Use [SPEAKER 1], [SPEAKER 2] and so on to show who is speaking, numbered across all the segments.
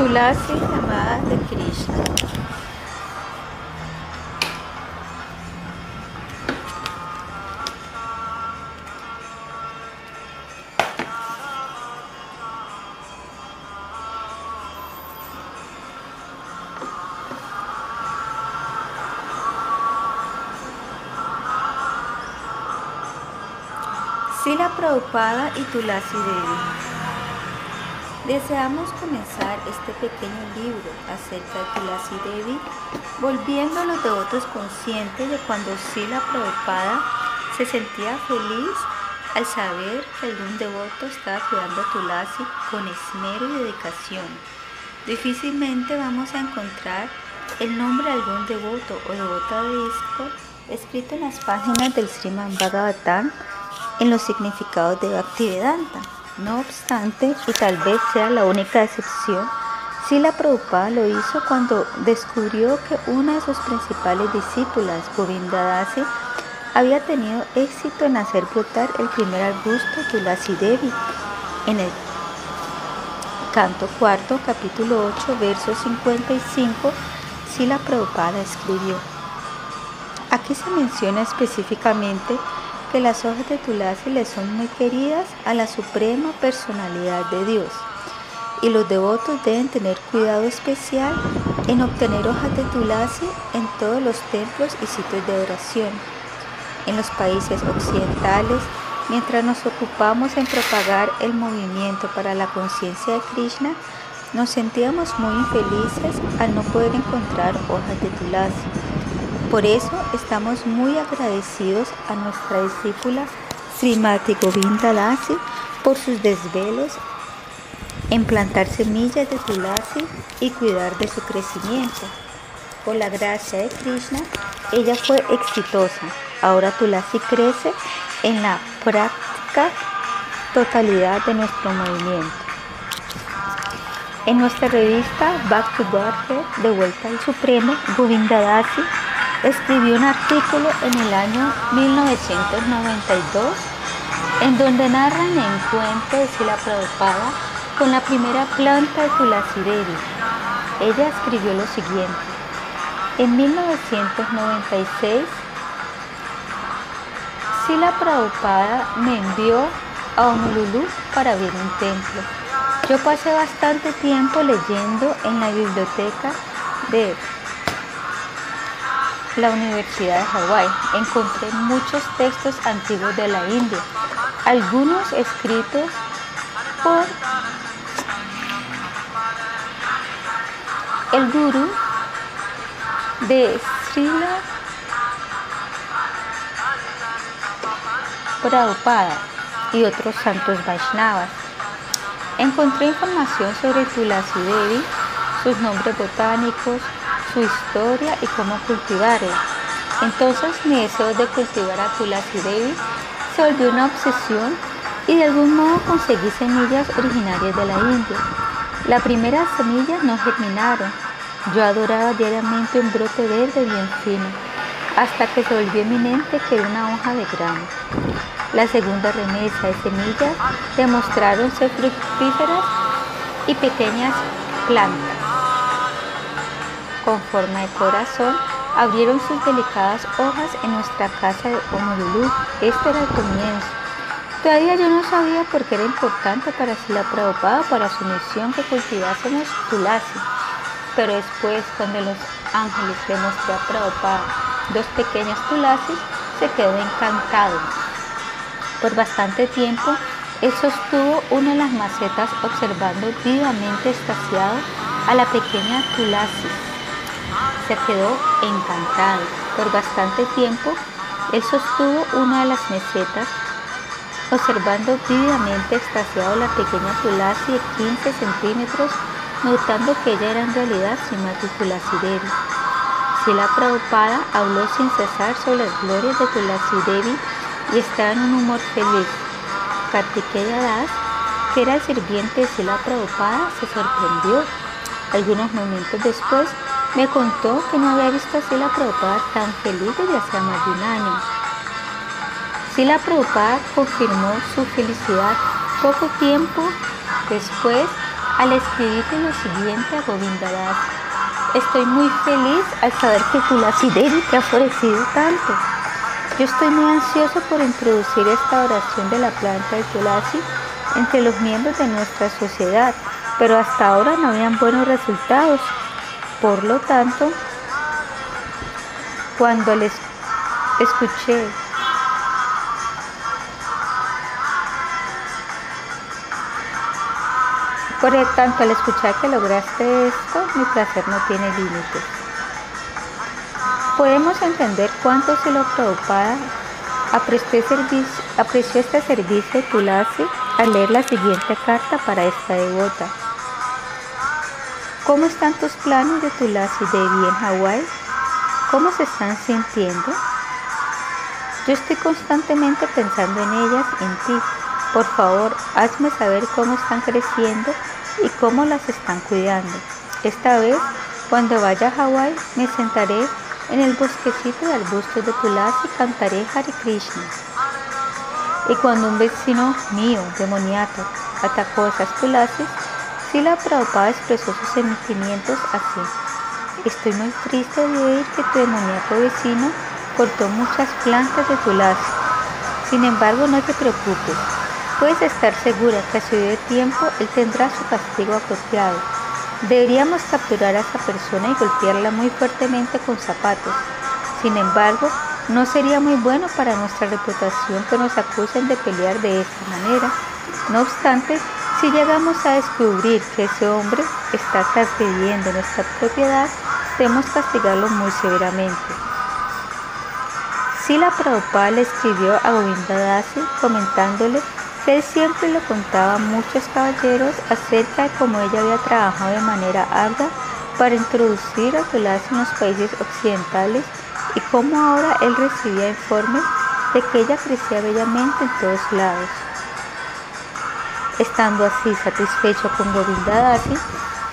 [SPEAKER 1] Tulasi, llamada de Krishna. Sila Prabhupada y Tulasi Devi. Deseamos comenzar este pequeño libro acerca de Tulasi Devi, volviendo a los devotos conscientes de cuando Sila Prabhupada se sentía feliz al saber que algún devoto estaba cuidando a Tulasi con esmero y dedicación. Difícilmente vamos a encontrar el nombre de algún devoto o devota de disco escrito en las páginas del Sriman Bhagavatam en los significados de Bhaktivedanta. No obstante, y tal vez sea la única excepción, Sila Prabhupada lo hizo cuando descubrió que una de sus principales discípulas, Govinda Dasi, había tenido éxito en hacer brotar el primer arbusto Tulasi Devi. En el canto cuarto, capítulo 8, verso 55, Sila Prabhupada escribió. Aquí se menciona específicamente que las hojas de Tulasi le son muy queridas a la suprema personalidad de Dios y los devotos deben tener cuidado especial en obtener hojas de Tulasi en todos los templos y sitios de oración. En los países occidentales, mientras nos ocupamos en propagar el movimiento para la conciencia de Krishna, nos sentíamos muy infelices al no poder encontrar hojas de Tulasi. Por eso estamos muy agradecidos a nuestra discípula Srimati Govinda Dasi por sus desvelos en plantar semillas de Tulasi y cuidar de su crecimiento. Por la gracia de Krishna, ella fue exitosa. Ahora Tulasi crece en la práctica totalidad de nuestro movimiento. En nuestra revista Back to Godhead, De Vuelta al Supremo, Govinda Dasi escribió un artículo en el año 1992 en donde narra el encuentro de Sila Prabhupada con la primera planta de Tulasi Devi. Ella escribió lo siguiente. En 1996, Sila Prabhupada me envió a Honolulu para ver un templo. Yo pasé bastante tiempo leyendo en la biblioteca de la Universidad de Hawái. Encontré muchos textos antiguos de la India, algunos escritos por el gurú de Srila Prabhupada y otros santos Vaishnavas. Encontré información sobre Tulasi Devi, sus nombres botánicos, su historia y cómo cultivarla. Entonces mi deseo de cultivar a Tulasi Devi se volvió una obsesión y de algún modo conseguí semillas originarias de la India. Las primeras semillas no germinaron. Yo adoraba diariamente un brote verde bien fino, hasta que se volvió eminente que era una hoja de grano. La segunda remesa de semillas demostraron ser fructíferas y pequeñas plantas con forma de corazón abrieron sus delicadas hojas en nuestra casa de Honolulu. Este era el comienzo. Todavía yo no sabía por qué era importante para Sila Prabhupada para su misión que cultivásemos tulasi. Pero después, cuando los ángeles le mostró a Prabhupada dos pequeños tulasis, se quedó encantado. Por bastante tiempo, él sostuvo una de las macetas observando vivamente estaciado a la pequeña tulasi se quedó encantado. Por bastante tiempo, él sostuvo una de las mesetas, observando vívidamente extasiado la pequeña Tulasi de 15 centímetros, notando que ella era en realidad Srimati Tulasi Devi. Sila Prabhupada habló sin cesar sobre las glorias de Tulasi Devi y estaba en un humor feliz. Kartikeya Das, que era el sirviente de Sila Prabhupada, se sorprendió. Algunos momentos después, me contó que no había visto a Sila Prabhupada tan feliz desde hace más de un año. Sila Prabhupada confirmó su felicidad poco tiempo después al escribirte lo siguiente a Govindadas. Estoy muy feliz al saber que Tulasi Devi te ha ofrecido tanto. Yo estoy muy ansioso por introducir esta oración de la planta de Tulasi entre los miembros de nuestra sociedad, pero hasta ahora no habían buenos resultados. Por lo tanto, cuando les escuché Por tanto, al escuchar que lograste esto, mi placer no tiene límites. Podemos entender cuánto se lo preocupada apreció este servicio de Tulasi al leer la siguiente carta para esta devota. ¿Cómo están tus planes de Tulasi Devi en Hawái? ¿Cómo se están sintiendo? Yo estoy constantemente pensando en ellas, en ti. Por favor, hazme saber cómo están creciendo y cómo las están cuidando. Esta vez, cuando vaya a Hawái, me sentaré en el bosquecito de arbustos de Tulasi y cantaré Hare Krishna. Y cuando un vecino mío, demoniato, atacó esas Tulasis, Sila Prabhupada expresó sus sentimientos así. Estoy muy triste de oír que tu demoníaco vecino cortó muchas plantas de Tulasi. Sin embargo, no te preocupes, Puedes estar segura que a su de tiempo él tendrá su castigo apropiado. Deberíamos capturar a esa persona y golpearla muy fuertemente con zapatos. Sin embargo, no sería muy bueno para nuestra reputación que nos acusen de pelear de esta manera. No obstante, si llegamos a descubrir que ese hombre está transgrediendo nuestra propiedad, debemos castigarlo muy severamente. Sila Prabhupada le escribió a Govindadasi comentándole él siempre le contaba a muchos caballeros acerca de cómo ella había trabajado de manera ardua para introducir a Tulasi en los países occidentales y cómo ahora él recibía informes de que ella crecía bellamente en todos lados. Estando así satisfecho con Govinda Dasi,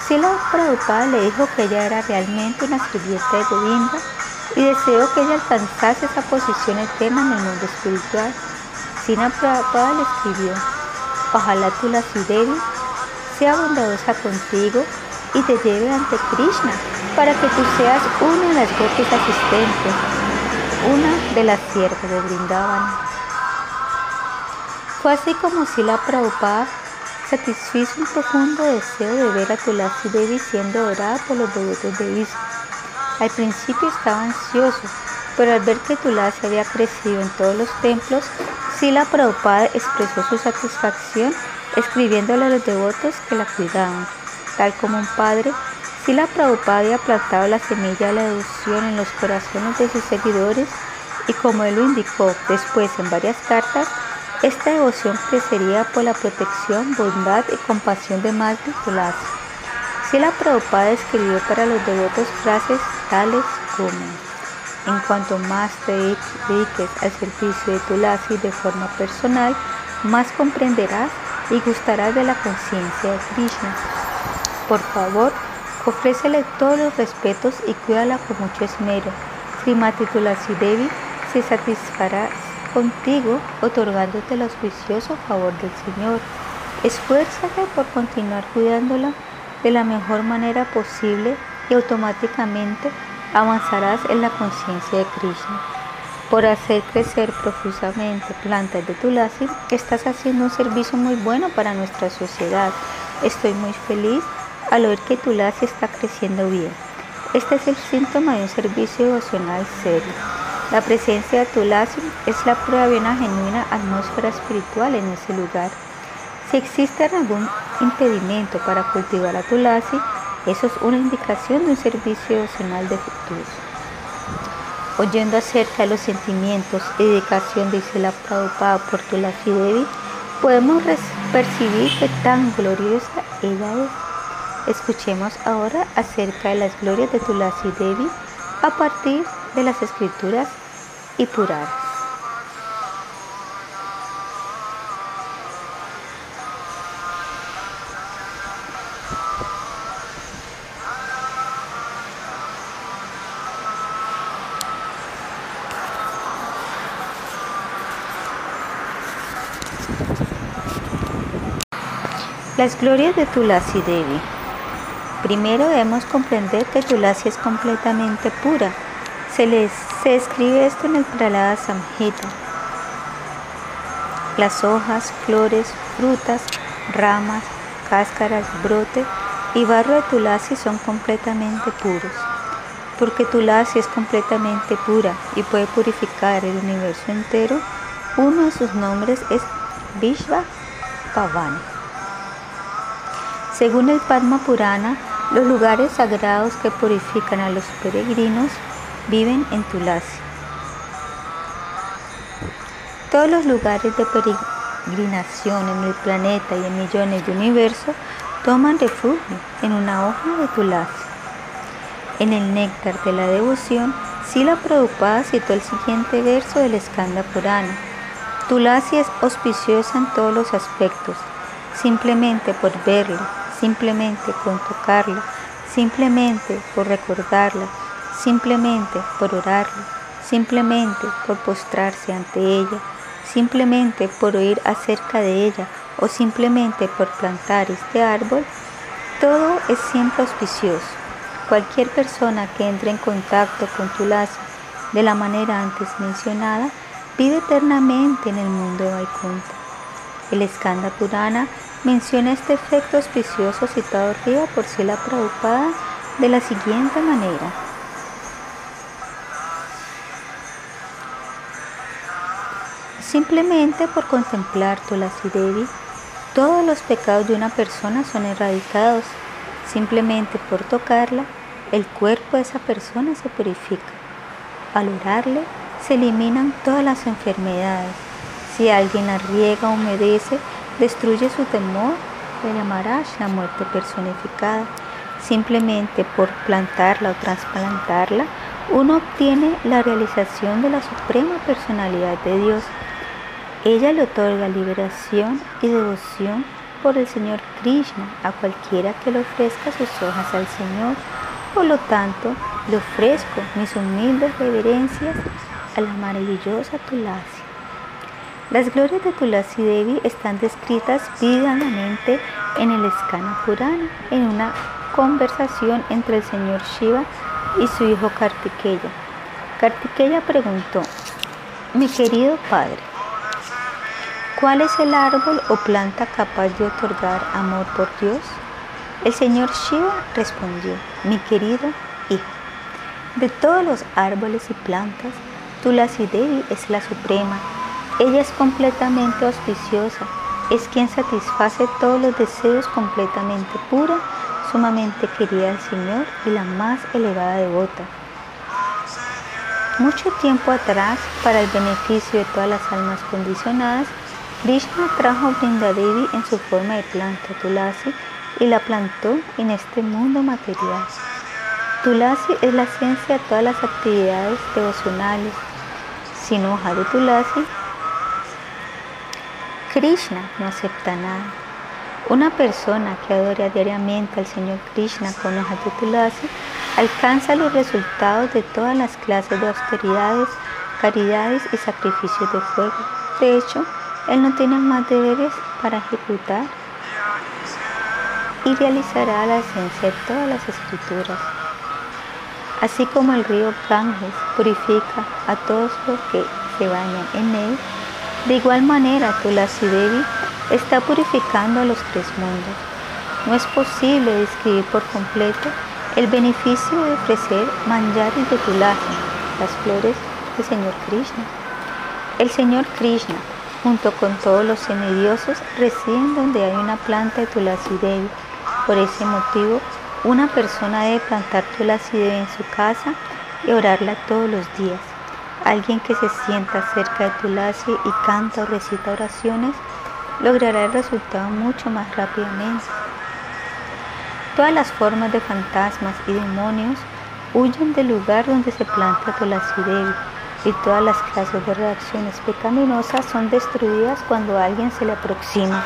[SPEAKER 1] Sila Prabhupada le dijo que ella era realmente una sirvienta de Govinda y deseó que ella alcanzase esa posición eterna en el mundo espiritual. Sina Prabhupada le escribió, ojalá tu la Devi sea bondadosa contigo y te lleve ante Krishna para que tú seas una de las gotas asistentes, una de las siervas de Brindavan. Fue así como Sila Prabhupada satisfizo un profundo deseo de ver a Tulasi Devi siendo adorada por los devotos de Vishnu. Al principio estaba ansioso, pero al ver que Tulasi había crecido en todos los templos, Sila Prabhupada expresó su satisfacción escribiéndole a los devotos que la cuidaban. Tal como un padre, Sila Prabhupada había plantado la semilla de la devoción en los corazones de sus seguidores y como él lo indicó después en varias cartas, esta devoción crecería por la protección, bondad y compasión de Madre Tulasi. Sila Prabhupada escribió para los devotos frases tales como en cuanto más te dediques al servicio de tu Lasi de forma personal, más comprenderás y gustarás de la conciencia de Krishna. Por favor, ofrécele todos los respetos y cuídala con mucho esmero. Srimati Tulasi Devi se satisfará contigo otorgándote el auspicioso favor del Señor. Esfuérzate por continuar cuidándola de la mejor manera posible y automáticamente avanzarás en la conciencia de Krishna. Por hacer crecer profusamente plantas de Tulasi, estás haciendo un servicio muy bueno para nuestra sociedad. Estoy muy feliz al oír que Tulasi está creciendo bien. Este es el síntoma de un servicio devocional serio. La presencia de Tulasi es la prueba de una genuina atmósfera espiritual en ese lugar. Si existe algún impedimento para cultivar a Tulasi, eso es una indicación de un servicio devocional defectuoso. Oyendo acerca de los sentimientos y dedicación de Isela Prabhupada por Tulasi Devi, podemos percibir que tan gloriosa ella es. Escuchemos ahora acerca de las glorias de Tulasi Devi a partir de las escrituras y purar Las glorias de Tulasi Devi. Primero debemos comprender que Tulasi es completamente pura se, les, se escribe esto en el Pralada Samhita. Las hojas, flores, frutas, ramas, cáscaras, brote y barro de Tulasi son completamente puros. Porque Tulasi es completamente pura y puede purificar el universo entero, uno de sus nombres es Vishva Pavani. Según el Padma Purana, los lugares sagrados que purifican a los peregrinos viven en Tulasi. Todos los lugares de peregrinación en el planeta y en millones de universos toman refugio en una hoja de Tulasi. En el néctar de la devoción, Sila Prabhupada citó el siguiente verso del Skanda Purana. Tulasi es auspiciosa en todos los aspectos, simplemente por verla, simplemente con tocarla, simplemente por recordarla, simplemente por orarla, simplemente por postrarse ante ella, simplemente por oír acerca de ella o simplemente por plantar este árbol, todo es siempre auspicioso. Cualquier persona que entre en contacto con tu lazo de la manera antes mencionada vive eternamente en el mundo de Vaikunta. El Skanda Purana menciona este efecto auspicioso citado arriba por Sila Prabhupada de la siguiente manera. Simplemente por contemplar Tulasi Devi, todos los pecados de una persona son erradicados. Simplemente por tocarla, el cuerpo de esa persona se purifica. Al orarle, se eliminan todas las enfermedades. Si alguien la riega o humedece, destruye su temor de llamarás la muerte personificada. Simplemente por plantarla o trasplantarla, uno obtiene la realización de la suprema personalidad de Dios. Ella le otorga liberación y devoción por el Señor Krishna a cualquiera que le ofrezca sus hojas al Señor. Por lo tanto, le ofrezco mis humildes reverencias a la maravillosa Tulasi. Las glorias de Tulasi Devi están descritas vívidamente en el Skana Purana, en una conversación entre el señor Shiva y su hijo Kartikeya. Kartikeya preguntó, mi querido padre, ¿cuál es el árbol o planta capaz de otorgar amor por Dios? El señor Shiva respondió, mi querido hijo, de todos los árboles y plantas, Tulasi Devi es la suprema ella es completamente auspiciosa, es quien satisface todos los deseos completamente pura, sumamente querida al Señor y la más elevada devota. Mucho tiempo atrás, para el beneficio de todas las almas condicionadas, Krishna trajo Brindadevi en su forma de planta Tulasi y la plantó en este mundo material. Tulasi es la esencia de todas las actividades devocionales. Sin hoja de Tulasi Krishna no acepta nada. Una persona que adora diariamente al Señor Krishna con hojas de tulasi alcanza los resultados de todas las clases de austeridades, caridades y sacrificios de fuego. De hecho, él no tiene más deberes para ejecutar y realizará la esencia de todas las escrituras. Así como el río Ganges purifica a todos los que se bañan en él, de igual manera, Tulasi Devi está purificando a los tres mundos. No es posible describir por completo el beneficio de ofrecer manjares de Tulasi, las flores del Señor Krishna. El Señor Krishna, junto con todos los semidiosos, residen donde hay una planta de Tulasi Devi. Por ese motivo, una persona debe plantar Tulasi Devi en su casa y orarla todos los días. Alguien que se sienta cerca de Tulasi y canta o recita oraciones logrará el resultado mucho más rápidamente. Todas las formas de fantasmas y demonios huyen del lugar donde se planta Tulasi Devi y todas las clases de reacciones pecaminosas son destruidas cuando alguien se le aproxima.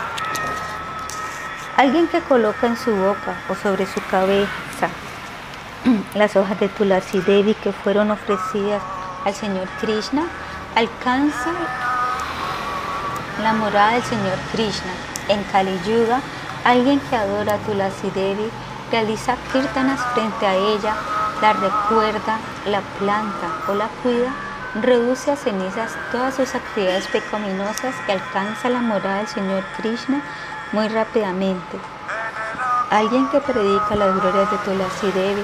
[SPEAKER 1] Alguien que coloca en su boca o sobre su cabeza las hojas de Tulasi Devi que fueron ofrecidas al Señor Krishna, alcanza la morada del Señor Krishna. En Kali Yuga, Alguien que adora a Tulasi Devi realiza kirtanas frente a ella, la recuerda, la planta o la cuida, reduce a cenizas todas sus actividades pecaminosas y alcanza la morada del Señor Krishna muy rápidamente. Alguien que predica las glorias de Tulasi Devi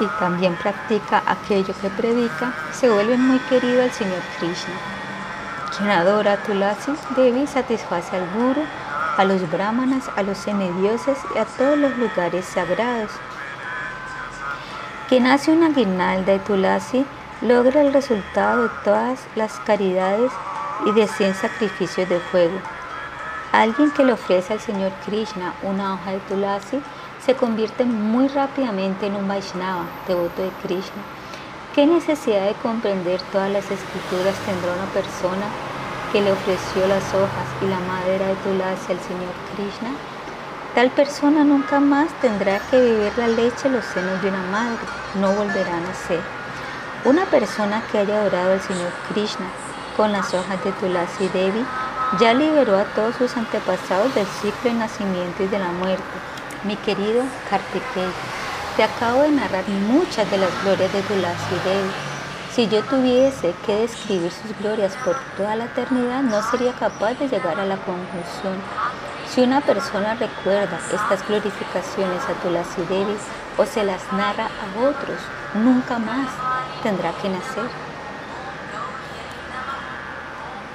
[SPEAKER 1] y también practica aquello que predica, se vuelve muy querido al Señor Krishna. Quien adora a Tulasi Devi satisface al Guru, a los brahmanas, a los semidioses y a todos los lugares sagrados. Quien hace una guirnalda de Tulasi logra el resultado de todas las caridades y de 100 sacrificios de fuego. Alguien que le ofrece al Señor Krishna una hoja de Tulasi se convierte muy rápidamente en un Vaishnava, devoto de Krishna. ¿Qué necesidad de comprender todas las escrituras tendrá una persona que le ofreció las hojas y la madera de Tulasi al Señor Krishna? Tal persona nunca más tendrá que beber la leche en los senos de una madre, no volverá a nacer. Una persona que haya adorado al Señor Krishna con las hojas de Tulasi Devi ya liberó a todos sus antepasados del ciclo de nacimiento y de la muerte mi querido Kartikeya, te acabo de narrar muchas de las glorias de Tulasi Devi. Si yo tuviese que describir sus glorias por toda la eternidad, no sería capaz de llegar a la conclusión. Si una persona recuerda estas glorificaciones a Tulasi Devi o se las narra a otros, nunca más tendrá que nacer.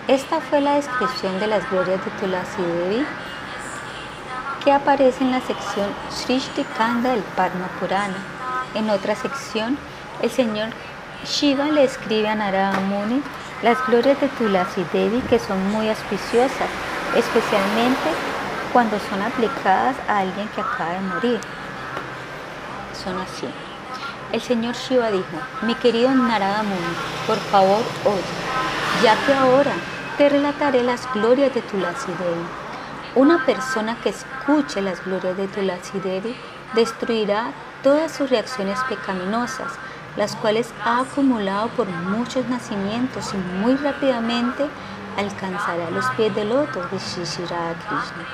[SPEAKER 1] Esta fue la descripción de las glorias de Tulasi Devi que aparece en la sección Srishti Kanda del Padma Purana. En otra sección, el señor Shiva le escribe a Narada Muni las glorias de Tulasi Devi que son muy auspiciosas, especialmente cuando son aplicadas a alguien que acaba de morir. Son así. El señor Shiva dijo, mi querido Narada Muni, por favor oye, ya que ahora te relataré las glorias de Tulasi Devi una persona que escuche las glorias de Tulasi Devi destruirá todas sus reacciones pecaminosas, las cuales ha acumulado por muchos nacimientos y muy rápidamente alcanzará los pies del loto de Shishirada Krishna.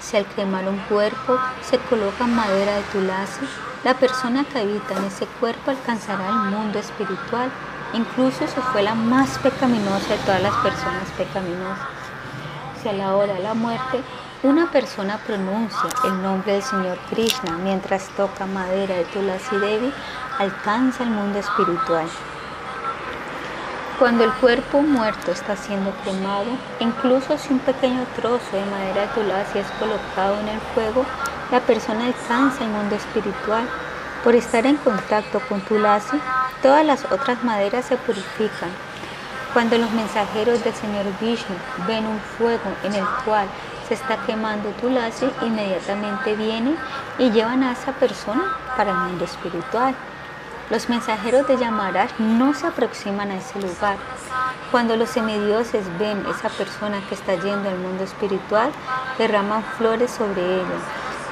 [SPEAKER 1] Si al quemar un cuerpo se coloca madera de Tulasi, la persona que habita en ese cuerpo alcanzará el mundo espiritual, incluso si fue la más pecaminosa de todas las personas pecaminosas a la hora de la muerte, una persona pronuncia el nombre del Señor Krishna mientras toca madera de Tulasi Devi, alcanza el mundo espiritual. Cuando el cuerpo muerto está siendo quemado, incluso si un pequeño trozo de madera de Tulasi es colocado en el fuego, la persona alcanza el mundo espiritual. Por estar en contacto con Tulasi, todas las otras maderas se purifican cuando los mensajeros del Señor Vishnu ven un fuego en el cual se está quemando Tulasi, inmediatamente vienen y llevan a esa persona para el mundo espiritual. Los mensajeros de Yamaraj no se aproximan a ese lugar. Cuando los semidioses ven esa persona que está yendo al mundo espiritual, derraman flores sobre ella.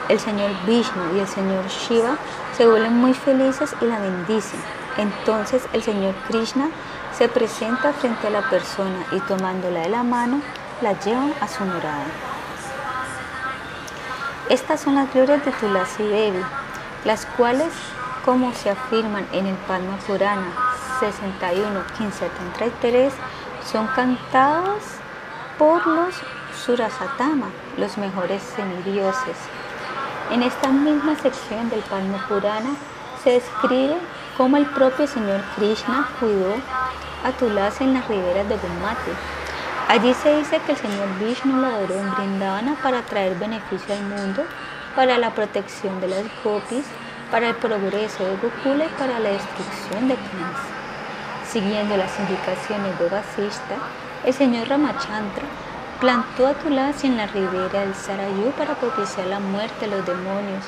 [SPEAKER 1] El Señor Vishnu y el Señor Shiva se vuelven muy felices y la bendicen. Entonces el Señor Krishna se presenta frente a la persona y tomándola de la mano, la llevan a su morada. Estas son las glorias de Tulasi Devi, las cuales, como se afirman en el Padma Purana 61, 15 33, son cantadas por los Surasatama, los mejores semidioses. En esta misma sección del Padma Purana se describe cómo el propio Señor Krishna cuidó a Tulasi en las riberas de Gomati. Allí se dice que el Señor Vishnu lo adoró en Brindavana para traer beneficio al mundo, para la protección de las gopis, para el progreso de Gokula y para la destrucción de Kans. Siguiendo las indicaciones de Vasista, el Señor Ramachandra plantó a Tulasi en la ribera del Sarayu para propiciar la muerte de los demonios.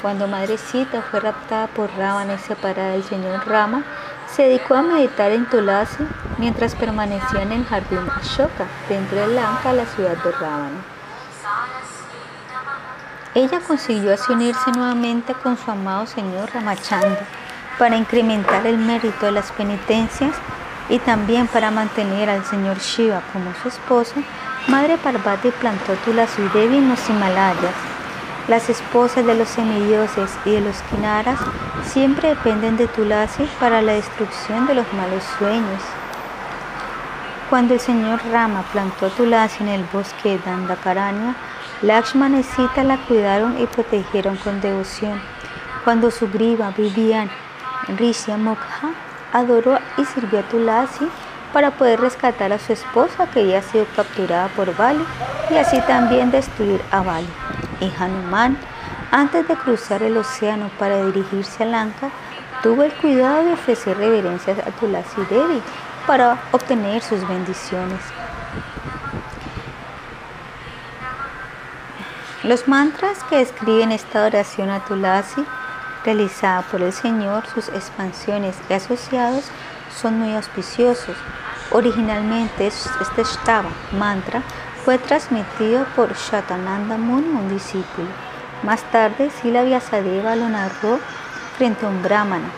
[SPEAKER 1] Cuando Madrecita fue raptada por Ravana y separada del Señor Rama, se dedicó a meditar en Tulasi mientras permanecía en el jardín Ashoka, dentro de Lanka, la ciudad de Ravana. Ella consiguió así unirse nuevamente con su amado señor Ramachandra para incrementar el mérito de las penitencias y también para mantener al señor Shiva como su esposo Madre Parvati plantó Tulasi Devi en los Himalayas. Las esposas de los semidioses y de los Kinaras siempre dependen de Tulasi para la destrucción de los malos sueños. Cuando el señor Rama plantó Tulasi en el bosque de Dandakaranya, Lakshmana y Sita la cuidaron y protegieron con devoción. Cuando Sugriva vivía en Rishyamukha, adoró y sirvió a Tulasi para poder rescatar a su esposa que había sido capturada por Bali y así también destruir a Bali. Y Hanuman, antes de cruzar el océano para dirigirse a Lanka, tuvo el cuidado de ofrecer reverencias a Tulasi Devi para obtener sus bendiciones. Los mantras que escriben esta oración a Tulasi, realizada por el Señor, sus expansiones y asociados, son muy auspiciosos. Originalmente este Shtava mantra fue transmitido por Shatananda Muni, un discípulo. Más tarde, Sila Vyasadeva lo narró frente a un brahmana.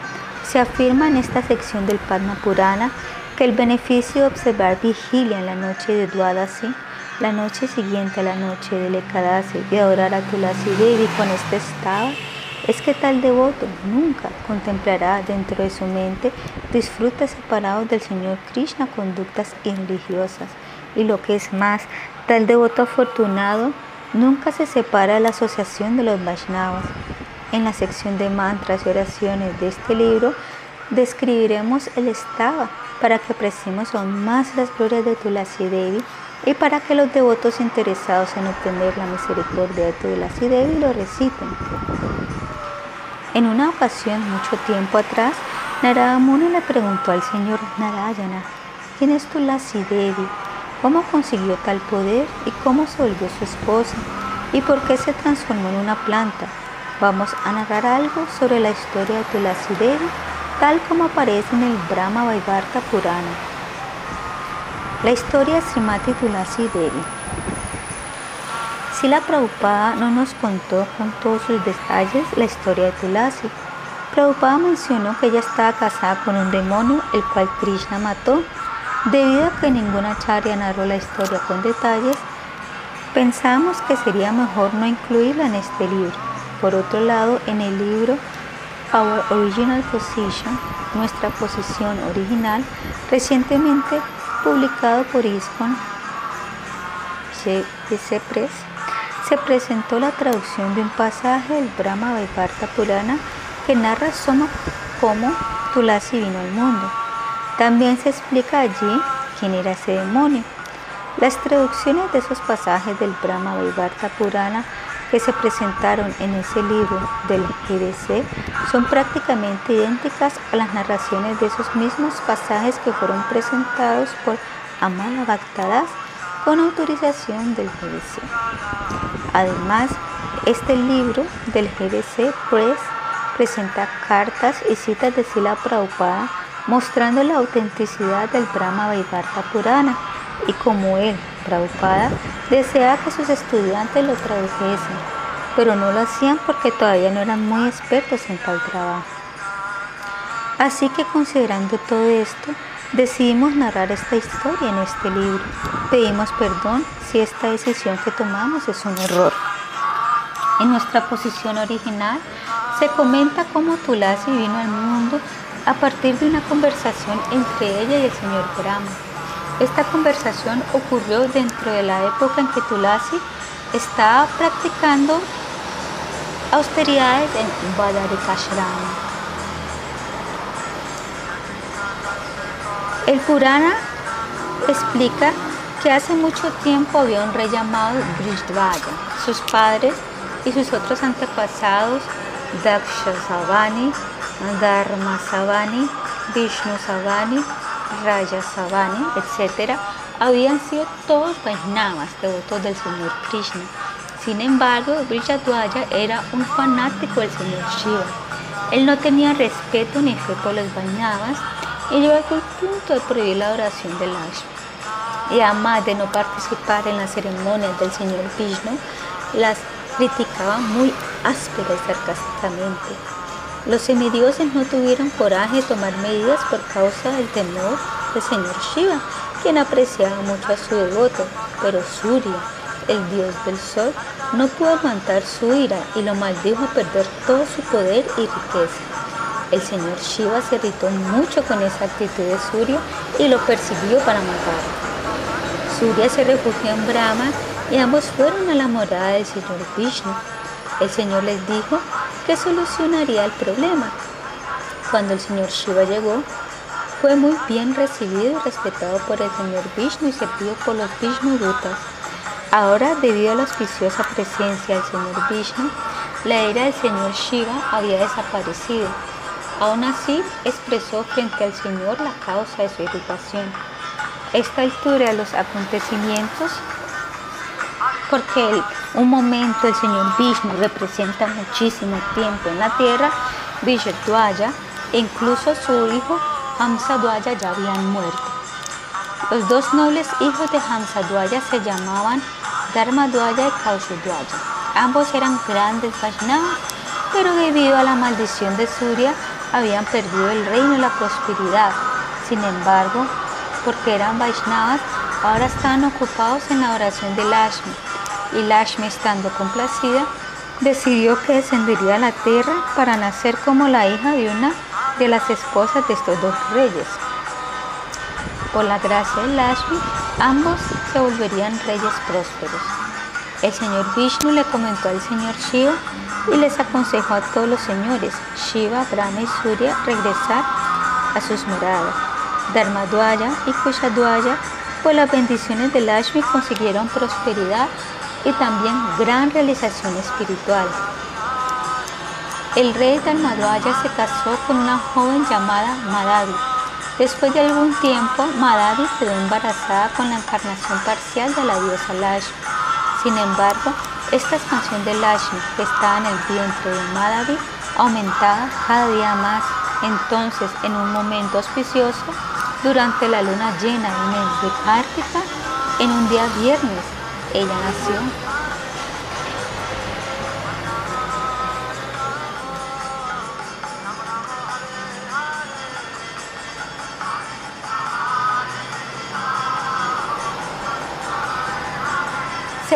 [SPEAKER 1] Se afirma en esta sección del Padma Purana que el beneficio de observar vigilia en la noche de Dwadasi, la noche siguiente a la noche de Lekadasi y adorar a Tulasi Devi con este estado, es que tal devoto nunca contemplará dentro de su mente disfruta separados del Señor Krishna conductas irreligiosas. Y lo que es más, tal devoto afortunado nunca se separa de la asociación de los Vaishnavas. En la sección de mantras y oraciones de este libro describiremos el estado para que apreciemos aún más las glorias de Tulasi Devi y para que los devotos interesados en obtener la misericordia de Tulasi Devi lo reciten. En una ocasión, mucho tiempo atrás, Narada Muni le preguntó al señor Narayana, ¿quién es Tulasi Devi? ¿Cómo consiguió tal poder y cómo se volvió su esposa? ¿Y por qué se transformó en una planta? Vamos a narrar algo sobre la historia de Tulasi Devi tal como aparece en el Brahma Vaivarta Purana. La historia de Srimati Tulasi Devi. Si la Prabhupada no nos contó con todos sus detalles la historia de Tulasi. Prabhupada mencionó que ella estaba casada con un demonio, el cual Krishna mató. Debido a que ninguna charya narró la historia con detalles, pensamos que sería mejor no incluirla en este libro. Por otro lado, en el libro Our Original Position, nuestra posición original, recientemente publicado por ISKCON Press, se presentó la traducción de un pasaje del Brahma Vaivarta Purana que narra cómo Tulasi vino al mundo. También se explica allí quién era ese demonio. Las traducciones de esos pasajes del Brahma Vaivarta Purana que se presentaron en ese libro del GDC son prácticamente idénticas a las narraciones de esos mismos pasajes que fueron presentados por Amala Bhaktadas con autorización del GDC. Además, este libro del GDC Press presenta cartas y citas de Sila Prabhupada mostrando la autenticidad del Brahma Vaivarta Purana y como él, Prabhupada, deseaba que sus estudiantes lo tradujesen, pero no lo hacían porque todavía no eran muy expertos en tal trabajo. Así que considerando todo esto, decidimos narrar esta historia en este libro. Pedimos perdón si esta decisión que tomamos es un error. En nuestra posición original se comenta cómo Tulasi vino al mundo a partir de una conversación entre ella y el señor Brahma. Esta conversación ocurrió dentro de la época en que Tulasi estaba practicando austeridades en Badarikashrama. El Purana explica que hace mucho tiempo había un rey llamado Brishdvaya. Sus padres y sus otros antepasados, Daksha Savani, Dharma Savani, Vishnu Savani, Raya Savani, etc., habían sido todos Vaishnavas, devotos del Señor Krishna. Sin embargo, Brijadwaya era un fanático del Señor Shiva. Él no tenía respeto ni fe por los Vaishnavas y llegó al punto de prohibir la oración de Lakshmi. Y además de no participar en las ceremonias del Señor Vishnu, las criticaba muy áspera y sarcásticamente. Los semidioses no tuvieron coraje de tomar medidas por causa del temor del señor Shiva, quien apreciaba mucho a su devoto, pero Surya, el dios del sol, no pudo aguantar su ira y lo maldijo perder todo su poder y riqueza. El señor Shiva se irritó mucho con esa actitud de Surya y lo persiguió para matarlo. Surya se refugió en Brahma y ambos fueron a la morada del señor Vishnu. El señor les dijo que solucionaría el problema. Cuando el señor Shiva llegó, fue muy bien recibido y respetado por el señor Vishnu y servido por los Vishnu Dutas. Ahora, debido a la auspiciosa presencia del señor Vishnu, la ira del señor Shiva había desaparecido. Aún así, expresó frente al Señor la causa de su irritación. Esta altura de los acontecimientos, porque un momento el señor Vishnu representa muchísimo tiempo en la tierra, Vishdwaya e incluso su hijo Hamsadwaya ya habían muerto. Los dos nobles hijos de Hamsadwaya se llamaban Dharmadwaya y Kaushadwaya. Ambos eran grandes Vaishnavas, pero debido a la maldición de Surya habían perdido el reino y la prosperidad. Sin embargo, porque eran Vaishnavas, ahora estaban ocupados en la oración de Lashmi. Y Lashmi, estando complacida, decidió que descendería a la tierra para nacer como la hija de una de las esposas de estos dos reyes. Por la gracia de Lashmi, ambos se volverían reyes prósperos. El señor Vishnu le comentó al señor Shiva y les aconsejó a todos los señores, Shiva, Brahma y Surya, regresar a sus moradas. Dharmadwaya y Kushadwaya, por las bendiciones de Lashmi, consiguieron prosperidad y también gran realización espiritual. El rey Dharmadwaya se casó con una joven llamada Madhavi Después de algún tiempo, Madhavi quedó embarazada con la encarnación parcial de la diosa Lashmi. Sin embargo, esta expansión de Lashmi que estaba en el vientre de Madhavi aumentaba cada día más. Entonces, en un momento auspicioso, durante la luna llena del mes de Kartika, en un día viernes, ella nació.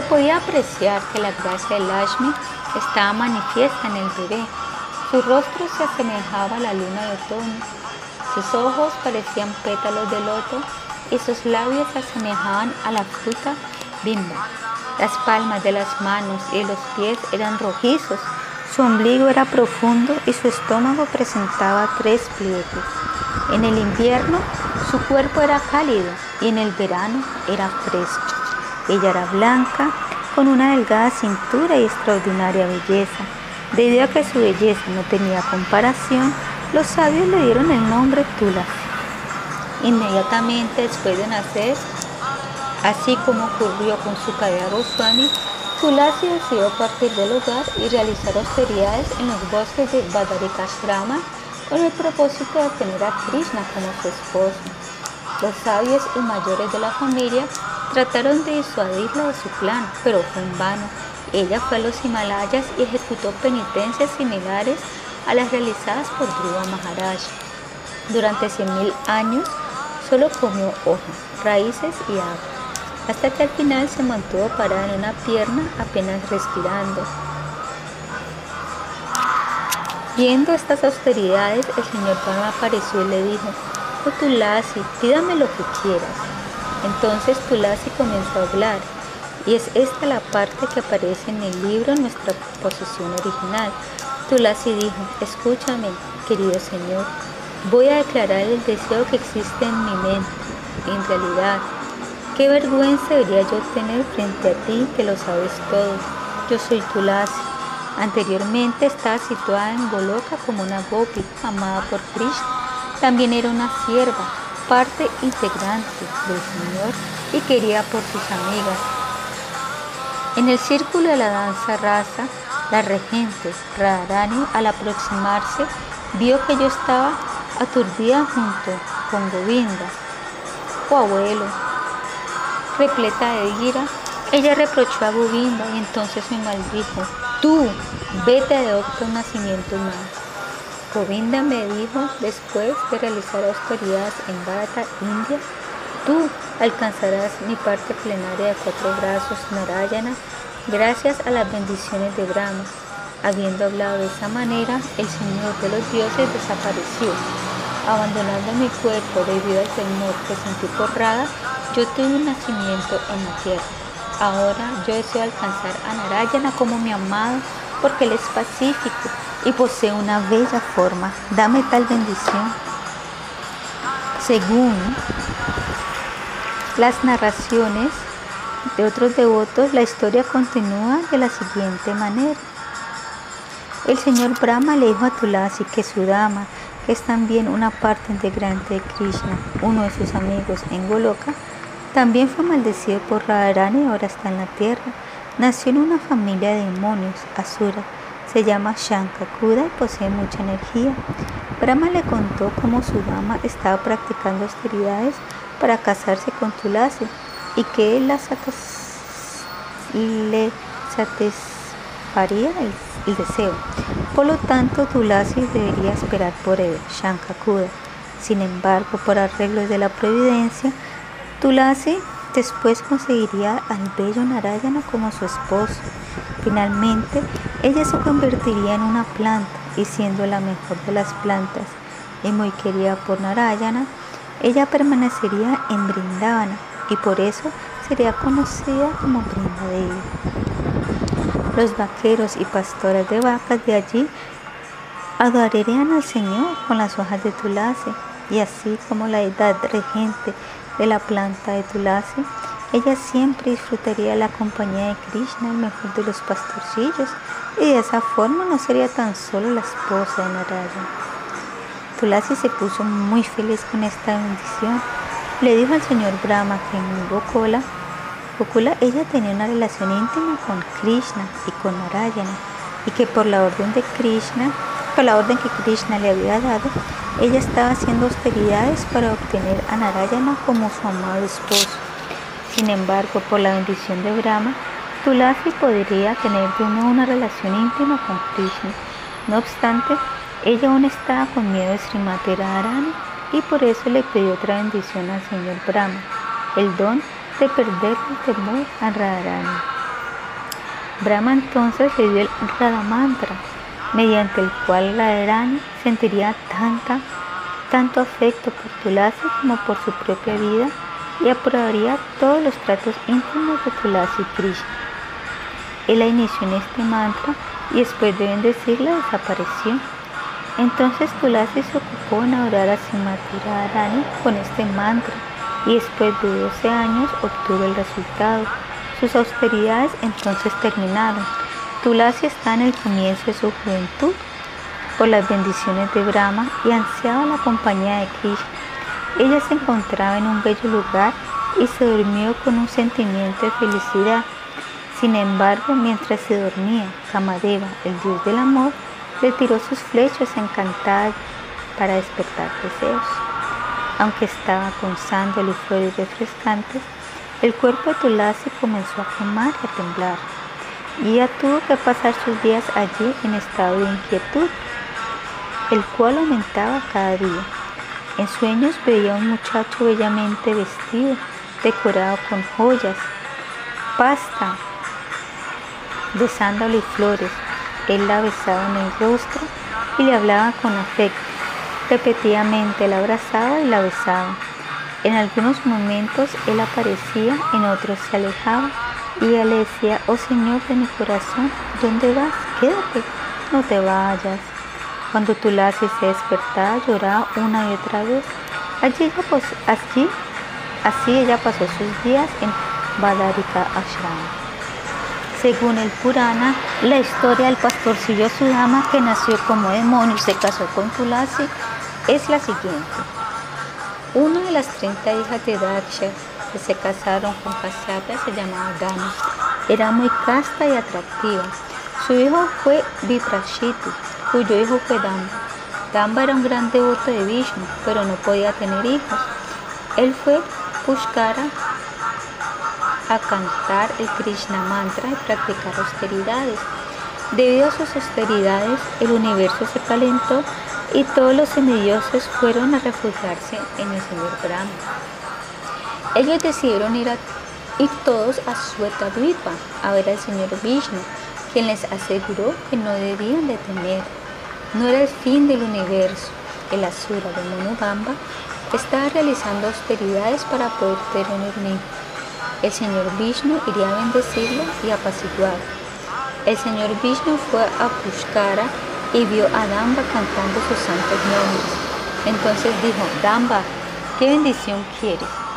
[SPEAKER 1] Podía apreciar que la gracia de Lashmi estaba manifiesta en el bebé. Su rostro se asemejaba a la luna de otoño. Sus ojos parecían pétalos de loto y sus labios se asemejaban a la fruta bimba. Las palmas de las manos y los pies eran rojizos. Su ombligo era profundo y su estómago presentaba tres pliegues. En el invierno su cuerpo era cálido y en el verano era fresco. Ella era blanca, con una delgada cintura y extraordinaria belleza. Debido a que su belleza no tenía comparación, los sabios le dieron el nombre Tula. Inmediatamente después de nacer, así como ocurrió con su cadera Goswami, Tulasi decidió partir del hogar y realizar austeridades en los bosques de Badarikashrama con el propósito de tener a Krishna como su esposo. Los sabios y mayores de la familia Trataron de disuadirla de su plan, pero fue en vano. Ella fue a los Himalayas y ejecutó penitencias similares a las realizadas por Dhruva Maharaj. Durante 100.000 años solo comió hojas, raíces y agua, hasta que al final se mantuvo parada en una pierna apenas respirando. Viendo estas austeridades, el señor Brahma apareció y le dijo, oh Tulasi, pídame lo que quieras. Entonces Tulasi comenzó a hablar, y es esta la parte que aparece en el libro en nuestra posición original. Tulasi dijo, escúchame, querido Señor, voy a declarar el deseo que existe en mi mente. En realidad, qué vergüenza debería yo tener frente a ti que lo sabes todo. Yo soy Tulasi. Anteriormente estaba situada en Goloka como una gopi, amada por Krishna. También era una sierva, parte integrante del Señor y quería por sus amigas. En el círculo de la danza raza, la regente Radharani al aproximarse vio que yo estaba aturdida junto con Govinda, o abuelo. Repleta de ira, ella reprochó a Govinda y entonces me maldijo, tú, vete de otro nacimiento más. Govinda me dijo después de realizar austeridades en Bharata, India, tú alcanzarás mi parte plenaria de cuatro brazos, Narayana, gracias a las bendiciones de Brahma. Habiendo hablado de esa manera, el Señor de los dioses desapareció. Abandonando mi cuerpo debido al temor que sentí por Radha, yo tuve un nacimiento en la tierra. Ahora yo deseo alcanzar a Narayana como mi amado, porque él es pacífico y posee una bella forma. Dame tal bendición. Según las narraciones de otros devotos, la historia continúa de la siguiente manera. El señor Brahma le dijo a Tulasi que su dama, que es también una parte integrante de Krishna, uno de sus amigos en Goloka, también fue maldecido por Radharani y ahora está en la tierra. Nació en una familia de demonios, Asura. Se llama Shankakuda y posee mucha energía. Brahma le contó cómo su dama estaba practicando austeridades para casarse con Tulasi y que él la le satisfaría el, deseo. Por lo tanto, Tulasi debería esperar por él, Shankakuda. Sin embargo, por arreglos de la providencia, Tulasi después conseguiría al bello Narayana como su esposo. Finalmente, ella se convertiría en una planta y siendo la mejor de las plantas y muy querida por Narayana, ella permanecería en Brindavana y por eso sería conocida como Brindadevi. Los vaqueros y pastores de vacas de allí adorarían al Señor con las hojas de Tulasi y así como la edad regente de la planta de Tulasi, ella siempre disfrutaría la compañía de Krishna, el mejor de los pastorcillos, y de esa forma no sería tan solo la esposa de Narayana. Tulasi se puso muy feliz con esta bendición. Le dijo al señor Brahma que en Gokula, Gokula ella tenía una relación íntima con Krishna y con Narayana, y que por la orden de Krishna, por la orden que Krishna le había dado, ella estaba haciendo austeridades para obtener a Narayana como su amado esposo. Sin embargo, por la bendición de Brahma, Tulasi podría tener de nuevo una relación íntima con Krishna. No obstante, ella aún estaba con miedo de Srimati Radharani y por eso le pidió otra bendición al señor Brahma, el don de perder el temor a Radharani. Brahma entonces le dio el Radha Mantra, mediante el cual Radharani sentiría tanta, tanto afecto por Tulasi como por su propia vida y aprobaría todos los tratos íntimos de Tulasi y Krishna. Él la inició en este mantra y después de bendecirla desapareció. Entonces Tulasi se ocupó en adorar a Simati Radharani con este mantra y después de 12 años obtuvo el resultado. Sus austeridades entonces terminaron. Tulasi está en el comienzo de su juventud por las bendiciones de Brahma y ansiaba la compañía de Krishna. Ella se encontraba en un bello lugar y se durmió con un sentimiento de felicidad. Sin embargo, mientras se dormía, Kamadeva, el dios del amor, le tiró sus flechas encantadas para despertar deseos. Aunque estaba con sándalo y flores refrescantes, el cuerpo de Tulasi comenzó a quemar y a temblar. Y tuvo que pasar sus días allí en estado de inquietud, el cual aumentaba cada día. En sueños veía a un muchacho bellamente vestido, decorado con joyas, pasta de sándalo y flores, él la besaba en el rostro y le hablaba con afecto. Repetidamente la abrazaba y la besaba. En algunos momentos él aparecía, en otros se alejaba y ella le decía, oh Señor de mi corazón, ¿dónde vas? Quédate, no te vayas. Cuando Tulasi se despertaba, lloraba una y otra vez. Allí, pues, así ella pasó sus días en Badarika Ashram. Según el Purana, la historia del pastorcillo Sudama que nació como demonio y se casó con Tulasi es la siguiente. Una de las 30 hijas de Daksha que se casaron con Kasyapa se llamaba Dana. Era muy casta y atractiva. Su hijo fue Viprashitu, cuyo hijo fue Damba. Damba era un gran devoto de Vishnu, pero no podía tener hijos. Él fue Pushkara a cantar el Krishna mantra y practicar austeridades. Debido a sus austeridades, el universo se calentó y todos los semidioses fueron a refugiarse en el señor Brahma. Ellos decidieron ir, todos a Suetadvipa a ver al señor Vishnu, quien les aseguró que no debían de temer. No era el fin del universo. El Asura de Monobamba estaba realizando austeridades para poder tener un hijo. El señor Vishnu iría a bendecirlo y apaciguar. El señor Vishnu fue a Pushkara y vio a Damba cantando sus santos nombres. Entonces dijo, Damba, ¿qué bendición quieres?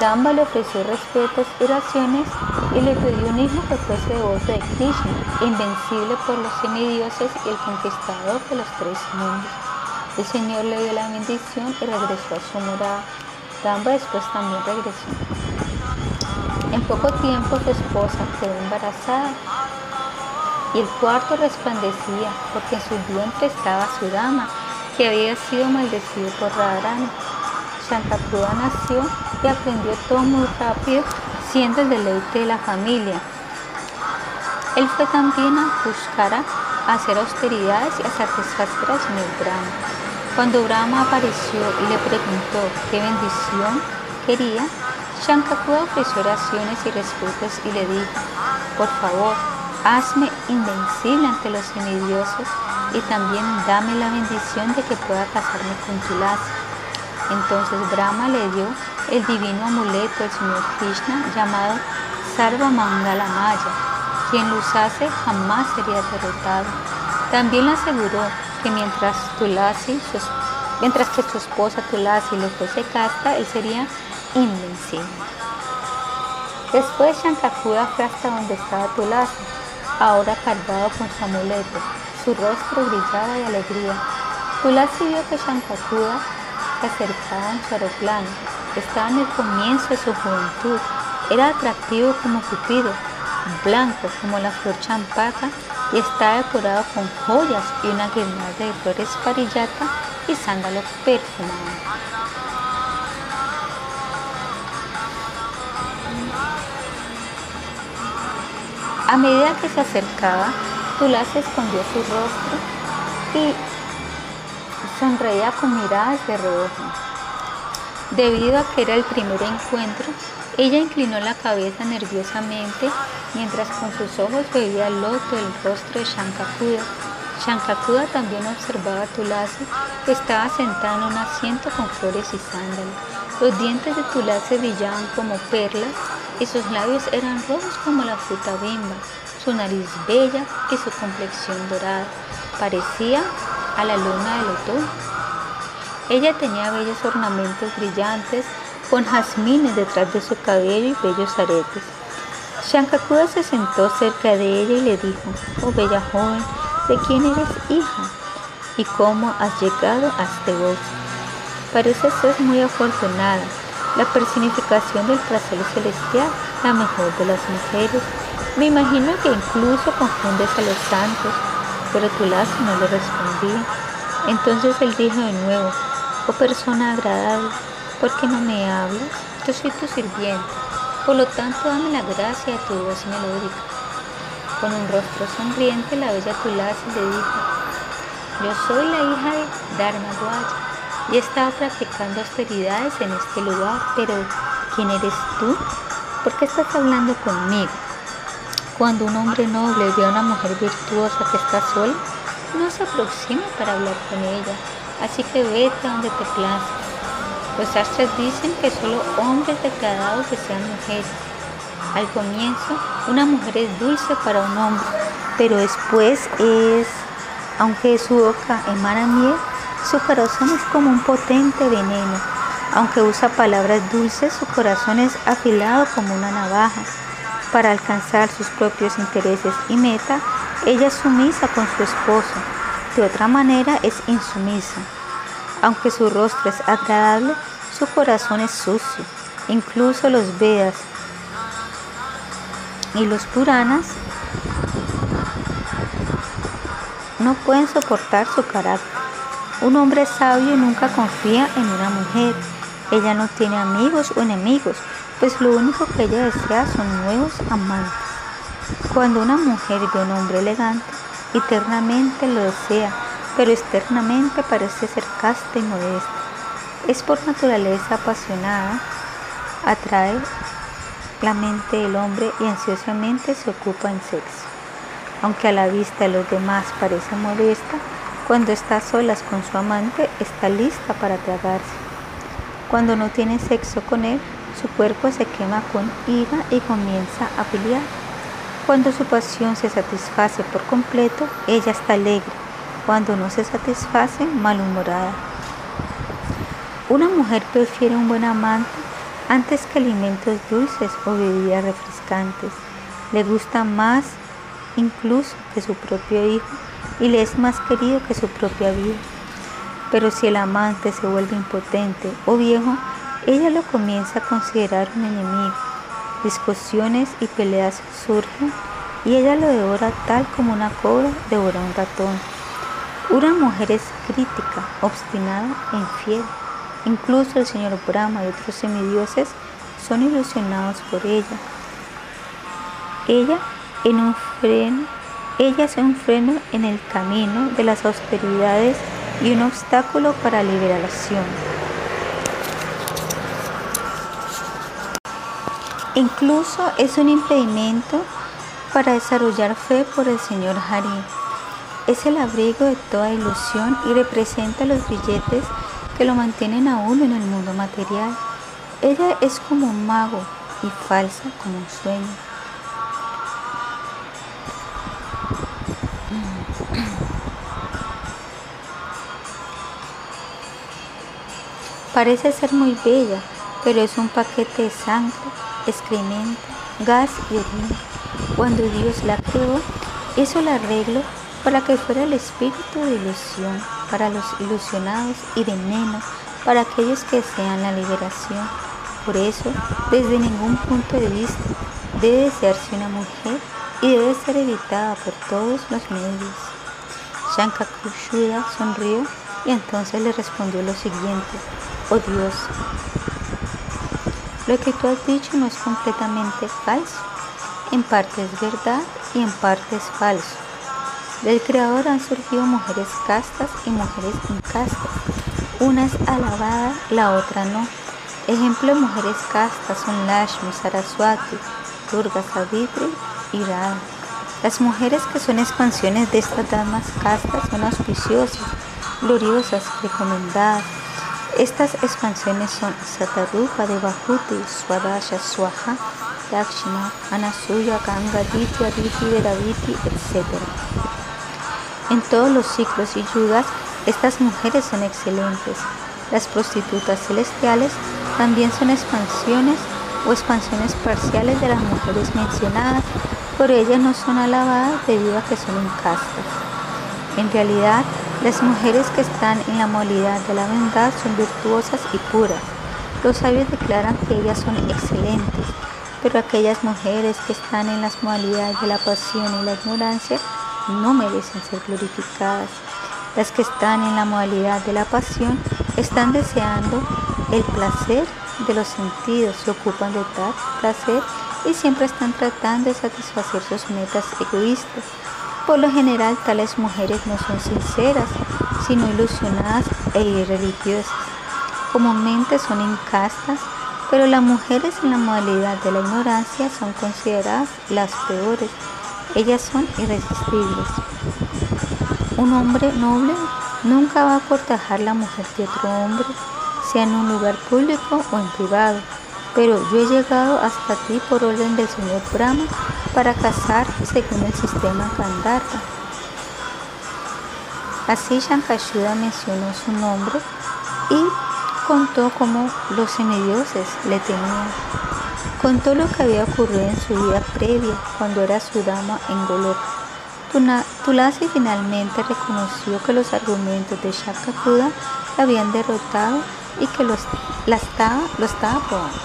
[SPEAKER 1] Damba le ofreció respetos y oraciones y le pidió un hijo que fuese devoto de Krishna, invencible por los semidioses y el conquistador de los tres mundos. El Señor le dio la bendición y regresó a su morada. Damba después también regresó. En poco tiempo su esposa quedó embarazada y el cuarto resplandecía porque en su vientre estaba su dama, que había sido maldecido por Radharani. Shankakuda nació y aprendió todo muy rápido, siendo el deleite de la familia. Él fue también a Pushkara a hacer austeridades y a satisfacer señor Brahma. Cuando Brahma apareció y le preguntó qué bendición quería, Shankakuda ofreció oraciones y respetos y le dijo, por favor, hazme invencible ante los semidioses y también dame la bendición de que pueda casarme con Tulasi. Entonces Brahma le dio el divino amuleto del Señor Krishna llamado Sarva Mangala Maya. Quien lo usase jamás sería derrotado. También le aseguró que mientras Tulasi, mientras que su esposa Tulasi le fuese casta, él sería invencible. Después Shankakuda fue hasta donde estaba Tulasi, ahora cargado con su amuleto. Su rostro brillaba de alegría. Tulasi vio que Shankakuda se acercaba en su aeroplano. Estaba en el comienzo de su juventud. Era atractivo como Cupido, blanco como la flor champaca y estaba decorado con joyas y una guirnalda de flores parillata y sándalos perfumados. A medida que se acercaba, Tulasi escondió su rostro y sonreía con miradas de reojo. Debido a que era el primer encuentro, ella inclinó la cabeza nerviosamente mientras con sus ojos veía el loto del rostro de Shankakuda. Shankakuda también observaba a Tulasi que estaba sentada en un asiento con flores y sándalos. Los dientes de Tulasi brillaban como perlas y sus labios eran rojos como la fruta bimba, su nariz bella y su complexión dorada. Parecía a la luna del otoño. Ella tenía bellos ornamentos brillantes con jazmines detrás de su cabello y bellos aretes. Shankakuda se sentó cerca de ella y le dijo, oh bella joven, ¿de quién eres hija? ¿Y cómo has llegado a este bosque? Parece ser muy afortunada, la personificación del placer celestial, la mejor de las mujeres. Me imagino que incluso confundes a los santos, pero Tulasi no le respondía. Entonces él dijo de nuevo, oh persona agradable, ¿por qué no me hablas? Yo soy tu sirviente, por lo tanto dame la gracia de tu voz melódica. Con un rostro sonriente, la bella Tulasi le dijo, yo soy la hija de Dharma y he estado practicando austeridades en este lugar, pero ¿quién eres tú? ¿Por qué estás hablando conmigo? Cuando un hombre noble ve a una mujer virtuosa que está sola, no se aproxima para hablar con ella, así que vete a donde te plazca. Los astros dicen que solo hombres degradados desean mujeres. Al comienzo, una mujer es dulce para un hombre, pero después es, aunque su boca emana miel, su corazón es como un potente veneno. Aunque usa palabras dulces, su corazón es afilado como una navaja. Para alcanzar sus propios intereses y meta, ella es sumisa con su esposo. De otra manera es insumisa. Aunque su rostro es agradable, su corazón es sucio. Incluso los Vedas y los Puranas no pueden soportar su carácter. Un hombre sabio nunca confía en una mujer. Ella no tiene amigos o enemigos, pues lo único que ella desea son nuevos amantes. Cuando una mujer ve un hombre elegante, eternamente lo desea, pero externamente parece ser casta y modesta. Es por naturaleza apasionada atrae la mente del hombre y ansiosamente se ocupa en sexo. Aunque a la vista de los demás parece modesta, cuando está solas con su amante está lista para tragarse. Cuando no tiene sexo con él, su cuerpo se quema con ira y comienza a pelear. Cuando su pasión se satisface por completo, ella está alegre. Cuando no se satisface, malhumorada. Una mujer prefiere un buen amante antes que alimentos dulces o bebidas refrescantes. Le gusta más incluso que su propio hijo y le es más querido que su propia vida. Pero si el amante se vuelve impotente o viejo, ella lo comienza a considerar un enemigo. Discusiones y peleas surgen y ella lo devora tal como una cobra devora un ratón. Una mujer es crítica, obstinada e infiel. Incluso el señor Brahma y otros semidioses son ilusionados por ella. Ella, en un freno, ella es un freno en el camino de las austeridades y un obstáculo para la liberación. Incluso es un impedimento para desarrollar fe por el Señor Hari. Es el abrigo de toda ilusión y representa los billetes que lo mantienen aún en el mundo material. Ella es como un mago y falsa como un sueño. Parece ser muy bella, pero es un paquete de sangre, excremento, gas y orina. Cuando Dios la creó, hizo el arreglo para que fuera el espíritu de ilusión para los ilusionados y de menos para aquellos que desean la liberación. Por eso, desde ningún punto de vista, debe desearse una mujer y debe ser evitada por todos los medios. Shankakushuda sonrió y entonces le respondió lo siguiente, oh Dios, lo que tú has dicho no es completamente falso, en parte es verdad y en parte es falso. Del Creador han surgido mujeres castas y mujeres incastas. Una es alabada, la otra no. Ejemplo de mujeres castas son Lashmi, Saraswati, Durga, Savitri y Radha. Las mujeres que son expansiones de estas damas castas son auspiciosas, gloriosas, recomendadas. Estas expansiones son Satarupa de Bahuti, Swadasha, Swaha, Lakshma, Anasuya, Ganga, Ditya, Diti, Veraviti, etc. En todos los ciclos y yugas, estas mujeres son excelentes. Las prostitutas celestiales también son expansiones o expansiones parciales de las mujeres mencionadas, pero ellas no son alabadas debido a que son incastas. En realidad, las mujeres que están en la modalidad de la bondad son virtuosas y puras. Los sabios declaran que ellas son excelentes, pero aquellas mujeres que están en las modalidades de la pasión y la ignorancia no merecen ser glorificadas. Las que están en la modalidad de la pasión están deseando el placer de los sentidos, se ocupan de tal placer y siempre están tratando de satisfacer sus metas egoístas. Por lo general, tales mujeres no son sinceras, sino ilusionadas e irreligiosas. Comúnmente son incastas, pero las mujeres en la modalidad de la ignorancia son consideradas las peores ellas son irresistibles. Un hombre noble nunca va a cortejar la mujer de otro hombre, sea en un lugar público o en privado. Pero yo he llegado hasta ti por orden del señor Brahma para casar según el sistema Gandharva. Así Shankashuda mencionó su nombre y contó cómo los semidioses le tenían. Contó lo que había ocurrido en su vida previa, cuando era su dama en Golok. Tulasi finalmente reconoció que los argumentos de Shakakuda la habían derrotado y que lo estaba, lo estaba probando.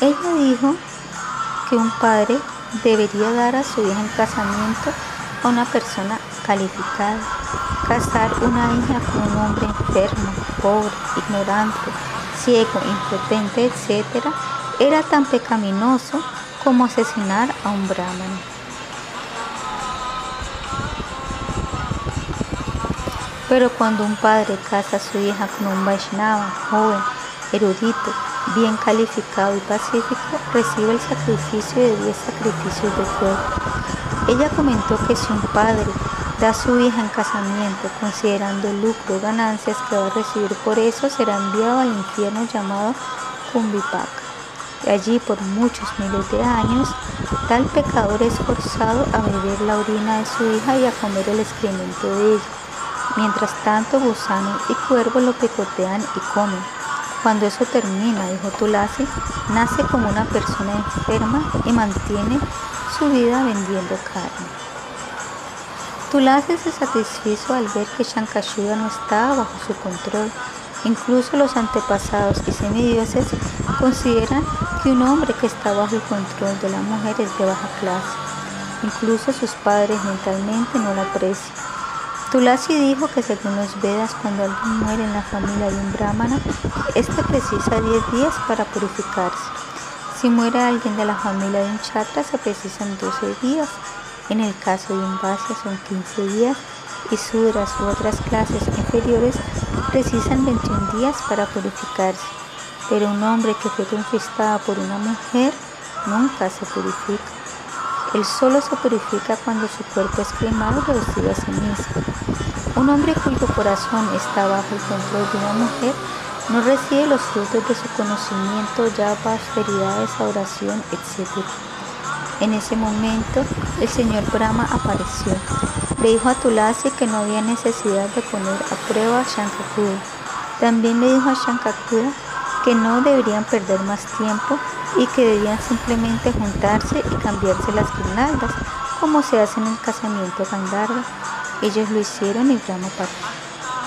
[SPEAKER 1] Ella dijo que un padre debería dar a su hija en casamiento a una persona calificada. Casar una hija con un hombre enfermo, pobre, ignorante, ciego, impotente, etc., era tan pecaminoso como asesinar a un brahman. Pero cuando un padre casa a su hija con un Vaishnava joven, erudito, bien calificado y pacífico, recibe el sacrificio de 10 sacrificios de fuego. Ella comentó que si un padre da a su hija en casamiento considerando el lucro o ganancias que va a recibir por eso, será enviado al infierno llamado Kumbipak. Y allí por muchos miles de años, tal pecador es forzado a beber la orina de su hija y a comer el excremento de ella. Mientras tanto, gusano y cuervo lo picotean y comen. Cuando eso termina, dijo Tulasi, nace como una persona enferma y mantiene su vida vendiendo carne. Tulasi se satisfizo al ver que Shankashuda no estaba bajo su control. Incluso los antepasados y semidioses consideran que un hombre que está bajo el control de la mujer es de baja clase. Incluso sus padres mentalmente no la aprecian. Tulasi dijo que según los Vedas, cuando alguien muere en la familia de un brahmana, este precisa 10 días para purificarse. Si muere alguien de la familia de un chatra, se precisan 12 días. En el caso de un vasya son 15 días y sudras u otras clases inferiores precisan 21 días para purificarse. Pero un hombre que fue conquistado por una mujer nunca se purifica. Él solo se purifica cuando su cuerpo es quemado y recibe a sí mismo. Un hombre cuyo corazón está bajo el control de una mujer no recibe los frutos de su conocimiento, llama, austeridades, oración, etc. En ese momento, el señor Brahma apareció. Le dijo a Tulasi que no había necesidad de poner a prueba a Shankakuda. También le dijo a Shankakuda que no deberían perder más tiempo y que debían simplemente juntarse y cambiarse las guirnaldas, como se hace en el casamiento Gandharva. Ellos lo hicieron y Brahma partió.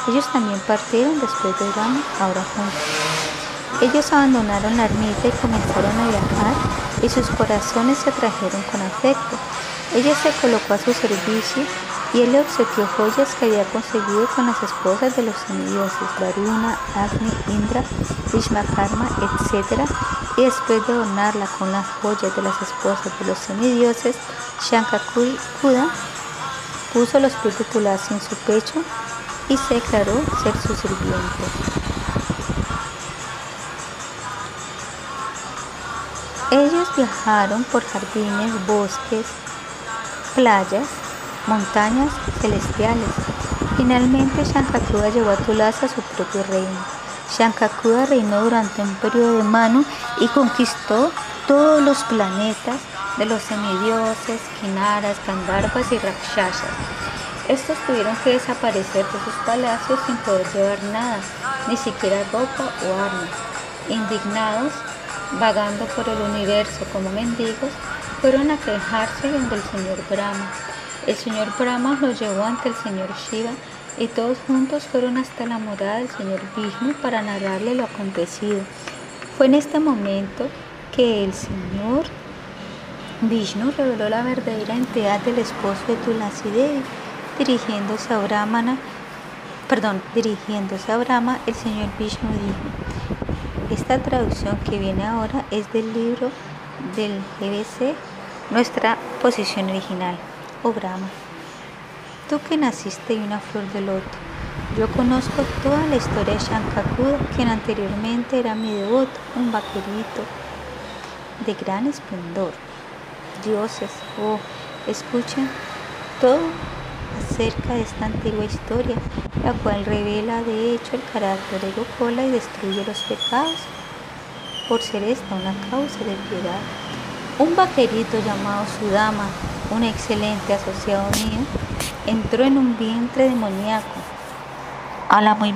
[SPEAKER 1] Ellos también partieron después de Brahma, ahora juntos. Ellos abandonaron la ermita y comenzaron a viajar y sus corazones se atrajeron con afecto. Ella se colocó a su servicio y él le obsequió joyas que había conseguido con las esposas de los semidioses, Varuna, Agni, Indra, Vishmakarma, etc. Y después de adornarla con las joyas de las esposas de los semidioses, Shankakuda puso los pies en su pecho y se declaró ser su sirviente. Ellos viajaron por jardines, bosques, playas, montañas celestiales. Finalmente Shankakuda llevó a Tulasa a su propio reino. Shankakuda reinó durante un periodo de mano y conquistó todos los planetas de los semidioses, Kinaras, Gandharvas y Rakshasas. Estos tuvieron que desaparecer de sus palacios sin poder llevar nada, ni siquiera ropa o armas. Indignados, vagando por el universo como mendigos, fueron a quejarse donde el señor Brahma. El señor Brahma los llevó ante el señor Shiva y todos juntos fueron hasta la morada del señor Vishnu para narrarle lo acontecido. Fue en este momento que el señor Vishnu reveló la verdadera entidad del esposo de Tulasi dirigiéndose a Brahmana, perdón, dirigiéndose a Brahma, el señor Vishnu dijo, esta traducción que viene ahora es del libro del GBC, nuestra posición original oh Brahma, tú que naciste de una flor de loto, yo conozco toda la historia de Shankakuda, quien anteriormente era mi devoto, un vaquerito de gran esplendor. Dioses, oh, escuchen todo acerca de esta antigua historia, la cual revela de hecho el carácter de Gokola y destruye los pecados, por ser esta una causa de piedad. Un vaquerito llamado Sudama un excelente asociado mío, entró en un vientre demoníaco a la muy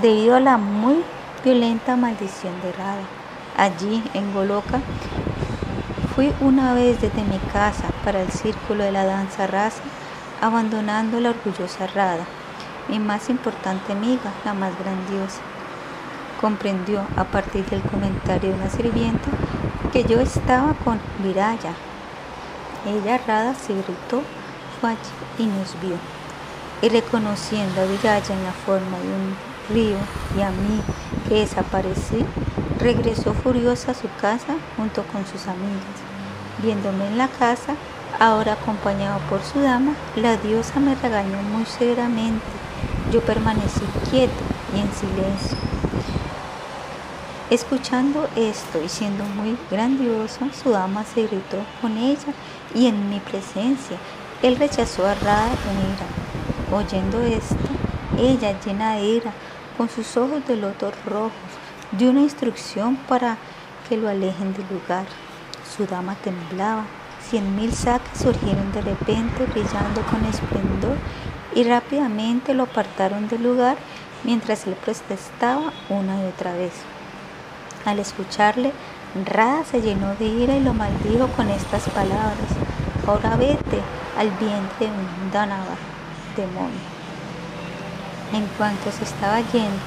[SPEAKER 1] debido a la muy violenta maldición de Radha. Allí, en Goloka, fui una vez desde mi casa para el círculo de la danza rasa, abandonando la orgullosa Radha, mi más importante amiga, la más grandiosa. Comprendió a partir del comentario de una sirvienta que yo estaba con Viraya, ella Rada se irritó, y nos vio. Y reconociendo a Viraya en la forma de un río y a mí que desaparecí, regresó furiosa a su casa junto con sus amigas. Viéndome en la casa, ahora acompañado por su dama, la diosa me regañó muy severamente. Yo permanecí quieto y en silencio. Escuchando esto y siendo muy grandioso, su dama se gritó con ella y en mi presencia. Él rechazó a Rada con ira. Oyendo esto, ella, llena de ira, con sus ojos de loto rojos, dio una instrucción para que lo alejen del lugar. Su dama temblaba. Cien mil saques surgieron de repente brillando con esplendor y rápidamente lo apartaron del lugar mientras él protestaba una y otra vez. Al escucharle, Rada se llenó de ira y lo maldijo con estas palabras. Ahora vete al vientre de un Danaba, demonio. En cuanto se estaba yendo,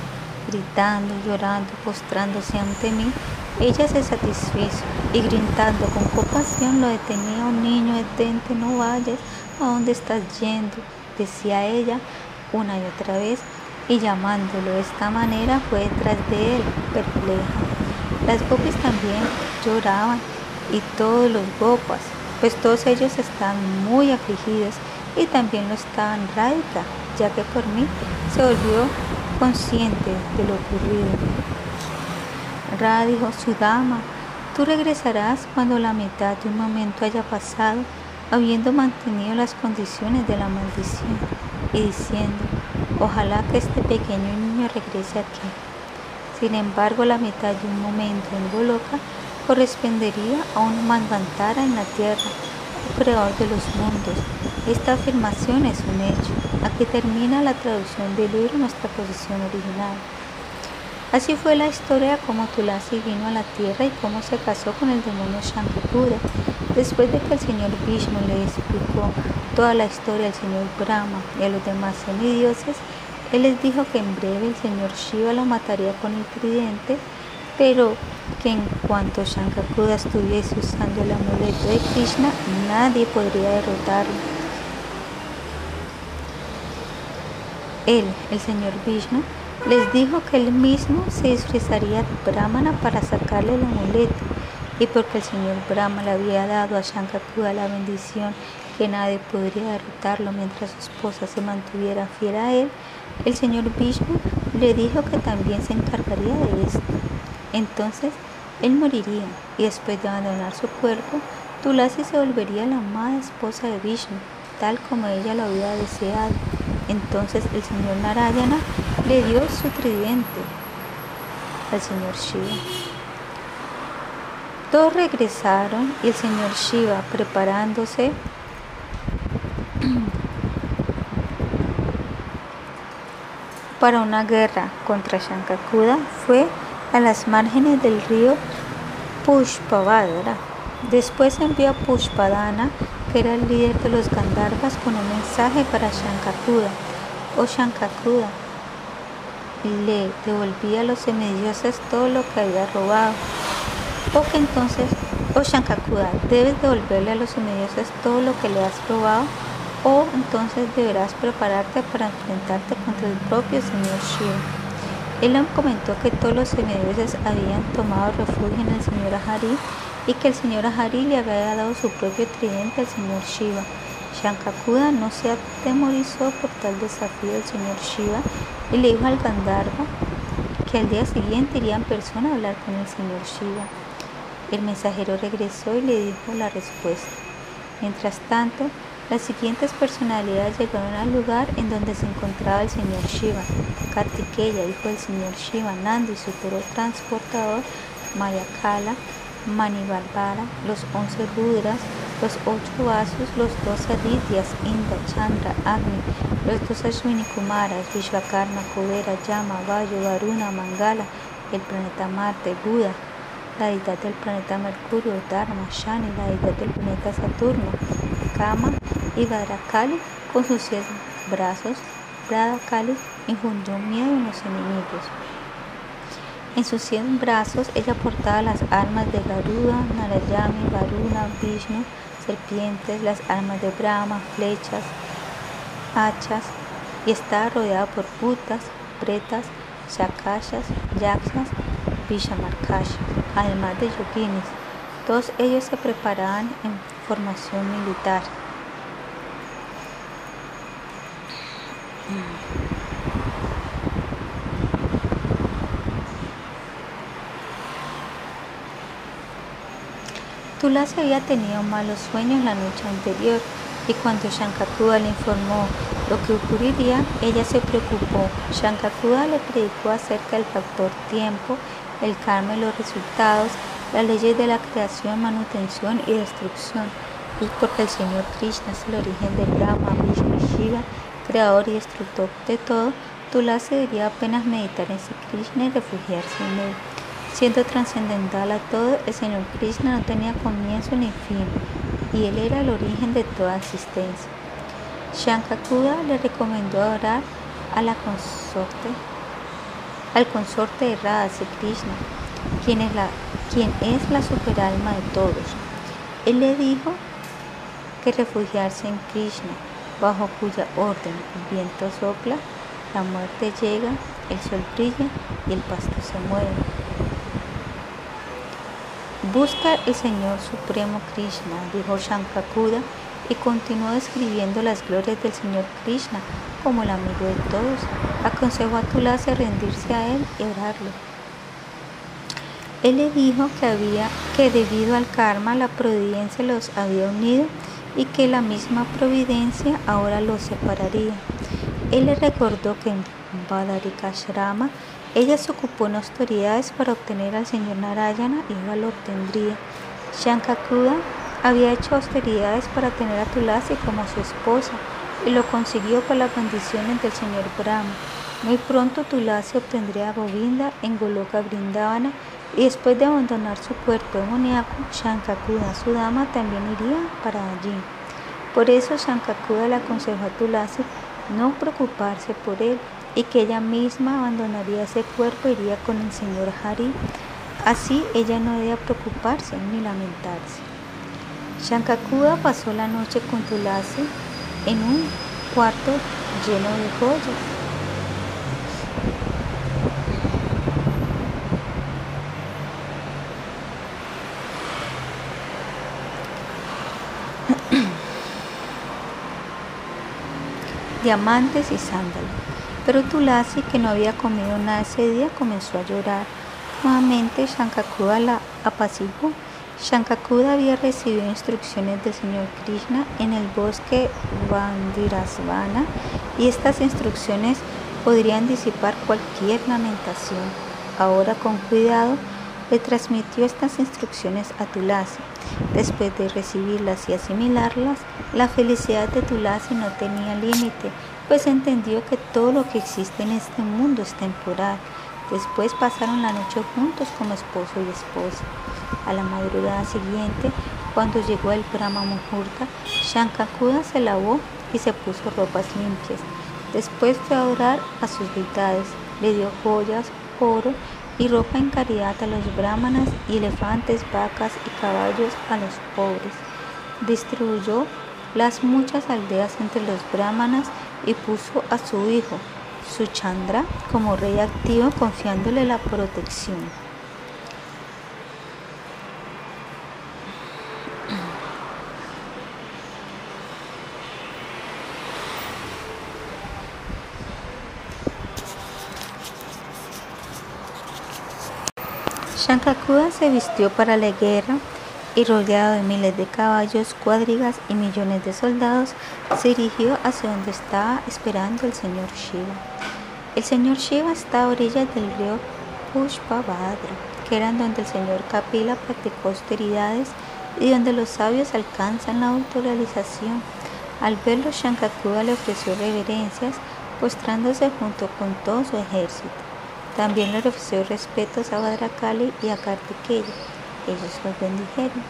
[SPEAKER 1] gritando, llorando, postrándose ante mí, ella se satisfizo y gritando con compasión lo detenía un niño, detente, no vayas, ¿a dónde estás yendo? decía ella una y otra vez y llamándolo de esta manera fue detrás de él, perpleja. Las gopis también lloraban y todos los gopas, pues todos ellos estaban muy afligidos y también lo estaban Radhika, ya que por mí se volvió consciente de lo ocurrido. Radha dijo, su dama, tú regresarás cuando la mitad de un momento haya pasado, habiendo mantenido las condiciones de la maldición, y diciendo, ojalá que este pequeño niño regrese aquí. Sin embargo, la mitad de un momento en Goloka correspondería a un mandantara en la tierra, creador de los mundos. Esta afirmación es un hecho. Aquí termina la traducción del libro nuestra posición original. Así fue la historia de cómo Tulasi vino a la tierra y cómo se casó con el demonio Shankapura. Después de que el señor Vishnu le explicó toda la historia al señor Brahma y a los demás semidioses, él les dijo que en breve el señor Shiva lo mataría con el tridente, pero que en cuanto Shankakuda estuviese usando el amuleto de Krishna, nadie podría derrotarlo. Él, el señor Vishnu, les dijo que él mismo se disfrazaría de Brahmana para sacarle el amuleto, y porque el señor Brahma le había dado a Shankakuda la bendición que nadie podría derrotarlo mientras su esposa se mantuviera fiel a él, el señor Vishnu le dijo que también se encargaría de esto. Entonces él moriría y después de abandonar su cuerpo, Tulasi se volvería la amada esposa de Vishnu, tal como ella lo había deseado. Entonces el señor Narayana le dio su tridente al señor Shiva. Todos regresaron y el señor Shiva, preparándose para una guerra contra Shankakuda fue a las márgenes del río Pushpavadra. Después envió a Pushpadana, que era el líder de los Gandharvas, con un mensaje para Shankakuda. Oh Shankakuda, le devolvía a los semidioses todo lo que había robado. O que entonces, oh Shankakuda, debes devolverle a los semidioses todo lo que le has robado o entonces deberás prepararte para enfrentarte contra el propio señor Shiva. Él comentó que todos los semidioses habían tomado refugio en el señor Ahari y que el señor Ahari le había dado su propio tridente al señor Shiva. Shankakuda no se atemorizó por tal desafío del señor Shiva y le dijo al Gandharva que al día siguiente iría en persona a hablar con el señor Shiva. El mensajero regresó y le dijo la respuesta. Mientras tanto, las siguientes personalidades llegaron al lugar en donde se encontraba el señor Shiva, Kartikeya, hijo del señor Shiva, Nandi, su toro transportador, Mayakala, Manibarbara, los once Rudras, los ocho vasos, los doce Adityas, Indra, Chandra, Agni, los dos Ashwini Kumaras, Vishvakarma, Kudera, Yama, Vayu, Varuna, Mangala, el planeta Marte, Buda, la deidad del planeta Mercurio, Dharma, Shani, la deidad del planeta Saturno, Kama y Vadrakali con sus siete brazos. Vadrakali infundió miedo en los enemigos. En sus cien brazos ella portaba las armas de Garuda, Narayami, Varuna, Vishnu, serpientes, las armas de Brahma, flechas, hachas, y estaba rodeada por putas, pretas, shakashas, yakshas, vishamarkashas, además de yoginis. Todos ellos se preparaban en formación militar. Tulasi había tenido malos sueños la noche anterior y cuando Shankakuda le informó lo que ocurriría, ella se preocupó. Shankakuda le predicó acerca del factor tiempo, el karma y los resultados las leyes de la creación, manutención y destrucción. Y porque el Señor Krishna es el origen de Brahma, Vishnu Shiva, creador y destructor de todo, Tulasi debería apenas meditar en ese Krishna y refugiarse en él. Siendo trascendental a todo, el Señor Krishna no tenía comienzo ni fin, y él era el origen de toda existencia. Shankakuda le recomendó orar a la consorte, al consorte de Radha, Krishna, quien es, la, quien es la superalma de todos. Él le dijo que refugiarse en Krishna, bajo cuya orden el viento sopla, la muerte llega, el sol brilla y el pasto se mueve. Busca el Señor Supremo Krishna, dijo Shankakuda, y continuó describiendo las glorias del Señor Krishna como el amigo de todos. Aconsejó a Tulasi rendirse a él y orarlo. Él le dijo que, había, que debido al karma la providencia los había unido y que la misma providencia ahora los separaría. Él le recordó que en Badarikashrama ella se ocupó en autoridades para obtener al señor Narayana y ahora lo obtendría. Shankakuda había hecho austeridades para tener a Tulasi como su esposa y lo consiguió con las bendiciones del señor Brahma. Muy pronto Tulasi obtendría a Govinda en Goloka Vrindavana y después de abandonar su cuerpo demoníaco, Shankakuda, su dama, también iría para allí. Por eso Shankakuda le aconsejó a Tulasi no preocuparse por él, y que ella misma abandonaría ese cuerpo e iría con el señor Hari. Así ella no debía preocuparse ni lamentarse. Shankakuda pasó la noche con Tulasi en un cuarto lleno de joyas. Diamantes y sándalos. Pero Tulasi, que no había comido nada ese día, comenzó a llorar. Nuevamente Shankakuda la apaciguó. Shankakuda había recibido instrucciones del señor Krishna en el bosque Vandirasvana y estas instrucciones podrían disipar cualquier lamentación. Ahora con cuidado le transmitió estas instrucciones a Tulasi. Después de recibirlas y asimilarlas, la felicidad de Tulasi no tenía límite pues entendió que todo lo que existe en este mundo es temporal. Después pasaron la noche juntos como esposo y esposa. A la madrugada siguiente, cuando llegó el Brahma Muhurta, Shankakuda se lavó y se puso ropas limpias. Después fue a orar a sus deidades, le dio joyas, oro y ropa en caridad a los brahmanas y elefantes, vacas y caballos a los pobres. Distribuyó las muchas aldeas entre los brahmanas y puso a su hijo, Suchandra, como rey activo confiándole la protección. Shankakuda se vistió para la guerra y rodeado de miles de caballos, cuadrigas y millones de soldados, se dirigió hacia donde estaba esperando el señor Shiva. El señor Shiva está a orillas del río Pushpabhadra, que era donde el señor Kapila practicó austeridades y donde los sabios alcanzan la autorrealización. Al verlo, Shankakuda le ofreció reverencias, postrándose junto con todo su ejército. También le ofreció respetos a Badrakali y a Kartikeya ellos los bendijeron.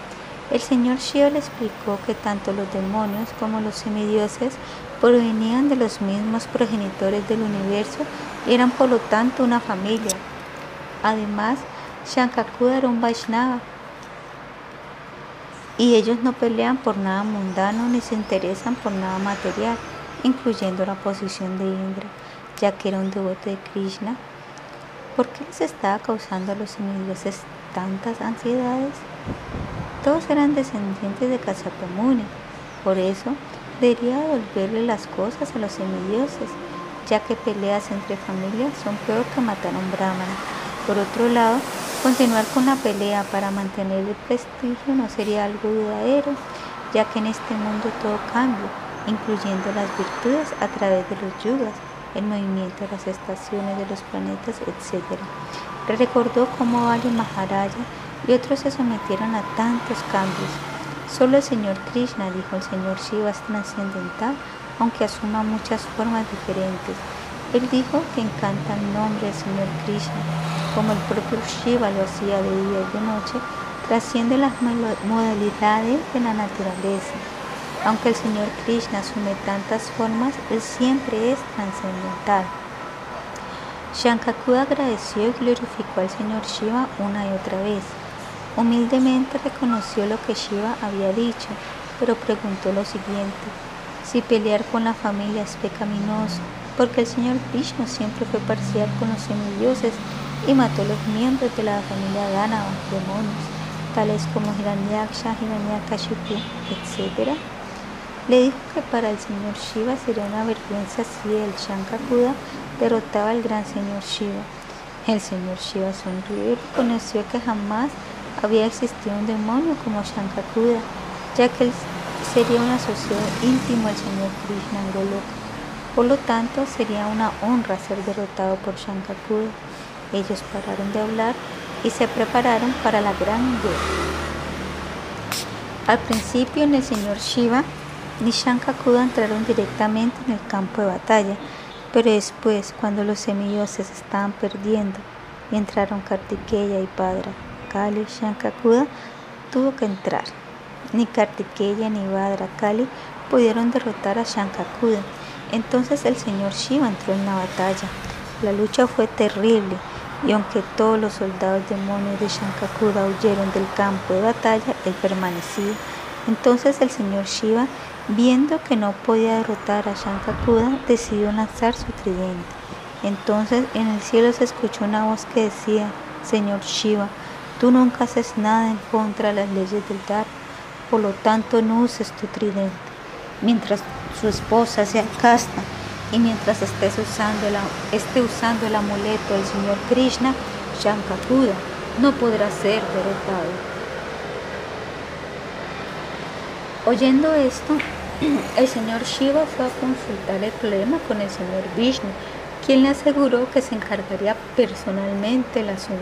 [SPEAKER 1] El señor Shiva le explicó que tanto los demonios como los semidioses provenían de los mismos progenitores del universo y eran por lo tanto una familia. Además, Shankakuda era un Vaishnava y ellos no pelean por nada mundano ni se interesan por nada material, incluyendo la posición de Indra, ya que era un devoto de Krishna. ¿Por qué les estaba causando a los semidioses tantas ansiedades? Todos eran descendientes de Kasapamuni, por eso debería devolverle las cosas a los semidioses, ya que peleas entre familias son peor que matar a un brahmana. Por otro lado, Continuar con la pelea para mantener el prestigio no sería algo duradero, ya que en este mundo todo cambia, incluyendo las virtudes a través de los yugas, el movimiento de las estaciones de los planetas, etc. Recordó cómo Ali Maharaja y otros se sometieron a tantos cambios. Solo el Señor Krishna, dijo el Señor Shiva, es trascendental, aunque asuma muchas formas diferentes. Él dijo que encanta el nombre del Señor Krishna, como el propio Shiva lo hacía de día y de noche, trasciende las modalidades de la naturaleza. Aunque el Señor Krishna asume tantas formas, Él siempre es trascendental. Shankakuda agradeció y glorificó al Señor Shiva una y otra vez. Humildemente reconoció lo que Shiva había dicho, pero preguntó lo siguiente, si pelear con la familia es pecaminoso, porque el Señor Vishnu siempre fue parcial con los semidioses y mató a los miembros de la familia Ganava, demonios, tales como Hiranyaksha, Hiranyakashipu, etc. Le dijo que para el señor Shiva sería una vergüenza si el Shankakuda derrotaba al gran señor Shiva. El señor Shiva sonrió y reconoció que jamás había existido un demonio como Shankakuda, ya que él sería un asociado íntimo del señor Krishna Goloka. Por lo tanto, sería una honra ser derrotado por Shankakuda. Ellos pararon de hablar y se prepararon para la gran guerra. Al principio, el señor Shiva ni Shankakuda entraron directamente en el campo de batalla, pero después, cuando los semidioses estaban perdiendo entraron Kartikeya y Padra, Kali, Shankakuda tuvo que entrar. Ni Kartikeya ni Badra Kali pudieron derrotar a Shankakuda. Entonces el señor Shiva entró en la batalla. La lucha fue terrible y aunque todos los soldados demonios de Shankakuda huyeron del campo de batalla, él permanecía. Entonces el señor Shiva, viendo que no podía derrotar a Shankakuda, decidió lanzar su tridente. Entonces en el cielo se escuchó una voz que decía, Señor Shiva, tú nunca haces nada en contra de las leyes del Dharma, por lo tanto no uses tu tridente. Mientras su esposa sea casta y mientras estés usando esté usando el amuleto del Señor Krishna, Shankakuda no podrá ser derrotado. Oyendo esto, el señor Shiva fue a consultar el problema con el señor Vishnu, quien le aseguró que se encargaría personalmente el asunto.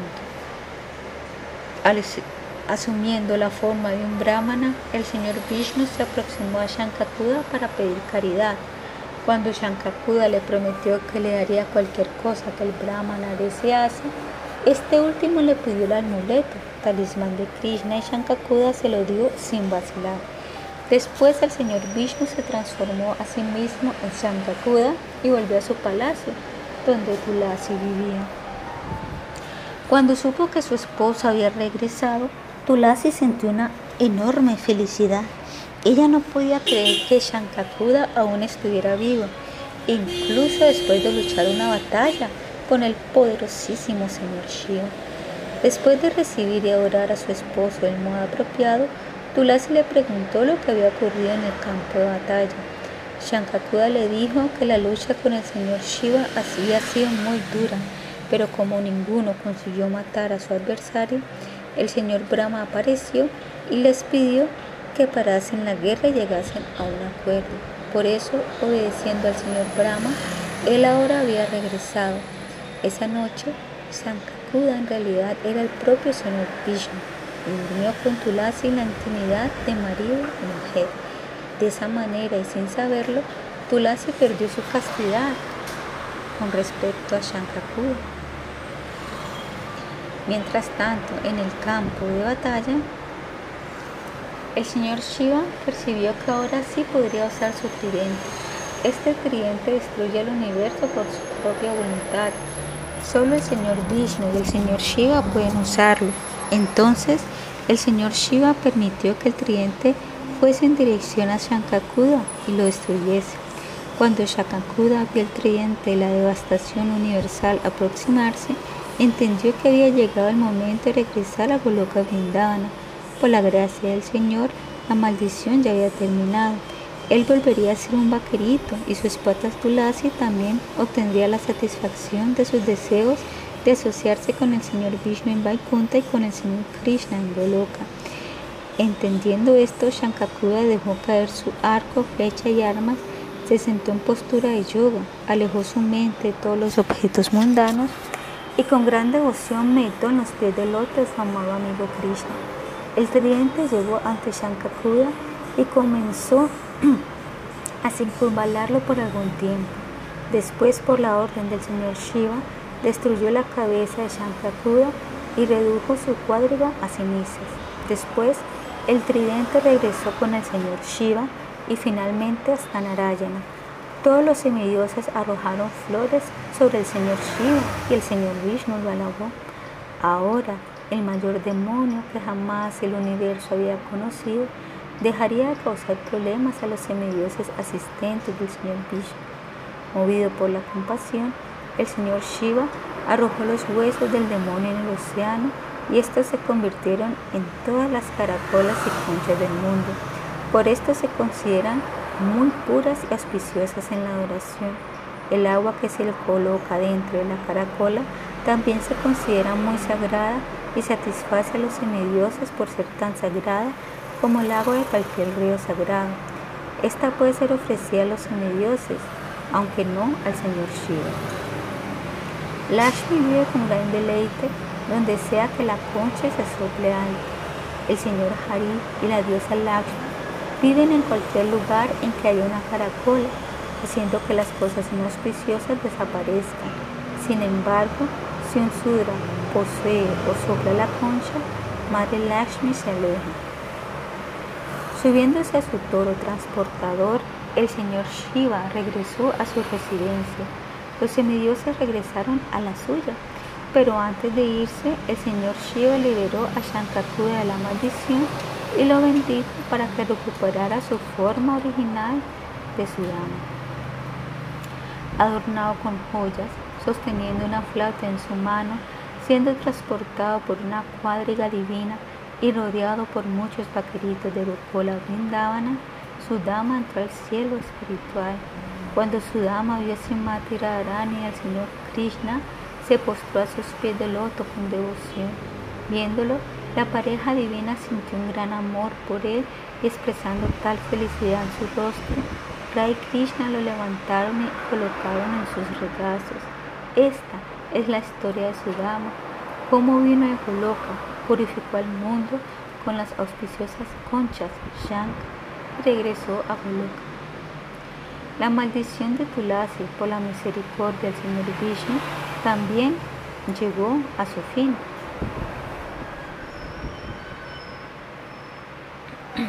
[SPEAKER 1] asumiendo la forma de un brahmana, el señor Vishnu se aproximó a Shankakuda para pedir caridad. Cuando Shankakuda le prometió que le daría cualquier cosa que el brahmana desease, este último le pidió el amuleto, talismán de Krishna, y Shankakuda se lo dio sin vacilar. Después el señor Vishnu se transformó a sí mismo en Shankakuda y volvió a su palacio, donde Tulasi vivía. Cuando supo que su esposa había regresado, Tulasi sintió una enorme felicidad ella no podía creer que Shankakuda aún estuviera vivo, incluso después de luchar una batalla con el poderosísimo señor Shiva. Después de recibir y adorar a su esposo del modo apropiado, Tulasi le preguntó lo que había ocurrido en el campo de batalla. Shankakuda le dijo que la lucha con el señor Shiva había sido muy dura, pero como ninguno consiguió matar a su adversario, el señor Brahma apareció y les pidió que parasen la guerra y llegasen a un acuerdo. Por eso, obedeciendo al señor Brahma, él ahora había regresado. Esa noche, Sankakuda en realidad era el propio señor Vishnu y durmió con Tulasi en la intimidad de marido y mujer. De esa manera y sin saberlo, Tulasi perdió su castidad con respecto a Shankakuda. Mientras tanto, en el campo de batalla, el señor Shiva percibió que ahora sí podría usar su tridente. Este tridente destruye el universo por su propia voluntad. Solo el señor Vishnu y el señor Shiva pueden usarlo. Entonces, el señor Shiva permitió que el tridente fuese en dirección a Shankakuda y lo destruyese. Cuando Shankakuda vio el tridente y la devastación universal aproximarse, entendió que había llegado el momento de regresar a Goloka Vrindavana por la gracia del Señor, la maldición ya había terminado. Él volvería a ser un vaquerito y su esposa Tulasi también obtendría la satisfacción de sus deseos de asociarse con el señor Vishnu en Vaikunta y con el señor Krishna en Goloka. Entendiendo esto, Shankakuda dejó caer su arco, flecha y armas, se sentó en postura de yoga, alejó su mente de todos los objetos mundanos y con gran devoción meditó en los pies del loto de su amado amigo Krishna. El tridente llegó ante Shankakuda y comenzó a circunvalarlo por algún tiempo. Después, por la orden del señor Shiva, destruyó la cabeza de Shankakuda y redujo su cuadriga a cenizas. Después, el tridente regresó con el señor Shiva y finalmente hasta Narayana. Todos los semidioses arrojaron flores sobre el señor Shiva y el señor Vishnu lo alabó. Ahora, el mayor demonio que jamás el universo había conocido dejaría de causar problemas a los semidioses asistentes del señor Vishnu. Movido por la compasión, el señor Shiva arrojó los huesos del demonio en el océano y estos se convirtieron en todas las caracolas y conchas del mundo. Por esto se consideran muy puras y auspiciosas en la adoración. El agua que se le coloca dentro de la caracola también se considera muy sagrada y satisface a los semidioses por ser tan sagrada como el agua de cualquier río sagrado. Esta puede ser ofrecida a los semidioses, aunque no al señor Shiva. Lashmi vive con gran deleite donde sea que la concha se sople alto. El señor Hari y la diosa Lakshmi viven en cualquier lugar en que haya una caracola, haciendo que las cosas inauspiciosas desaparezcan. Sin embargo, si un sudra posee o sopla la concha, Madre Lakshmi se aleja. Subiéndose a su toro transportador, el señor Shiva regresó a su residencia. Los semidioses regresaron a la suya pero antes de irse, el señor Shiva liberó a Shankakuda de la maldición y lo bendijo para que recuperara su forma original de su dama. Adornado con joyas, sosteniendo una flauta en su mano, siendo transportado por una cuadriga divina y rodeado por muchos vaqueritos de Gokola Vrindavana, su dama entró al cielo espiritual. Cuando su dama vio a Simati Radharani y al señor Krishna, se postró a sus pies de loto con devoción. Viéndolo, la pareja divina sintió un gran amor por él y expresando tal felicidad en su rostro, Rai y Krishna lo levantaron y colocaron en sus regazos. Esta es la historia de su dama, cómo vino de Goloka, purificó al mundo con las auspiciosas conchas Shank y regresó a Goloka. La maldición de Tulasi por la misericordia del Señor Vishnu también llegó a su fin.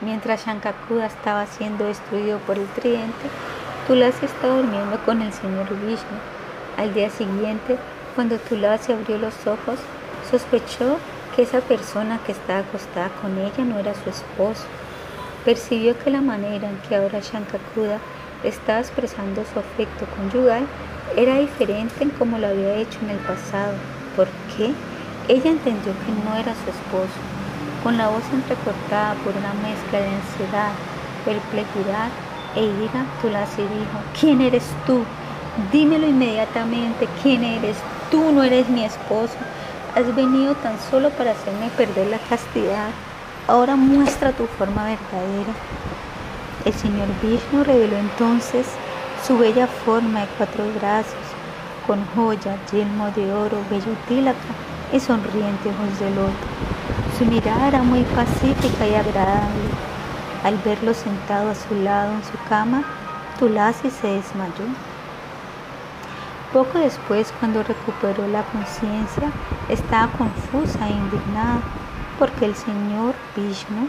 [SPEAKER 1] Mientras Shankakuda estaba siendo destruido por el tridente, Tulasi estaba durmiendo con el señor Vishnu. Al día siguiente, cuando Tulasi abrió los ojos, sospechó que esa persona que estaba acostada con ella no era su esposo. Percibió que la manera en que ahora Shankakuda estaba expresando su afecto conyugal era diferente en como lo había hecho en el pasado. ¿Por qué? Ella entendió que no era su esposo. Con la voz entrecortada por una mezcla de ansiedad, perplejidad e ira, Tulasi dijo, ¿quién eres tú? Dímelo inmediatamente, ¿quién eres? Tú no eres mi esposo. Has venido tan solo para hacerme perder la castidad. Ahora muestra tu forma verdadera. El señor Vishnu reveló entonces su bella forma de cuatro brazos, con joya, yelmo de oro, bello tílaca y sonriente ojos de loto. Su mirada era muy pacífica y agradable. Al verlo sentado a su lado en su cama, Tulasi se desmayó. Poco después, cuando recuperó la conciencia, estaba confusa e indignada porque el señor Vishnu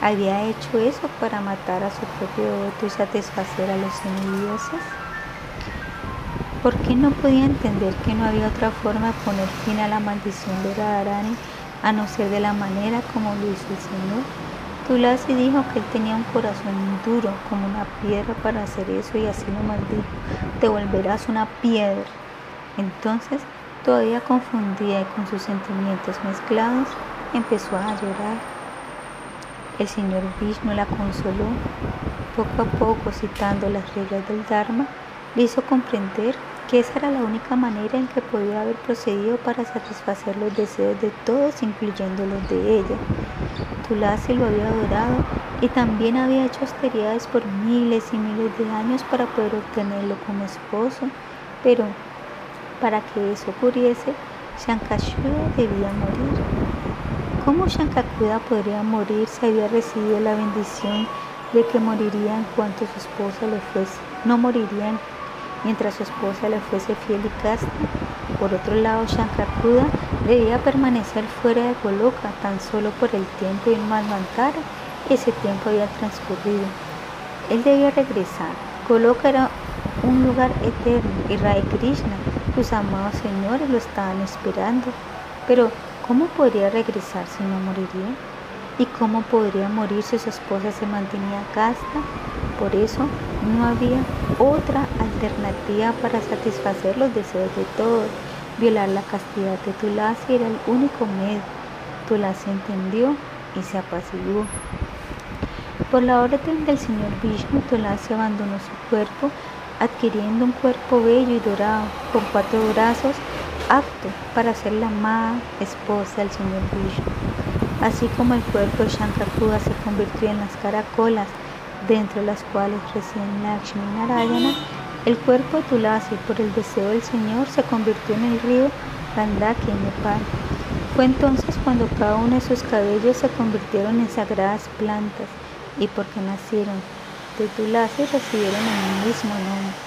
[SPEAKER 1] había hecho eso para matar a su propio devoto y satisfacer a los semidioses? ¿Por qué no podía entender que no había otra forma de poner fin a la maldición de Radharani a no ser de la manera como lo hizo el Señor? Tulasi dijo que él tenía un corazón duro como una piedra para hacer eso y así lo maldijo. Te volverás una piedra. Entonces, todavía confundida y con sus sentimientos mezclados, empezó a llorar. El señor Vishnu la consoló, poco a poco citando las reglas del Dharma, le hizo comprender que esa era la única manera en que podía haber procedido para satisfacer los deseos de todos, incluyendo los de ella. Tulasi lo había adorado y también había hecho austeridades por miles y miles de años para poder obtenerlo como esposo, pero para que eso ocurriese, Shankashuda debía morir. ¿Cómo Shankakuda podría morir si había recibido la bendición de que moriría en cuanto su esposa le fuese? No moriría mientras su esposa le fuese fiel y casta. Por otro lado, Shankakuda debía permanecer fuera de Goloka tan solo por el tiempo y Manvantara. Ese tiempo había transcurrido. Él debía regresar. Goloka era un lugar eterno y Rai Krishna, sus amados señores, lo estaban esperando. Pero, ¿cómo podría regresar si no moriría? ¿Y cómo podría morir si su esposa se mantenía casta? Por eso no había otra alternativa para satisfacer los deseos de todos. Violar la castidad de Tulasi era el único medio. Tulasi entendió y se apaciguó. Por la orden del señor Vishnu, Tulasi abandonó su cuerpo, adquiriendo un cuerpo bello y dorado, con cuatro brazos, apto para ser la amada esposa del señor Vishnu. Así como el cuerpo de Shankakuda se convirtió en las caracolas, dentro de las cuales residen Lakshmi Narayana, el cuerpo de Tulasi, por el deseo del Señor, se convirtió en el río Gandaki en Nepal. Fue entonces cuando cada uno de sus cabellos se convirtieron en sagradas plantas y porque nacieron de Tulasi recibieron el mismo nombre.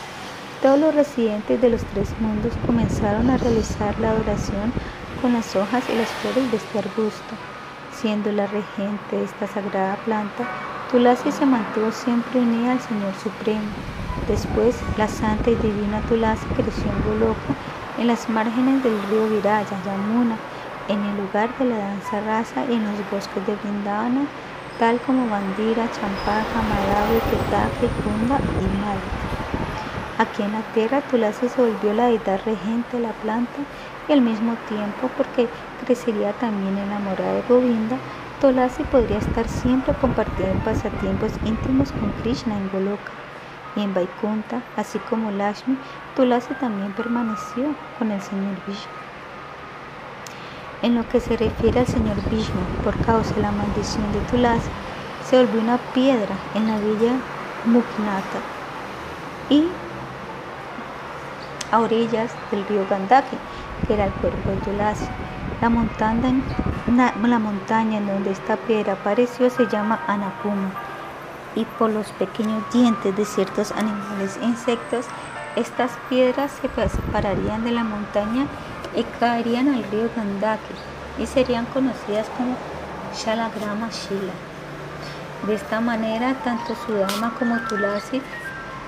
[SPEAKER 1] Todos los residentes de los tres mundos comenzaron a realizar la adoración con las hojas y las flores de este arbusto. Siendo la regente de esta sagrada planta, Tulasi se mantuvo siempre unida al Señor Supremo. Después, la santa y divina Tulasi creció en Goloka, en las márgenes del río Viraya, Yamuna, en el lugar de la danza rasa y en los bosques de Vrindavana, tal como Bandira, Champaka, Madhavi, Ketaki, Kunda y Malika. Aquí en la tierra, Tulasi se volvió la deidad regente de la planta y al mismo tiempo, porque crecería también enamorada de Govinda, Tulasi podría estar siempre compartiendo pasatiempos íntimos con Krishna en Goloka y en Vaikunta, así como Lashmi, Tulasi también permaneció con el señor Vishnu. En lo que se refiere al señor Vishnu, por causa de la maldición de Tulasi, se volvió una piedra en la villa Muknata y a orillas del río Gandaki, que era el cuerpo de Tulasi. La montaña, en donde esta piedra apareció se llama Anapuma y por los pequeños dientes de ciertos animales e insectos, estas piedras se separarían de la montaña y caerían al río Gandaki y serían conocidas como Shalagrama Shila. De esta manera, tanto Sudama como Tulasi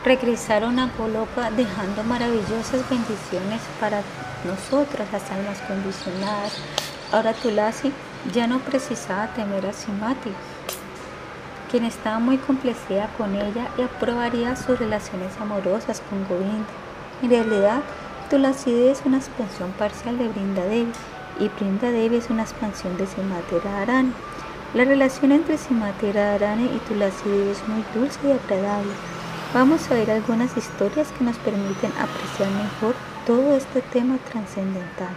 [SPEAKER 1] regresaron a Goloka dejando maravillosas bendiciones para nosotras, las almas condicionadas. Ahora Tulasi ya no precisaba temer a Simati, quien estaba muy complacida con ella y aprobaría sus relaciones amorosas con Govinda. En realidad, Tulasi es una expansión parcial de Brindadevi y Brindadevi es una expansión de Simati Radharani. La relación entre Simati Radharani y Tulasi es muy dulce y agradable. Vamos a ver algunas historias que nos permiten apreciar mejor todo este tema trascendental.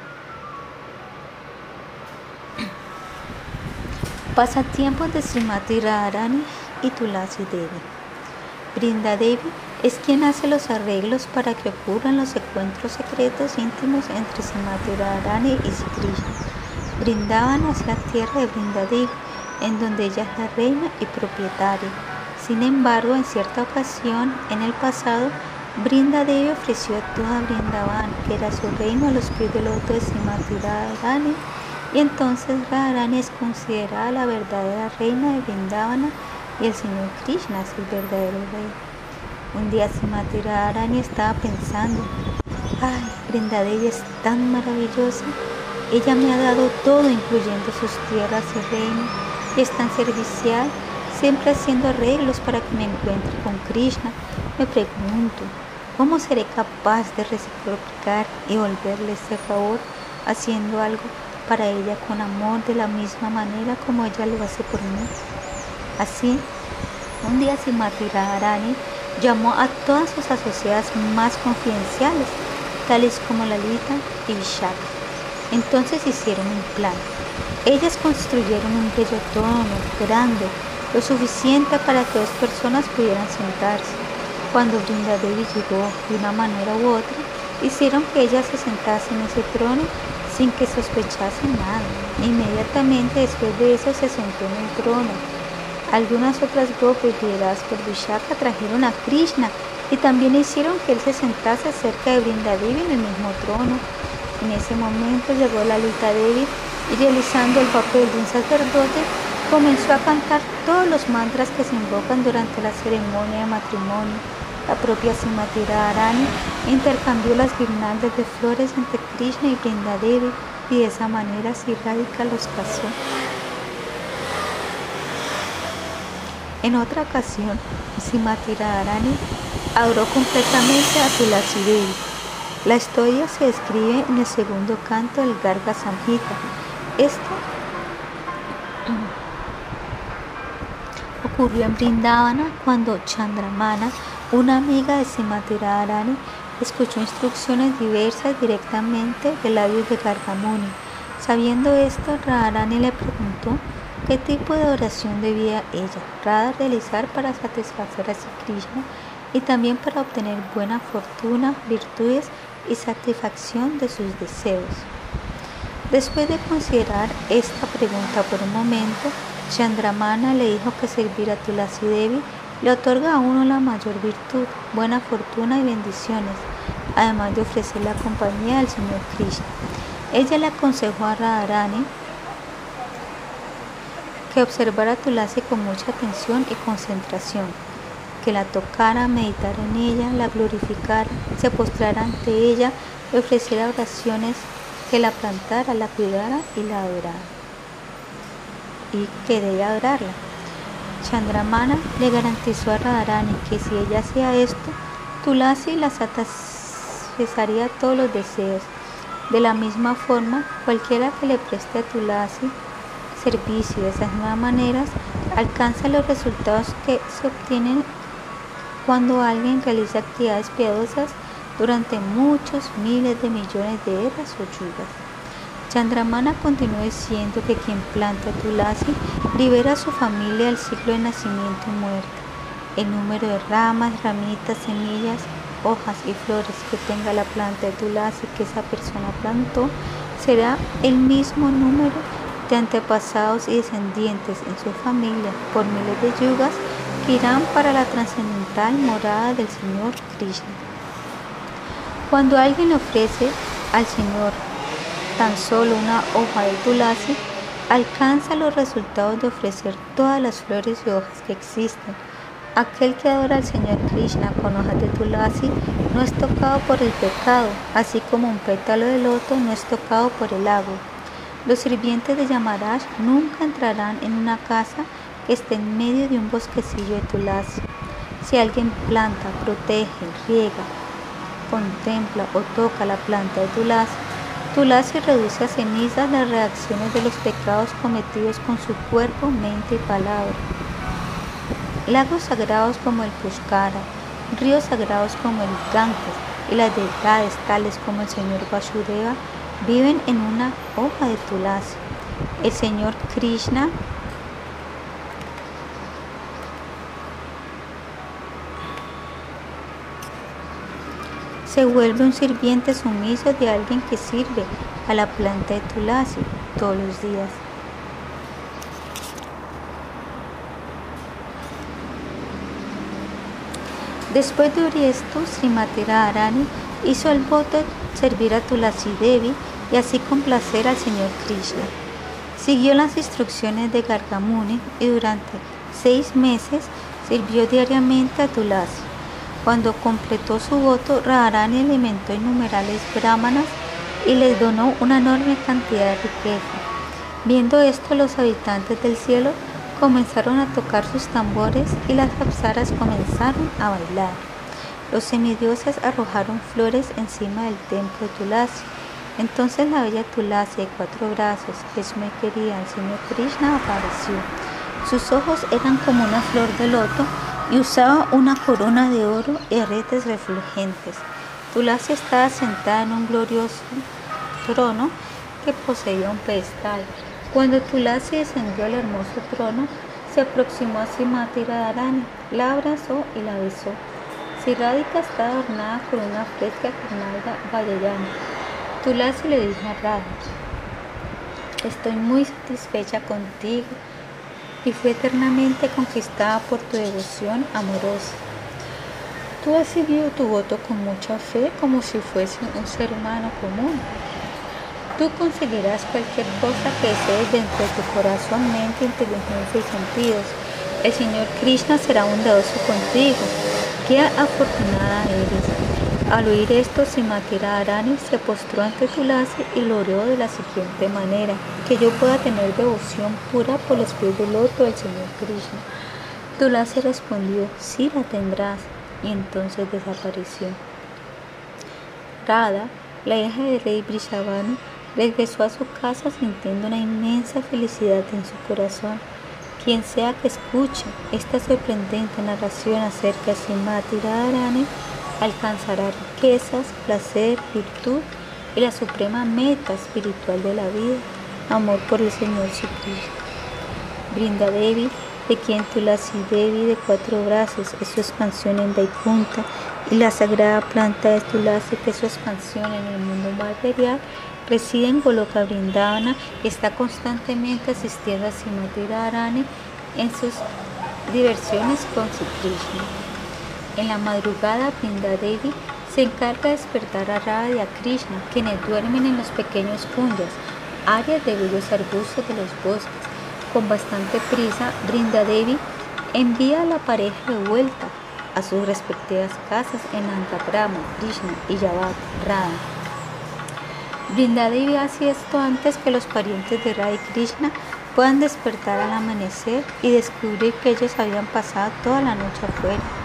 [SPEAKER 1] Pasatiempos de Srimati Radharani y Tulasi Devi. Brinda Devi es quien hace los arreglos para que ocurran los encuentros secretos íntimos entre Srimati Radharani y Krishna. Brindavan es la tierra de Brinda Devi, en donde ella es la reina y propietaria. Sin embargo, en cierta ocasión, en el pasado, Brinda Devi ofreció a Brindavan, que era su reino, a los pies del loto de Srimati Radharani y entonces Radharani es considerada la verdadera reina de Vrindavana y el Señor Krishna es el verdadero rey. Un día Simati Radharani estaba pensando, ay, Vrindadevi es tan maravillosa, ella me ha dado todo incluyendo sus tierras y reino y es tan servicial, siempre haciendo arreglos para que me encuentre con Krishna. Me pregunto, ¿cómo seré capaz de reciprocar y volverle este favor haciendo algo para ella con amor de la misma manera como ella lo hace por mí. Así, un día Simati Radharani llamó a todas sus asociadas más confidenciales tales como Lalita y Vishaka. Entonces hicieron un plan. Ellas construyeron un bello trono grande, lo suficiente para que dos personas pudieran sentarse. Cuando Brindadevi llegó de una manera u otra, hicieron que ella se sentase en ese trono sin que sospechase nada. Inmediatamente después de eso se sentó en el trono. Algunas otras grupos lideradas por Vishaka trajeron a Krishna y también hicieron que él se sentase cerca de Brindadevi en el mismo trono. En ese momento llegó la Lita Devi y realizando el papel de un sacerdote comenzó a cantar todos los mantras que se invocan durante la ceremonia de matrimonio. La propia Simati Arani intercambió las guirnaldas de flores entre Krishna y Brindadevi y de esa manera Radhika los casó. En otra ocasión, Simati Arani adoró completamente a Tulasi Devi. La historia se describe en el segundo canto del Garga Samhita. Ocurrió en Brindavana cuando Chandramana una amiga de Simati Radharani escuchó instrucciones diversas directamente de labios de Gargamuni. Sabiendo esto, Radharani le preguntó qué tipo de oración debía ella, Radha, realizar para satisfacer a Sri y también para obtener buena fortuna, virtudes y satisfacción de sus deseos. Después de considerar esta pregunta por un momento, Chandramana le dijo que servir a Tulasi Devi le otorga a uno la mayor virtud, buena fortuna y bendiciones, además de ofrecer la compañía del Señor Krishna. Ella le aconsejó a Radharani que observara Tulasi con mucha atención y concentración, que la tocara, meditara en ella, la glorificara, se postrara ante ella, le ofreciera oraciones, que la plantara, la cuidara y la adorara. Y que debe adorarla. Chandramana le garantizó a Radharani que si ella hacía esto, Tulasi la satisfaría todos los deseos. De la misma forma, cualquiera que le preste a Tulasi servicio de esas nuevas maneras alcanza los resultados que se obtienen cuando alguien realiza actividades piadosas durante muchos miles de millones de eras o yugas. Chandramana continuó diciendo que quien planta Tulasi libera a su familia del ciclo de nacimiento y muerte. El número de ramas, ramitas, semillas, hojas y flores que tenga la planta de Tulasi que esa persona plantó será el mismo número de antepasados y descendientes en su familia por miles de yugas que irán para la trascendental morada del Señor Krishna. Cuando alguien ofrece al Señor tan solo una hoja de tulasi alcanza los resultados de ofrecer todas las flores y hojas que existen. Aquel que adora al Señor Krishna con hojas de tulasi no es tocado por el pecado, así como un pétalo de loto no es tocado por el agua. Los sirvientes de Yamaraj nunca entrarán en una casa que esté en medio de un bosquecillo de tulasi. Si alguien planta, protege, riega, contempla o toca la planta de tulasi, Tulasi reduce a cenizas las reacciones de los pecados cometidos con su cuerpo, mente y palabra. Lagos sagrados como el Pushkara, ríos sagrados como el Ganges y las deidades tales como el Señor Vasudeva viven en una hoja de Tulasi. El Señor Krishna se vuelve un sirviente sumiso de alguien que sirve a la planta de Tulasi todos los días. Después de esto, Srimati Arani hizo el voto de servir a Tulasi Devi y así complacer al Señor Krishna. Siguió las instrucciones de Gargamuni y durante seis meses sirvió diariamente a Tulasi. Cuando completó su voto, Radharani alimentó innumerables brahmanas y les donó una enorme cantidad de riqueza. Viendo esto, los habitantes del cielo comenzaron a tocar sus tambores y las apsaras comenzaron a bailar. Los semidioses arrojaron flores encima del templo de Tulasi. Entonces la bella Tulasi de cuatro brazos, que es muy querida el Krishna, apareció. Sus ojos eran como una flor de loto y usaba una corona de oro y aretes refulgentes. Tulasi estaba sentada en un glorioso trono que poseía un pedestal. Cuando Tulasi descendió al hermoso trono, se aproximó a Simati Radharani, la abrazó y la besó. Siradika estaba adornada con una fresca carnada vallayana. Tulasi le dijo a Radha, estoy muy satisfecha contigo y fui eternamente conquistada por tu devoción amorosa. Tú has seguido tu voto con mucha fe como si fuese un ser humano común. Tú conseguirás cualquier cosa que desees dentro de tu corazón, mente, inteligencia y sentidos. El Señor Krishna será bondadoso contigo. Qué afortunada eres. Al oír esto, Simati Arani se postró ante Tulasi y lo oró de la siguiente manera, que yo pueda tener devoción pura por los pies del otro del Señor Krishna. Tulasi respondió, sí la tendrás y entonces desapareció. Radha, la hija del rey Brishabhanu, regresó a su casa sintiendo una inmensa felicidad en su corazón. Quien sea que escuche esta sorprendente narración acerca de Simati Radharani alcanzará riquezas, placer, virtud y la suprema meta espiritual de la vida, amor por el Señor Krishna. Brinda Devi de quien Tulasi Devi de cuatro brazos es su expansión en Vaikunta y la sagrada planta de Tulasi que es su expansión en el mundo material, reside en Goloka Vrindavana y está constantemente asistiendo a Simati Radharani en sus diversiones con su Krishna. En la madrugada, Devi se encarga de despertar a Radha y a Krishna, quienes duermen en los pequeños kunjas, áreas de bellos arbustos de los bosques con bastante prisa, Brinda Devi envía a la pareja de vuelta a sus respectivas casas en Antaprama, Krishna y Yavat, Radha. Brinda Devi hace esto antes que los parientes de Radha y Krishna puedan despertar al amanecer y descubrir que ellos habían pasado toda la noche afuera.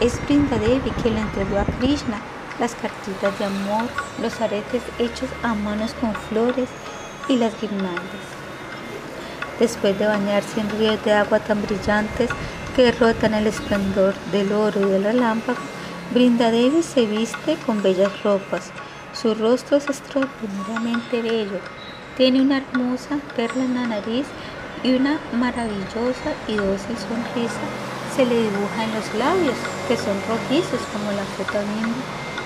[SPEAKER 1] Es Brinda Devi quien le entregó a Krishna las cartitas de amor, los aretes hechos a manos con flores y las guirnaldas. Después de bañarse en ríos de agua tan brillantes que derrotan el esplendor del oro y del relámpago, Brindadevi se viste con bellas ropas. Su rostro es extraordinariamente bello. Tiene una hermosa perla en la nariz y una maravillosa y dócil sonrisa se le dibuja en los labios, que son rojizos como la fruta misma,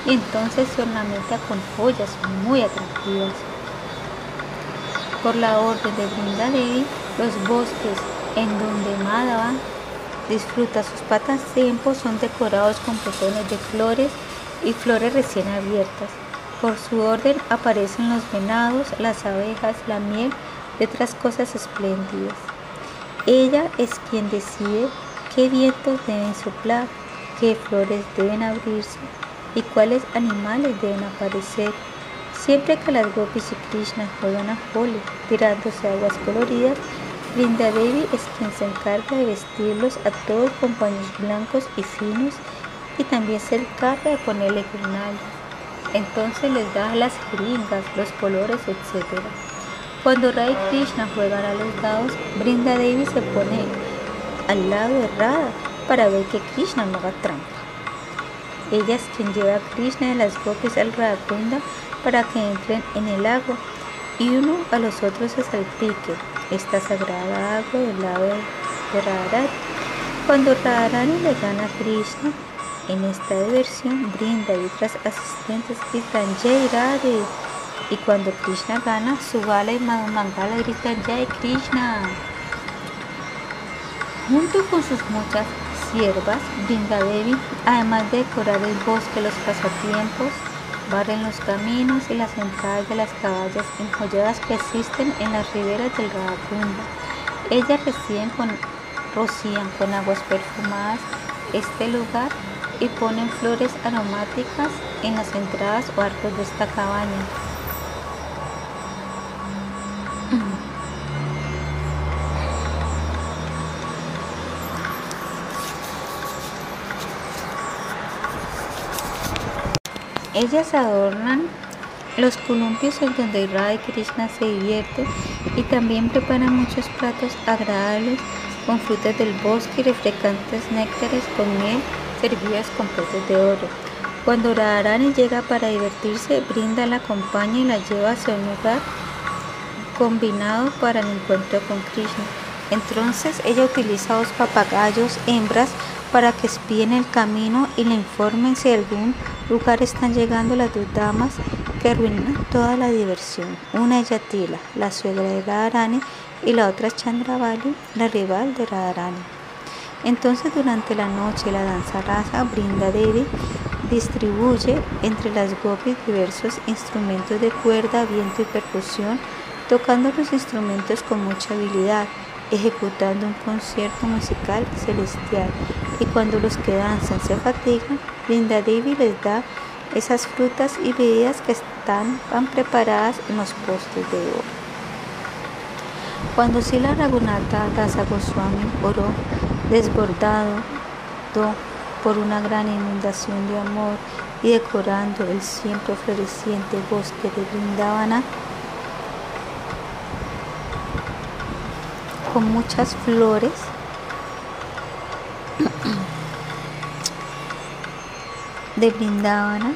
[SPEAKER 1] y entonces se ornamenta con joyas muy atractivas. Por la orden de Brindadevi, los bosques en donde Madhava disfruta sus patas tiempos son decorados con botones de flores y flores recién abiertas. Por su orden aparecen los venados, las abejas, la miel y otras cosas espléndidas. Ella es quien decide qué vientos deben soplar, qué flores deben abrirse y cuáles animales deben aparecer. Siempre que las gopis y Krishna juegan a Holi, tirándose aguas coloridas, Linda Baby es quien se encarga de vestirlos a todos con paños blancos y finos y también se encarga de ponerle guirnaldas. Entonces les da las jeringas, los colores, etc. Cuando Rai y Krishna juegan a los dados, Brinda Devi se pone al lado de Radha para ver que Krishna no haga trampa. Ella es quien lleva a Krishna y las gopis al Radha para que entren en el agua y uno a los otros se salpique esta sagrada agua del lado de Radharani. Cuando Radharani le gana a Krishna, en esta diversión brinda y otras asistentes gritan Jai Radhe y cuando Krishna gana, su bala y Mangala gritan Jai Krishna. Junto con sus muchas siervas, Brinda Devi, además de decorar el bosque, los pasatiempos, barren los caminos y las entradas de las caballas enjolladas que existen en las riberas del Radakunda. Ellas reciben con, rocían con aguas perfumadas este lugar y ponen flores aromáticas en las entradas o arcos de esta cabaña. Ellas adornan los columpios en donde Radha Krishna se divierten y también preparan muchos platos agradables con frutas del bosque y refrescantes néctares con miel servidas con peces de oro. Cuando Radharani llega para divertirse, Brinda la acompaña y la lleva hacia un lugar combinado para el encuentro con Krishna. Entonces ella utiliza dos papagayos hembras para que espíen el camino y le informen si algún lugar están llegando las dos damas que arruinan toda la diversión. Una es Yatila, la suegra de Radharani, y la otra es Chandravali, la rival de Radharani. Entonces durante la noche la danza rasa Brinda Devi distribuye entre las gopis diversos instrumentos de cuerda, viento y percusión, tocando los instrumentos con mucha habilidad, ejecutando un concierto musical celestial. Y cuando los que danzan se fatigan, Brinda Devi les da esas frutas y bebidas que están van preparadas en los postes de oro. Cuando Sila Raghunatha Dasa Goswami oró desbordado por una gran inundación de amor y decorando el siempre floreciente bosque de Brindavana con muchas flores de Brindavana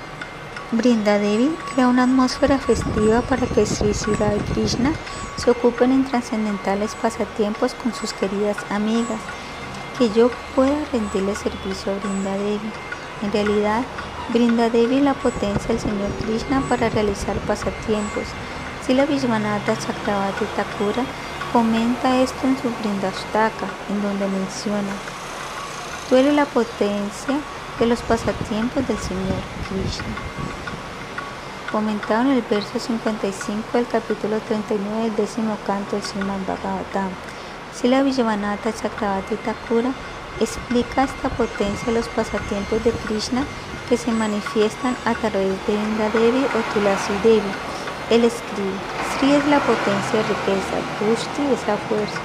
[SPEAKER 1] Brinda Devi crea una atmósfera festiva para que Sri Sri Krishna se ocupen en trascendentales pasatiempos con sus queridas amigas, que yo pueda rendirle servicio a Brinda Devi. En realidad, Brinda Devi la potencia del Señor Krishna para realizar pasatiempos. Sila Vishwanatha Chakravati Thakura comenta esto en su Brindashtaka, en donde menciona, tú eres la potencia de los pasatiempos del Señor Krishna comentado en el verso 55 del capítulo 39 del décimo canto del Srimad Bhagavatam. Sila Vijayanatha Chakravati Thakura explica esta potencia de los pasatiempos de Krishna que se manifiestan a través de Indra Devi o Tulasi Devi. Él escribe, Sri es la potencia de riqueza, Pushti es la fuerza,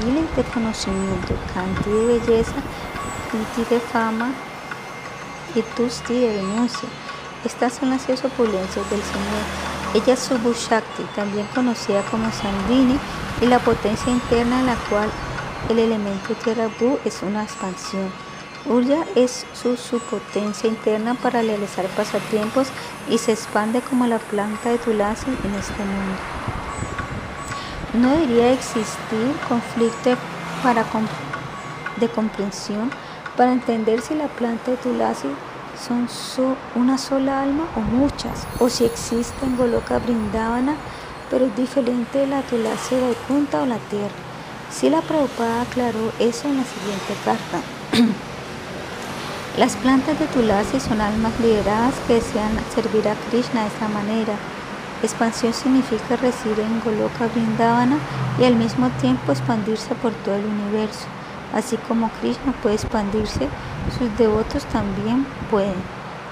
[SPEAKER 1] Gili de conocimiento, Kanti de belleza, Piti de fama y Tusti de denuncia. Estas son las seis opulencias del Señor. Ella es su Shakti, también conocida como Sandini, y la potencia interna en la cual el elemento tierra Bu es una expansión. Urya es su, potencia interna para realizar pasatiempos y se expande como la planta de Tulasi en este mundo. No debería existir conflicto para de comprensión para entender si la planta de Tulasi son una sola alma o muchas, o si existen Goloka Brindavana, pero es diferente de la Tulasi de Vaikuntha o la tierra. Si la Prabhupada aclaró eso en la siguiente carta. Las plantas de Tulasi son almas liberadas que desean servir a Krishna de esta manera. Expansión significa residir en Goloka Brindavana y al mismo tiempo expandirse por todo el universo. Así como Krishna puede expandirse, sus devotos también pueden.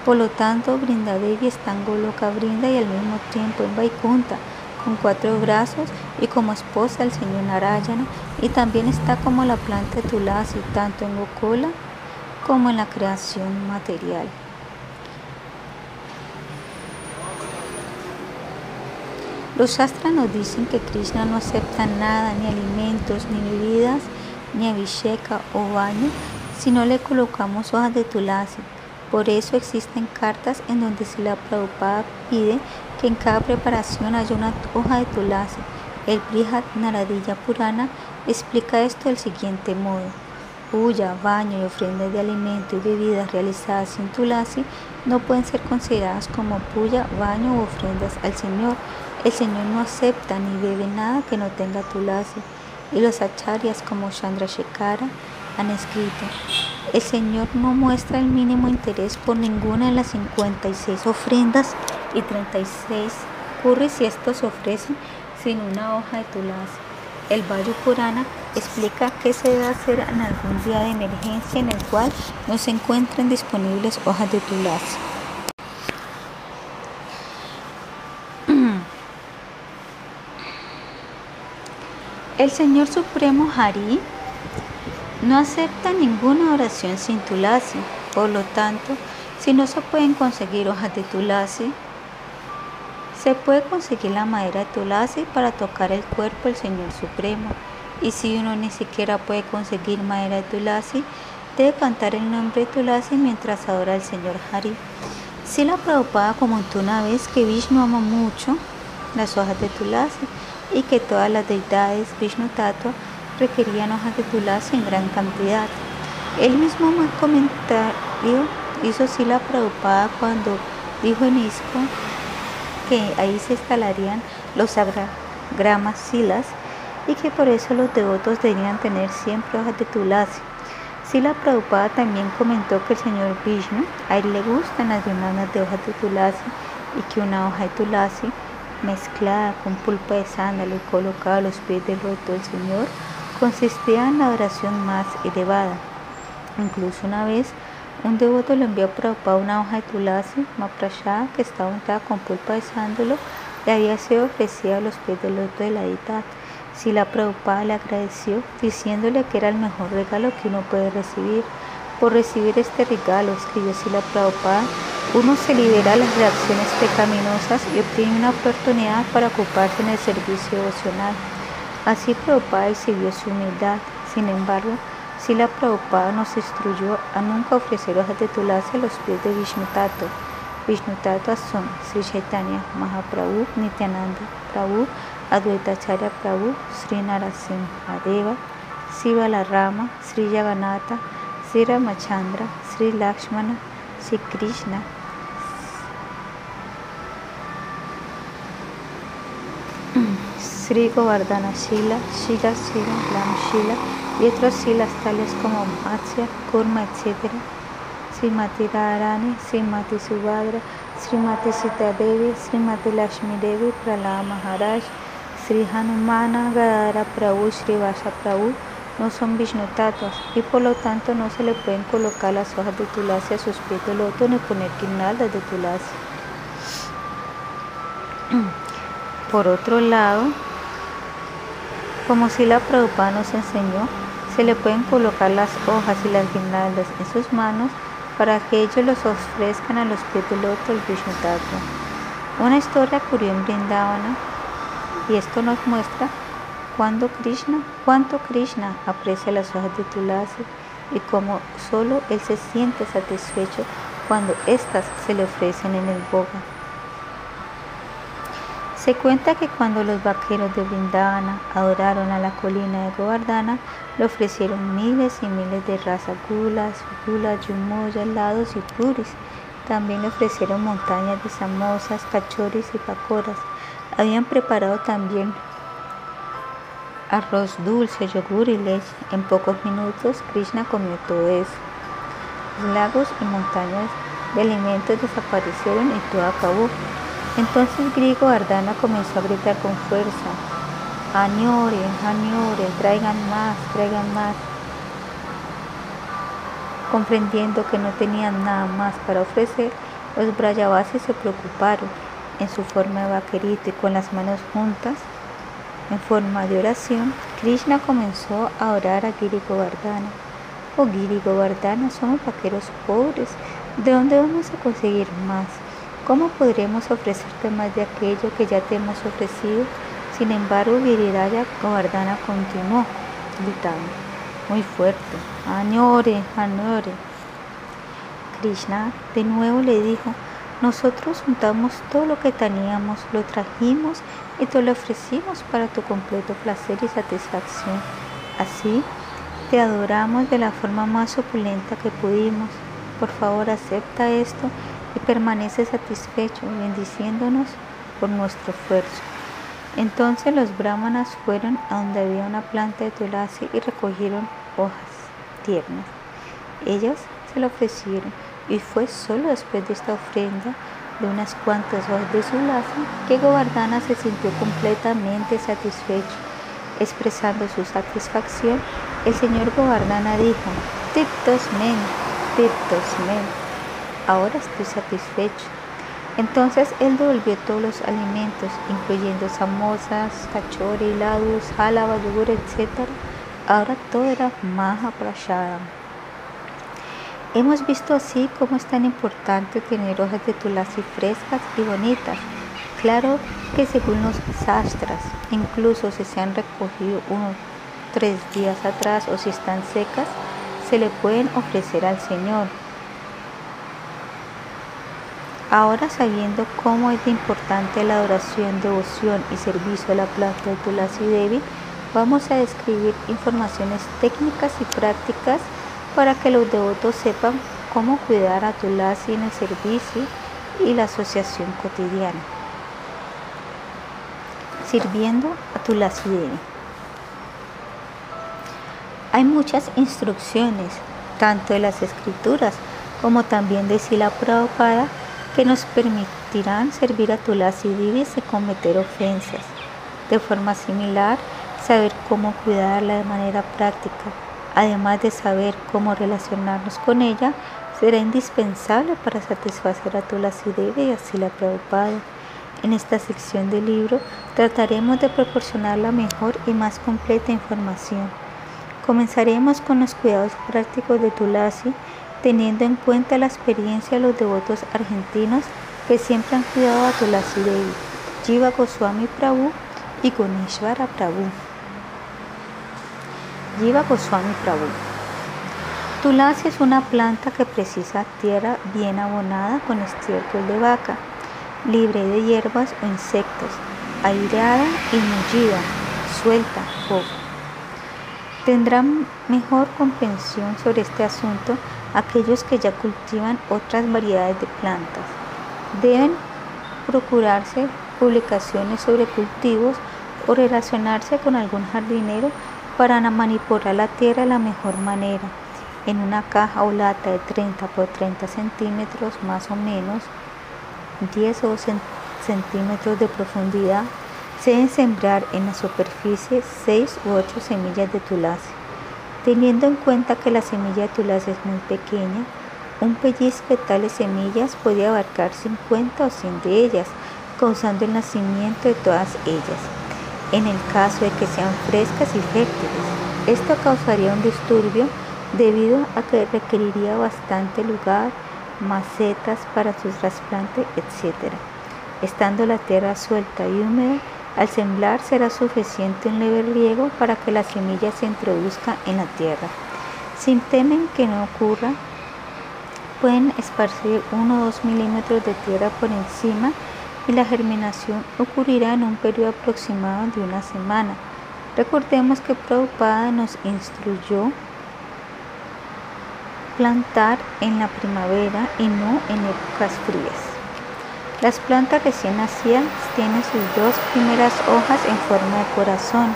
[SPEAKER 1] Por lo tanto, Brindadevi está en Goloka Brinda y al mismo tiempo en Vaikunta, con cuatro brazos y como esposa del señor Narayana, y también está como la planta de Tulasi, tanto en Gokola como en la creación material. Los Shastras nos dicen que Krishna no acepta nada, ni alimentos, ni bebidas, ni abhisheka o baño si no le colocamos hojas de tulasi. Por eso existen cartas en donde si la Prabhupada pide que en cada preparación haya una hoja de tulasi. El Brihat Naradilla Purana explica esto del siguiente modo. Puya, baño y ofrendas de alimento y bebidas realizadas sin tulasi no pueden ser consideradas como puya, baño u ofrendas al Señor. El Señor no acepta ni bebe nada que no tenga tulasi y los acharyas como Shekara han escrito, el Señor no muestra el mínimo interés por ninguna de las 56 ofrendas y 36 curris si estos se ofrecen sin una hoja de tulasi. El Vayu Purana explica qué se debe hacer en algún día de emergencia en el cual no se encuentren disponibles hojas de tulasi. El Señor Supremo Hari no acepta ninguna oración sin tulasi. Por lo tanto, si no se pueden conseguir hojas de tulasi, se puede conseguir la madera de tulasi para tocar el cuerpo del Señor Supremo. Y si uno ni siquiera puede conseguir madera de tulasi, debe cantar el nombre de tulasi mientras adora al Señor Hari. Sila Prabhupada comentó una vez que Vishnu ama mucho las hojas de tulasi y que todas las deidades Vishnu Tattva requerían hojas de tulasi en gran cantidad. El mismo comentario hizo Sila Prabhupada cuando dijo en Isco que ahí se instalarían los gramas silas y que por eso los devotos deberían tener siempre hojas de tulasi. Sila Prabhupada también comentó que el señor Vishnu, a él le gustan las bananas de hojas de tulasi y que una hoja de tulasi mezclada con pulpa de sándalo y colocada a los pies del loto del Señor consistía en la adoración más elevada. Incluso una vez un devoto le envió a Prabhupada una hoja de tulasi, maprashada, que estaba untada con pulpa de sándalo y había sido ofrecida a los pies del loto de la deidad. Si la Prabhupada le agradeció, diciéndole que era el mejor regalo que uno puede recibir. Por recibir este regalo, escribió Sila Prabhupada, uno se libera de las reacciones pecaminosas y obtiene una oportunidad para ocuparse en el servicio devocional. Así Prabhupada exhibió su humildad. Sin embargo, Sila Prabhupada nos instruyó a nunca ofrecer hojas de tulasi a los pies de. Vishnu Tato son Sri Chaitanya Mahaprabhu, Nityananda Prabhu, Advaita Acharya Prabhu, Sri Narasimha Deva, Siva Rama, Sri Yaganata, Sri Ramachandra, Sri Lakshmana, Sri Krishna, Sri Govardhana Shila, Shila Shila, Lam Shila, y otros silas tales como Matsya, Kurma, etc. Srimati Sri Hanumana, Gadara Prabhu, Sri Vasa Prabhu, no son Vishnu y por lo tanto no se le pueden colocar las hojas de tulasi a sus pies de loto ni poner guirnaldas de tulasi. Por otro lado, como si la Prabhupada nos enseñó, se le pueden colocar las hojas y las guirnaldas en sus manos para que ellos los ofrezcan a los pies del loto del Vishnu Una historia ocurrió en Brindavana y esto nos muestra cuánto Krishna aprecia las hojas de Tulasi y cómo solo él se siente satisfecho cuando éstas se le ofrecen en el boga. Se cuenta que cuando los vaqueros de Brindavana adoraron a la colina de Govardhana, le ofrecieron miles y miles de rasagulas, gulas, yumoyas, helados y puris. También le ofrecieron montañas de samosas, cachoris y pacoras. Habían preparado también arroz dulce, yogur y leche. En pocos minutos Krishna comió todo eso. Lagos y montañas de alimentos desaparecieron y todo acabó. Entonces Grigo Ardana comenzó a gritar con fuerza, añoren, añoren, traigan más, traigan más. Comprendiendo que no tenían nada más para ofrecer, los Brayavasis se preocuparon en su forma de vaquerito y con las manos juntas, en forma de oración, Krishna comenzó a orar a Giri Govardhana. Oh Giri Govardhana, somos vaqueros pobres, ¿de dónde vamos a conseguir más? ¿Cómo podremos ofrecerte más de aquello que ya te hemos ofrecido? Sin embargo, Giriraya Govardhana continuó gritando muy fuerte, añore, añore. Krishna de nuevo le dijo, nosotros juntamos todo lo que teníamos, lo trajimos y te lo ofrecimos para tu completo placer y satisfacción. Así, te adoramos de la forma más opulenta que pudimos. Por favor, acepta esto y permanece satisfecho, bendiciéndonos por nuestro esfuerzo. Entonces los brahmanas fueron a donde había una planta de tulasi y recogieron hojas tiernas. Ellas se lo ofrecieron y fue solo después de esta ofrenda de unas cuantas hojas de tulasi que Govardhana se sintió completamente satisfecho. Expresando su satisfacción, el señor Govardhana dijo, Tirtos men, Tirtos men, ahora estoy satisfecho. Entonces él devolvió todos los alimentos, incluyendo samosas, cachori, helados, jalaba, yogur, etc. Ahora todo era maja prashadam. Hemos visto así cómo es tan importante tener hojas de tulasi frescas y bonitas. Claro que según los sastras, incluso si se han recogido unos tres días atrás o si están secas, se le pueden ofrecer al Señor Ahora sabiendo cómo es de importante la adoración, devoción y servicio a la planta de Tulasi Devi, vamos a describir informaciones técnicas y prácticas para que los devotos sepan cómo cuidar a Tulasi en el servicio y la asociación cotidiana. Sirviendo a Tulasi Devi. Hay muchas instrucciones, tanto de las escrituras como también de Sila Prabhupada, que nos permitirán servir a Tulasi Devi sin cometer ofensas. De forma similar, saber cómo cuidarla de manera práctica, además de saber cómo relacionarnos con ella, será indispensable para satisfacer a Tulasi Devi y así la Prabhupada. En esta sección del libro trataremos de proporcionar la mejor y más completa información. Comenzaremos con los cuidados prácticos de Tulasi teniendo en cuenta la experiencia de los devotos argentinos que siempre han cuidado a Tulasi Devi, Jiva Goswami Prabhu y Guneshwara Prabhu. Jiva Goswami Prabhu. Tulasi es una planta que precisa tierra bien abonada con estiércol de vaca, libre de hierbas o insectos, aireada y mullida, suelta, poco. Tendrán mejor comprensión sobre este asunto aquellos que ya cultivan otras variedades de plantas. Deben procurarse publicaciones sobre cultivos o relacionarse con algún jardinero para manipular la tierra de la mejor manera. En una caja o lata de 30 por 30 centímetros más o menos, 10 o 12 centímetros de profundidad, se deben sembrar en la superficie 6 u 8 semillas de tulasi. Teniendo en cuenta que la semilla de tulasi es muy pequeña, un pellizco de tales semillas puede abarcar 50 o 100 de ellas, causando el nacimiento de todas ellas, en el caso de que sean frescas y fértiles. Esto causaría un disturbio debido a que requeriría bastante lugar, macetas para su trasplante, etc. Estando la tierra suelta y húmeda, al sembrar será suficiente un leve riego para que la semilla se introduzca en la tierra. Si temen que no ocurra, pueden esparcir 1 o 2 milímetros de tierra por encima y la germinación ocurrirá en un periodo aproximado de una semana. Recordemos que Prabhupada nos instruyó plantar en la primavera y no en épocas frías. Las plantas recién nacidas tienen sus dos primeras hojas en forma de corazón.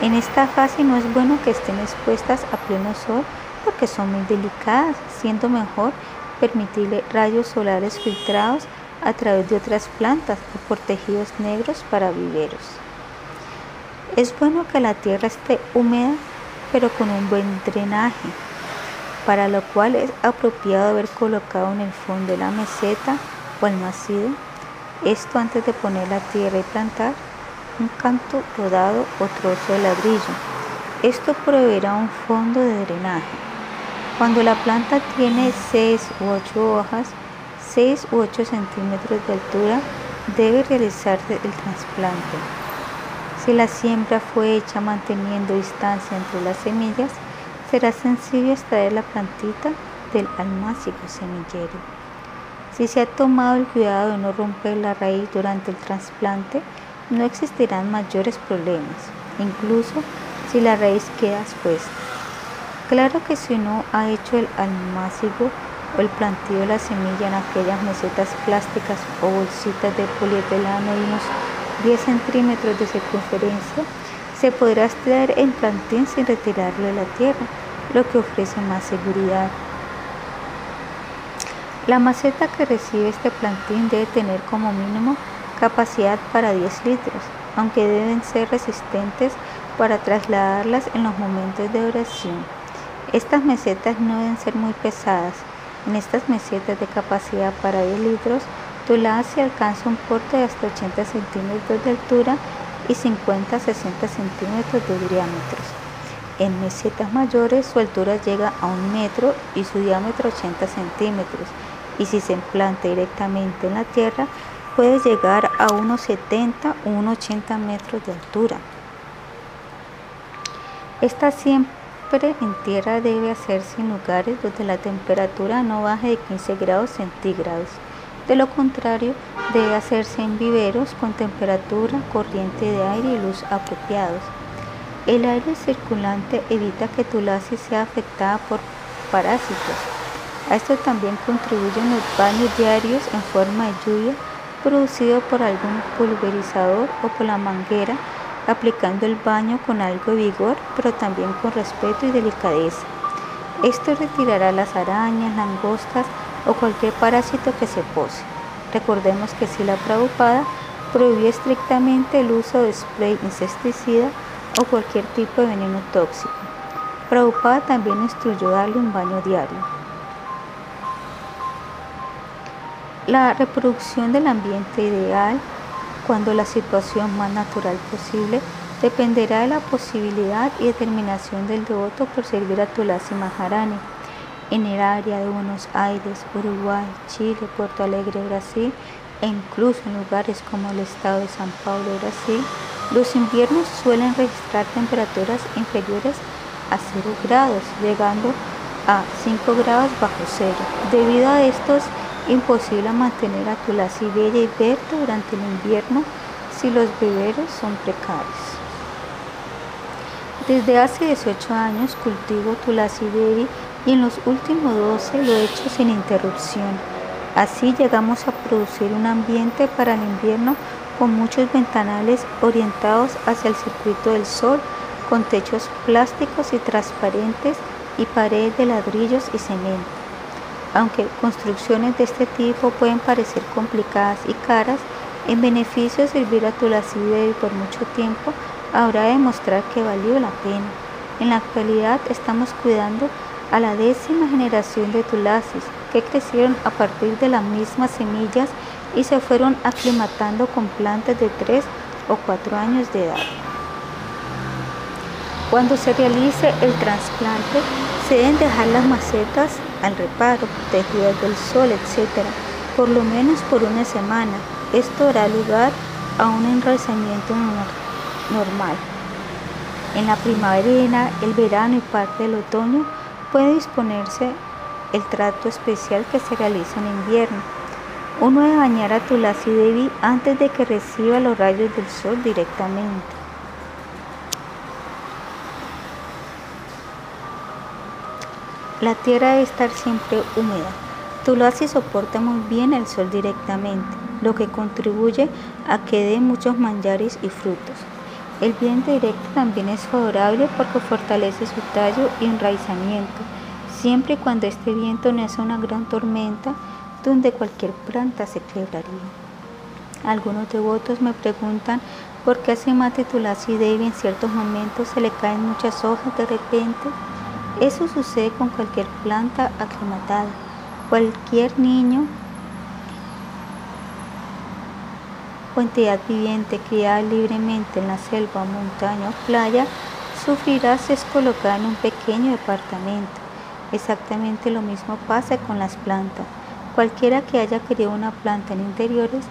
[SPEAKER 1] En esta fase no es bueno que estén expuestas a pleno sol porque son muy delicadas, siendo mejor permitirle rayos solares filtrados a través de otras plantas o por tejidos negros para viveros. Es bueno que la tierra esté húmeda pero con un buen drenaje, para lo cual es apropiado haber colocado en el fondo de la meseta o almacido, esto antes de poner la tierra y plantar un canto rodado o trozo de ladrillo. Esto proveerá un fondo de drenaje. Cuando la planta tiene 6 u 8 hojas, 6 u 8 centímetros de altura, debe realizarse el trasplante. Si la siembra fue hecha manteniendo distancia entre las semillas, será sencillo extraer la plantita del almácigo semillero. Si se ha tomado el cuidado de no romper la raíz durante el trasplante, no existirán mayores problemas, incluso si la raíz queda expuesta. Claro que si uno ha hecho el almácigo el planteo de la semilla en aquellas mesetas plásticas o bolsitas de polietileno de unos 10 centímetros de circunferencia, se podrá extraer el plantín sin retirarlo de la tierra, lo que ofrece más seguridad. La maceta que recibe este plantín debe tener como mínimo capacidad para 10 litros, aunque deben ser resistentes para trasladarlas en los momentos de oración. Estas mesetas no deben ser muy pesadas. En estas mesetas de capacidad para 10 litros, Tulasi alcanza un porte de hasta 80 centímetros de altura y 50 60 centímetros de diámetro. En mesetas mayores su altura llega a un metro y su diámetro 80 centímetros y si se implanta directamente en la tierra puede llegar a unos 70 o unos 80 metros de altura. Esta siempre en tierra debe hacerse en lugares donde la temperatura no baje de 15 grados centígrados De lo contrario, debe hacerse en viveros con temperatura, corriente de aire y luz apropiados. El aire circulante evita que tu lasis sea afectada por parásitos. A esto también contribuyen los baños diarios en forma de lluvia producido por algún pulverizador o por la manguera, aplicando el baño con algo de vigor, pero también con respeto y delicadeza. Esto retirará las arañas, langostas o cualquier parásito que se pose. Recordemos que si la Prabhupada prohibió estrictamente el uso de spray insecticida o cualquier tipo de veneno tóxico. Prabhupada también instruyó darle un baño diario. La reproducción del ambiente ideal, cuando la situación más natural posible, dependerá de la posibilidad y determinación del devoto por servir a Tulasi Maharani. En el área de Buenos Aires, Uruguay, Chile, Puerto Alegre, Brasil e incluso en lugares como el estado de San Paulo, Brasil, los inviernos suelen registrar temperaturas inferiores a 0 grados, llegando a 5 grados bajo cero. Debido a esto es imposible mantener a Tulasi bella y verde durante el invierno si los viveros son precarios. Desde hace 18 años cultivo Tulasi Baby y en los últimos 12 lo he hecho sin interrupción. Así llegamos a producir un ambiente para el invierno con muchos ventanales orientados hacia el circuito del sol, con techos plásticos y transparentes y paredes de ladrillos y cemento. Aunque construcciones de este tipo pueden parecer complicadas y caras, en beneficio de servir a Tulasi Devi por mucho tiempo, habrá de demostrar que valió la pena. En la actualidad estamos cuidando a la décima generación de Tulasis, que crecieron a partir de las mismas semillas y se fueron aclimatando con plantas de 3 o 4 años de edad. Cuando se realice el trasplante, se deben dejar las macetas al reparo, protegidas del sol, etc., por lo menos por una semana. Esto dará lugar a un enraizamiento normal. En la primavera, el verano y parte del otoño puede disponerse el trato especial que se realiza en invierno uno debe bañar a Tulasi Devi antes de que reciba los rayos del sol directamente. La tierra debe estar siempre húmeda. Tulasi soporta muy bien el sol directamente, lo que contribuye a que dé muchos manjares y frutos. El viento directo también es favorable porque fortalece su tallo y enraizamiento, siempre y cuando este viento no es una gran tormenta donde cualquier planta se quebraría. Algunos devotos me preguntan por qué a Sima Tulasi Devi en ciertos momentos se le caen muchas hojas de repente. Eso sucede con cualquier planta aclimatada. Cualquier niño o entidad viviente criada libremente en la selva, montaña o playa sufrirá si es colocada en un pequeño departamento. Exactamente lo mismo pasa con las plantas. Cualquiera que haya querido una planta en interiores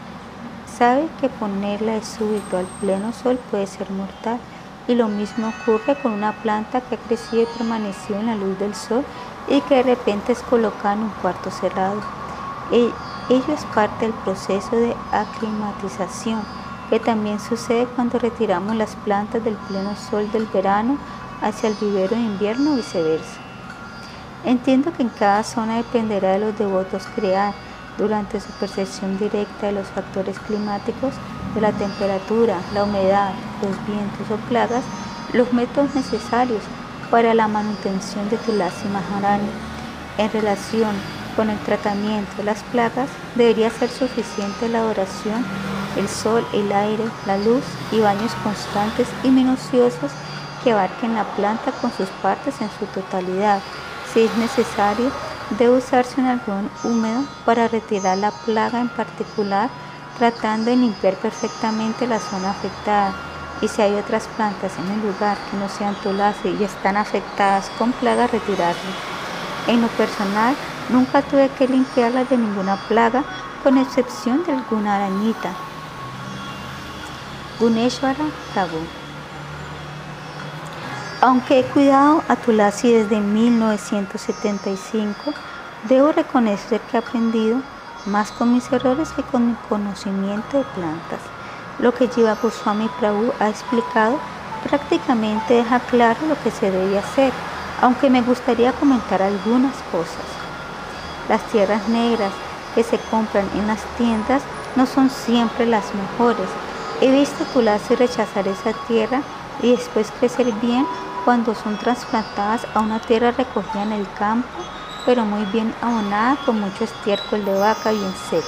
[SPEAKER 1] sabe que ponerla de súbito al pleno sol puede ser mortal. Y lo mismo ocurre con una planta que ha crecido y permanecido en la luz del sol y que de repente es colocada en un cuarto cerrado. E, ello es parte del proceso de aclimatización que también sucede cuando retiramos las plantas del pleno sol del verano hacia el vivero de invierno o viceversa. Entiendo que en cada zona dependerá de los devotos crear, durante su percepción directa de los factores climáticos, de la temperatura, la humedad, los vientos o plagas, los métodos necesarios para la manutención de Tulasi Maharani. En relación con el tratamiento de las plagas, debería ser suficiente la oración, el sol, el aire, la luz y baños constantes y minuciosos que abarquen la planta con sus partes en su totalidad si es necesario, debe usarse un algodón húmedo para retirar la plaga en particular, tratando de limpiar perfectamente la zona afectada. Y si hay otras plantas en el lugar que no sean tulasi y están afectadas con plaga, retirarlas. En lo personal, nunca tuve que limpiarlas de ninguna plaga, con excepción de alguna arañita. Guneshwara Prabhu aunque he cuidado a Tulasi desde 1975, debo reconocer que he aprendido más con mis errores que con mi conocimiento de plantas. Lo que Jiva Goswami Prabhu ha explicado prácticamente deja claro lo que se debe hacer, aunque me gustaría comentar algunas cosas. Las tierras negras que se compran en las tiendas no son siempre las mejores. He visto Tulasi rechazar esa tierra y después crecer bien cuando son trasplantadas a una tierra recogida en el campo, pero muy bien abonada con mucho estiércol de vaca bien seco.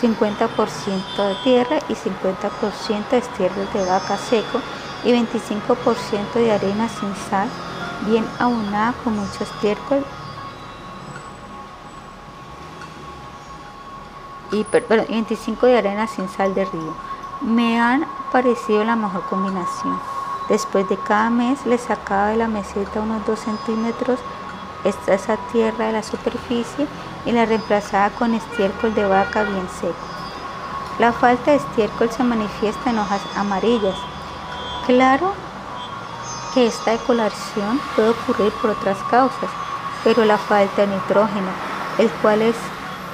[SPEAKER 1] 50% de tierra y 50% de estiércol de vaca seco y 25% de arena sin sal, bien abonada con mucho estiércol y 25 de arena sin sal de río. Me han parecido la mejor combinación. Después de cada mes le sacaba de la meseta unos 2 centímetros esa tierra de la superficie y la reemplazaba con estiércol de vaca bien seco. La falta de estiércol se manifiesta en hojas amarillas. Claro que esta decoloración puede ocurrir por otras causas, pero la falta de nitrógeno, el cual es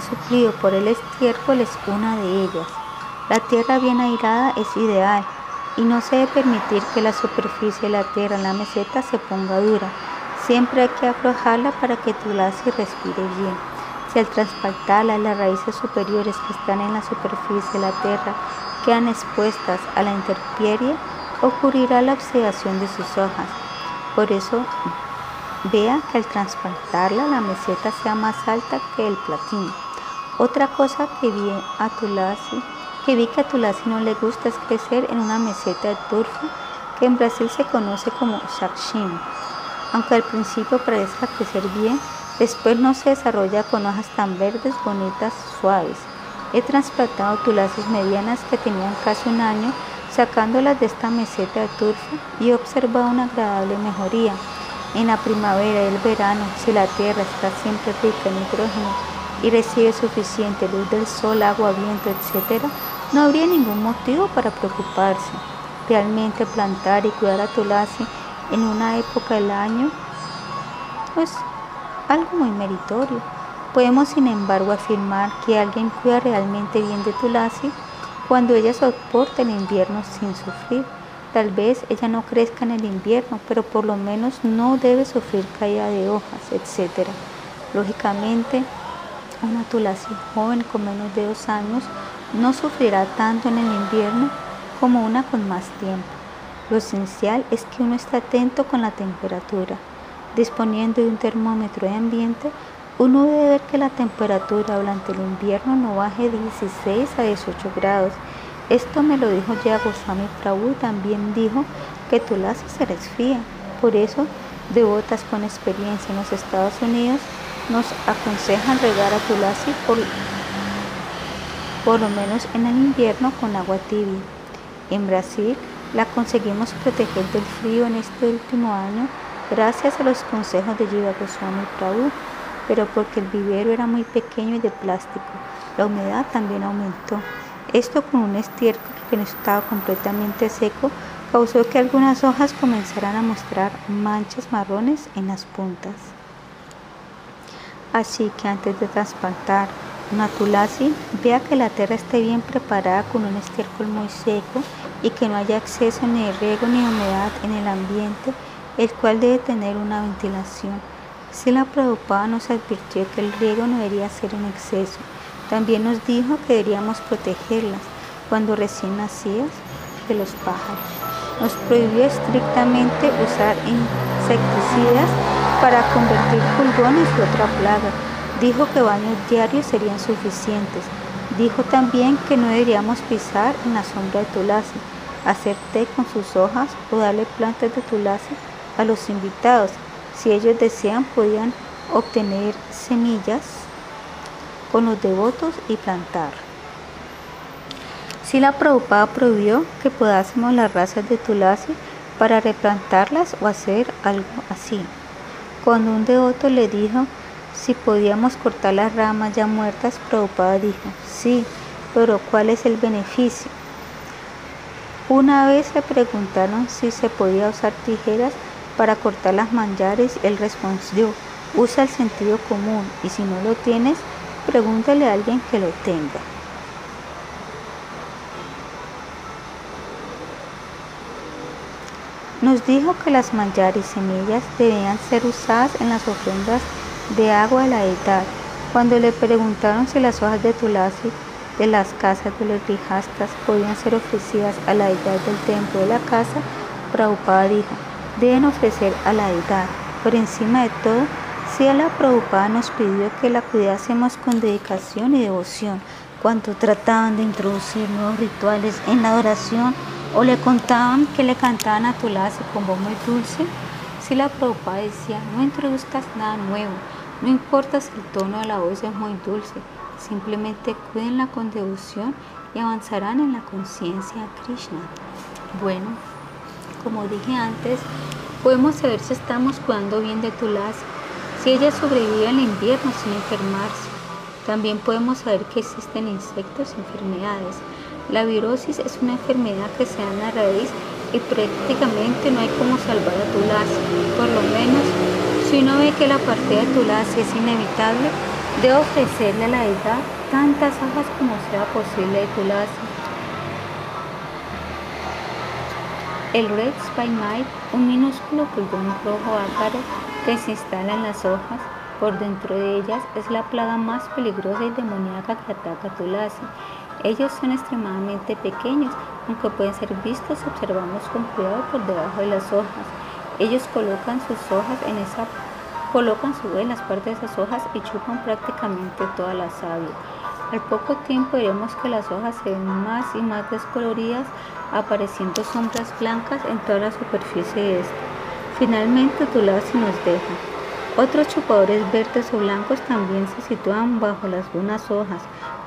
[SPEAKER 1] suplido por el estiércol, es una de ellas. La tierra bien airada es ideal y no se debe permitir que la superficie de la tierra en la meseta se ponga dura. Siempre hay que aflojarla para que tu respire bien. Si al trasplantarla las raíces superiores que están en la superficie de la tierra quedan expuestas a la intemperie, ocurrirá la oxidación de sus hojas. Por eso, vea que al trasplantarla la meseta sea más alta que el platino. Otra cosa que vi a Tulasi que vi que a Tulasi no le gusta es crecer en una meseta de turfa que en Brasil se conoce como shakshim. Aunque al principio parezca crecer bien, después no se desarrolla con hojas tan verdes, bonitas, suaves. He trasplantado tulasis medianas que tenían casi un año sacándolas de esta meseta de turfa y he observado una agradable mejoría. En la primavera y el verano, si la tierra está siempre rica en nitrógeno y recibe suficiente luz del sol, agua, viento, etc., no habría ningún motivo para preocuparse. Realmente plantar y cuidar a Tulasi en una época del año es algo muy meritorio. Podemos sin embargo afirmar que alguien cuida realmente bien de Tulasi cuando ella soporta el invierno sin sufrir. Tal vez ella no crezca en el invierno, pero por lo menos no debe sufrir caída de hojas, etc. Lógicamente, una Tulasi joven con menos de dos años no sufrirá tanto en el invierno como una con más tiempo. Lo esencial es que uno esté atento con la temperatura. Disponiendo de un termómetro de ambiente, uno debe ver que la temperatura durante el invierno no baje de 16 a 18 grados. Esto me lo dijo ya Goswami Prabhu también dijo que Tulasi se resfría. Por eso, devotas con experiencia en los Estados Unidos nos aconsejan regar a Tulasi por por lo menos en el invierno con agua tibia. En Brasil la conseguimos proteger del frío en este último año gracias a los consejos de Jiva Goswami Prabhu, pero porque el vivero era muy pequeño y de plástico. La humedad también aumentó. Esto con un estiércol que no estaba completamente seco causó que algunas hojas comenzaran a mostrar manchas marrones en las puntas. Así que antes de trasplantar una tulasi, vea que la tierra esté bien preparada con un estiércol muy seco y que no haya exceso ni riego ni humedad en el ambiente, el cual debe tener una ventilación. Si la preocupada nos advirtió que el riego no debería ser en exceso. También nos dijo que deberíamos protegerlas cuando recién nacidas de los pájaros. Nos prohibió estrictamente usar insecticidas para convertir pulgones y otra plaga Dijo que baños diarios serían suficientes. Dijo también que no deberíamos pisar en la sombra de tulasi, hacer té con sus hojas o darle plantas de tulasi a los invitados. Si ellos desean, podían obtener semillas con los devotos y plantar. Si la Prabhupada prohibió que podásemos las razas de tulasi para replantarlas o hacer algo así. Cuando un devoto le dijo si podíamos cortar las ramas ya muertas, Prabhupada dijo, sí, pero ¿cuál es el beneficio? Una vez le preguntaron si se podía usar tijeras para cortar las manjares, él respondió, usa el sentido común y si no lo tienes, Pregúntale a alguien que lo tenga. Nos dijo que las manjar y semillas debían ser usadas en las ofrendas de agua de la edad. Cuando le preguntaron si las hojas de tulasi de las casas de los grijastas podían ser ofrecidas a la edad del templo de la casa, Prabhupada dijo, deben ofrecer a la edad. Por encima de todo, si a la Prabhupada nos pidió que la cuidásemos con dedicación y devoción, cuando trataban de introducir nuevos rituales en la adoración o le contaban que le cantaban a Tulasi con voz muy dulce, si la Prabhupada decía, no introduzcas nada nuevo, no importa si el tono de la voz es muy dulce, simplemente cuídenla con devoción y avanzarán en la conciencia de Krishna. Bueno, como dije antes, podemos saber si estamos cuidando bien de Tulasi, si ella sobrevive al invierno sin enfermarse. También podemos saber que existen insectos y enfermedades. La virosis es una enfermedad que se da en la raíz y prácticamente no hay como salvar a Tulasi, por lo menos si uno ve que la partida de Tulasi es inevitable, debe ofrecerle a la edad tantas hojas como sea posible de Tulasi. El Red Mite, un minúsculo pulgón rojo ácaro que se instala en las hojas, por dentro de ellas es la plaga más peligrosa y demoníaca que ataca a Tulasi. Ellos son extremadamente pequeños, aunque pueden ser vistos si observamos con cuidado por debajo de las hojas. Ellos colocan sus hojas en esa colocan su en las partes de esas hojas y chupan prácticamente toda la savia. Al poco tiempo veremos que las hojas se ven más y más descoloridas, apareciendo sombras blancas en toda la superficie de esta. Finalmente Tulasi nos deja. Otros chupadores verdes o blancos también se sitúan bajo las buenas hojas,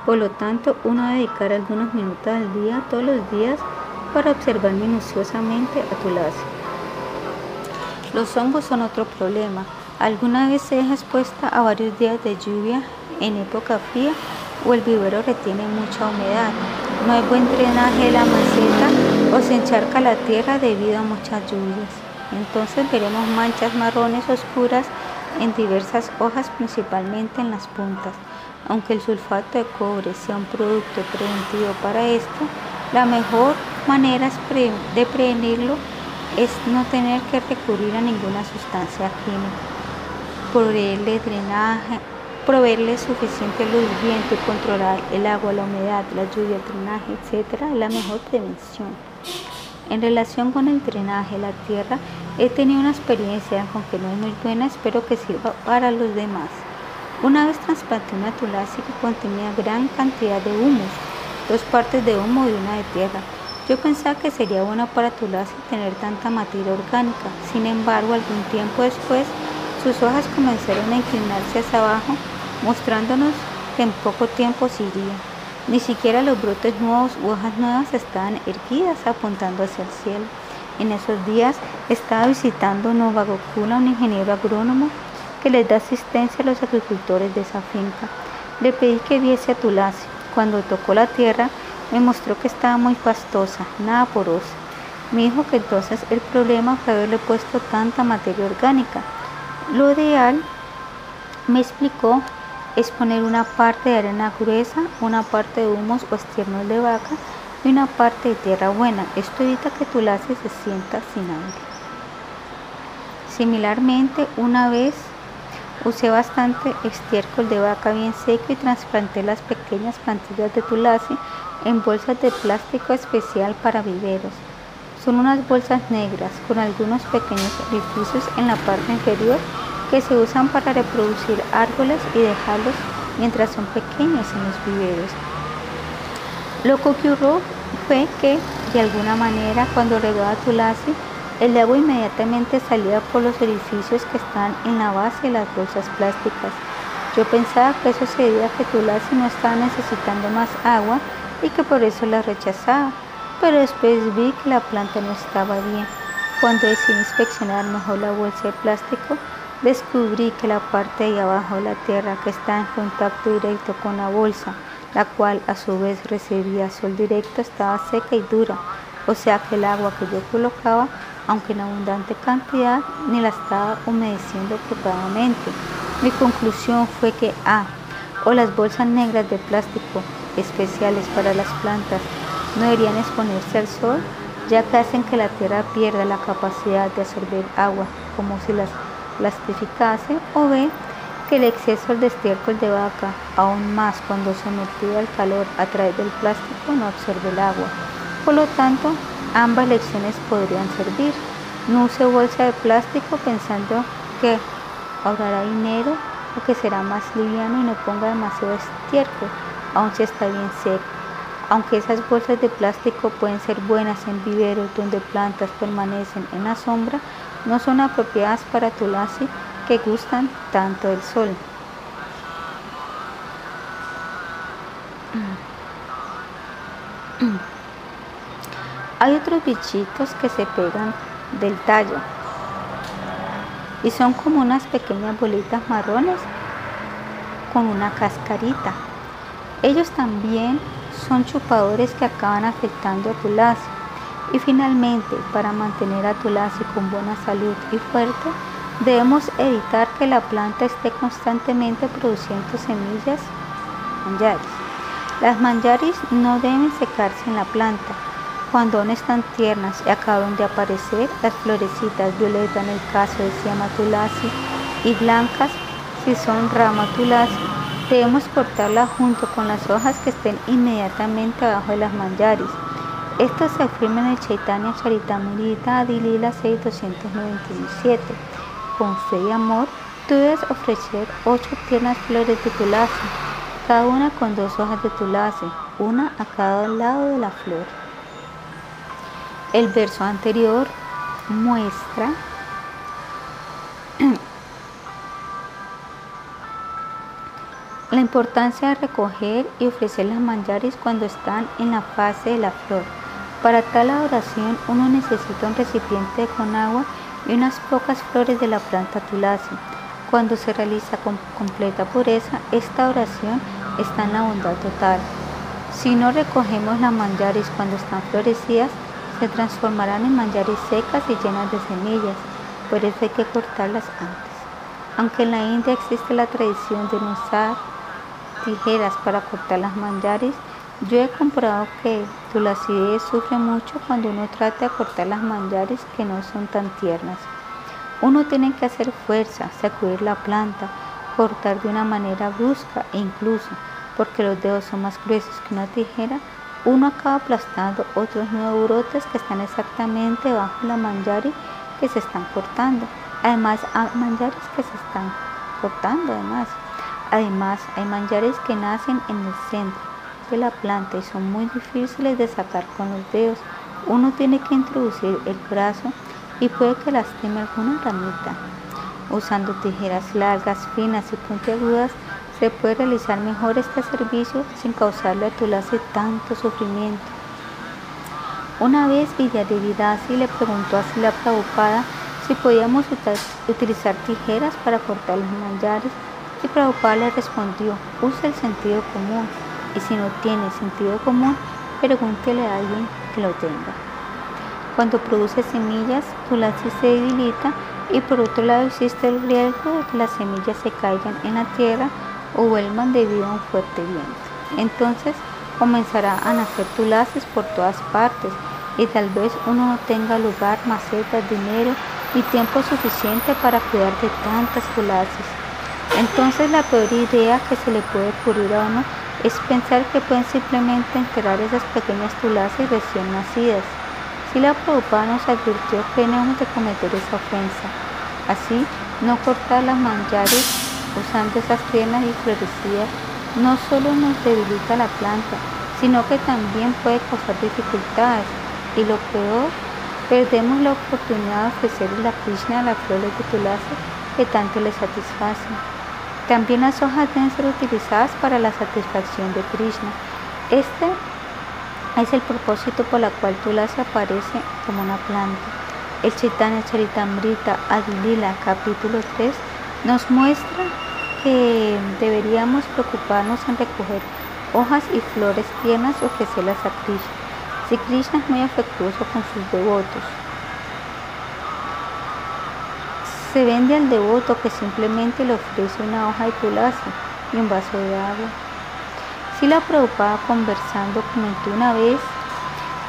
[SPEAKER 1] por lo tanto uno debe dedicar algunos minutos al día, todos los días, para observar minuciosamente a Tulasi. Los hongos son otro problema. Alguna vez se deja expuesta a varios días de lluvia en época fría o el vivero retiene mucha humedad. No hay buen drenaje de la maceta o se encharca la tierra debido a muchas lluvias. Entonces veremos manchas marrones oscuras en diversas hojas, principalmente en las puntas. Aunque el sulfato de cobre sea un producto preventivo para esto, la mejor manera de prevenirlo es no tener que recurrir a ninguna sustancia química. Proveerle drenaje, proveerle suficiente luz, viento controlar el agua, la humedad, la lluvia, el drenaje, etc. es la mejor prevención. En relación con el drenaje, la tierra, he tenido una experiencia, aunque no es muy buena, espero que sirva para los demás. Una vez trasplanté una tulasi que contenía gran cantidad de humus, dos partes de humo y una de tierra. Yo pensaba que sería bueno para Tulasi tener tanta materia orgánica, sin embargo, algún tiempo después, sus hojas comenzaron a inclinarse hacia abajo, mostrándonos que en poco tiempo se iría. Ni siquiera los brotes nuevos u hojas nuevas estaban erguidas apuntando hacia el cielo. En esos días estaba visitando Nova Gokula, un ingeniero agrónomo que les da asistencia a los agricultores de esa finca. Le pedí que viese a Tulasi. Cuando tocó la tierra, me mostró que estaba muy pastosa, nada porosa. Me dijo que entonces el problema fue haberle puesto tanta materia orgánica. Lo ideal, me explicó, es poner una parte de arena gruesa, una parte de humos o estiernos de vaca y una parte de tierra buena. Esto evita que tu lace se sienta sin aire. Similarmente, una vez usé bastante estiércol de vaca bien seco y trasplanté las pequeñas plantillas de tulasi en bolsas de plástico especial para viveros. Son unas bolsas negras con algunos pequeños orificios en la parte inferior que se usan para reproducir árboles y dejarlos mientras son pequeños en los viveros. Lo que ocurrió fue que, de alguna manera, cuando regaba Tulasi, el agua inmediatamente salía por los orificios que están en la base de las bolsas plásticas. Yo pensaba que eso se debía a que Tulasi no estaba necesitando más agua y que por eso la rechazaba, pero después vi que la planta no estaba bien. Cuando decidí inspeccionar mejor la bolsa de plástico, descubrí que la parte de abajo de la tierra que está en contacto directo con la bolsa, la cual a su vez recibía sol directo, estaba seca y dura, o sea que el agua que yo colocaba, aunque en abundante cantidad, ni la estaba humedeciendo apropiadamente. Mi conclusión fue que A. Ah, o las bolsas negras de plástico especiales para las plantas no deberían exponerse al sol ya que hacen que la tierra pierda la capacidad de absorber agua como si las plastificase o B que el exceso de estiércol de vaca, aún más cuando sometido al calor a través del plástico, no absorbe el agua. Por lo tanto, ambas lecciones podrían servir. No use bolsa de plástico pensando que ahorrará dinero o que será más liviano y no ponga demasiado estiércol, aun si está bien seco. Aunque esas bolsas de plástico pueden ser buenas en viveros donde plantas permanecen en la sombra, no son apropiadas para tulasi que gustan tanto del sol. Hay otros bichitos que se pegan del tallo y son como unas pequeñas bolitas marrones con una cascarita. Ellos también son chupadores que acaban afectando a tu lazo. Y finalmente, para mantener a tu lazo con buena salud y fuerte, debemos evitar que la planta esté constantemente produciendo semillas manjaris. Las manjaris no deben secarse en la planta. Cuando aún están tiernas y acaban de aparecer, las florecitas violetas en el caso de Siamatulasi y blancas si son Ramatulasi, debemos cortarlas junto con las hojas que estén inmediatamente abajo de las manjaris. Estas se afirman en el Chaitanya Charitamrita Adilila 6297. Con fe y amor, tú debes ofrecer ocho tiernas flores de tulasi, cada una con dos hojas de tulasi, una a cada lado de la flor. El verso anterior muestra la importancia de recoger y ofrecer las manjares cuando están en la fase de la flor. Para tal adoración uno necesita un recipiente con agua y unas pocas flores de la planta tulasi. Cuando se realiza con completa pureza, esta oración está en la bondad total. Si no recogemos las manjares cuando están florecidas, se transformarán en manjares secas y llenas de semillas, por eso hay que cortarlas antes. Aunque en la India existe la tradición de no usar tijeras para cortar las manjares, yo he comprobado que la acidez sufre mucho cuando uno trata de cortar las manjares que no son tan tiernas. Uno tiene que hacer fuerza, sacudir la planta, cortar de una manera brusca e incluso, porque los dedos son más gruesos que una tijera, uno acaba aplastando otros nuevos brotes que están exactamente bajo la manjari que se están cortando. Además, hay manjares que se están cortando además. Además, hay manjares que nacen en el centro de la planta y son muy difíciles de sacar con los dedos. Uno tiene que introducir el brazo y puede que lastime alguna ramita. Usando tijeras largas, finas y puntiagudas, se puede realizar mejor este servicio sin causarle a tu lazo tanto sufrimiento. Una vez Villadevidasi le preguntó a Sila si podíamos utilizar tijeras para cortar los manjares y Prabhupada le respondió, usa el sentido común y si no tiene sentido común, pregúntele a alguien que lo tenga. Cuando produce semillas, tu lazo se debilita y por otro lado existe el riesgo de que las semillas se caigan en la tierra o vuelvan debido a un fuerte viento. Entonces comenzará a nacer tulaces por todas partes y tal vez uno no tenga lugar, macetas, dinero y tiempo suficiente para cuidar de tantas tulaces. Entonces la peor idea que se le puede ocurrir a uno es pensar que pueden simplemente enterrar esas pequeñas tulaces recién nacidas. Si la Prabhupada nos advirtió que debemos de cometer esa ofensa. Así, no cortar las manjares usando esas piernas y florecidas no solo nos debilita la planta, sino que también puede causar dificultades. Y lo peor, perdemos la oportunidad de ofrecerle a Krishna las flores de tulace que tanto le satisfacen. También las hojas deben ser utilizadas para la satisfacción de Krishna. Este es el propósito por el cual Tulasi aparece como una planta. El Chaitanya Charitamrita Adilila capítulo 3 nos muestra que deberíamos preocuparnos en recoger hojas y flores tiernas y ofrecerlas a Krishna. Si Krishna es muy afectuoso con sus devotos, se vende al devoto que simplemente le ofrece una hoja de tulasi. y un vaso de agua. Si la Prabhupada conversando comentó una vez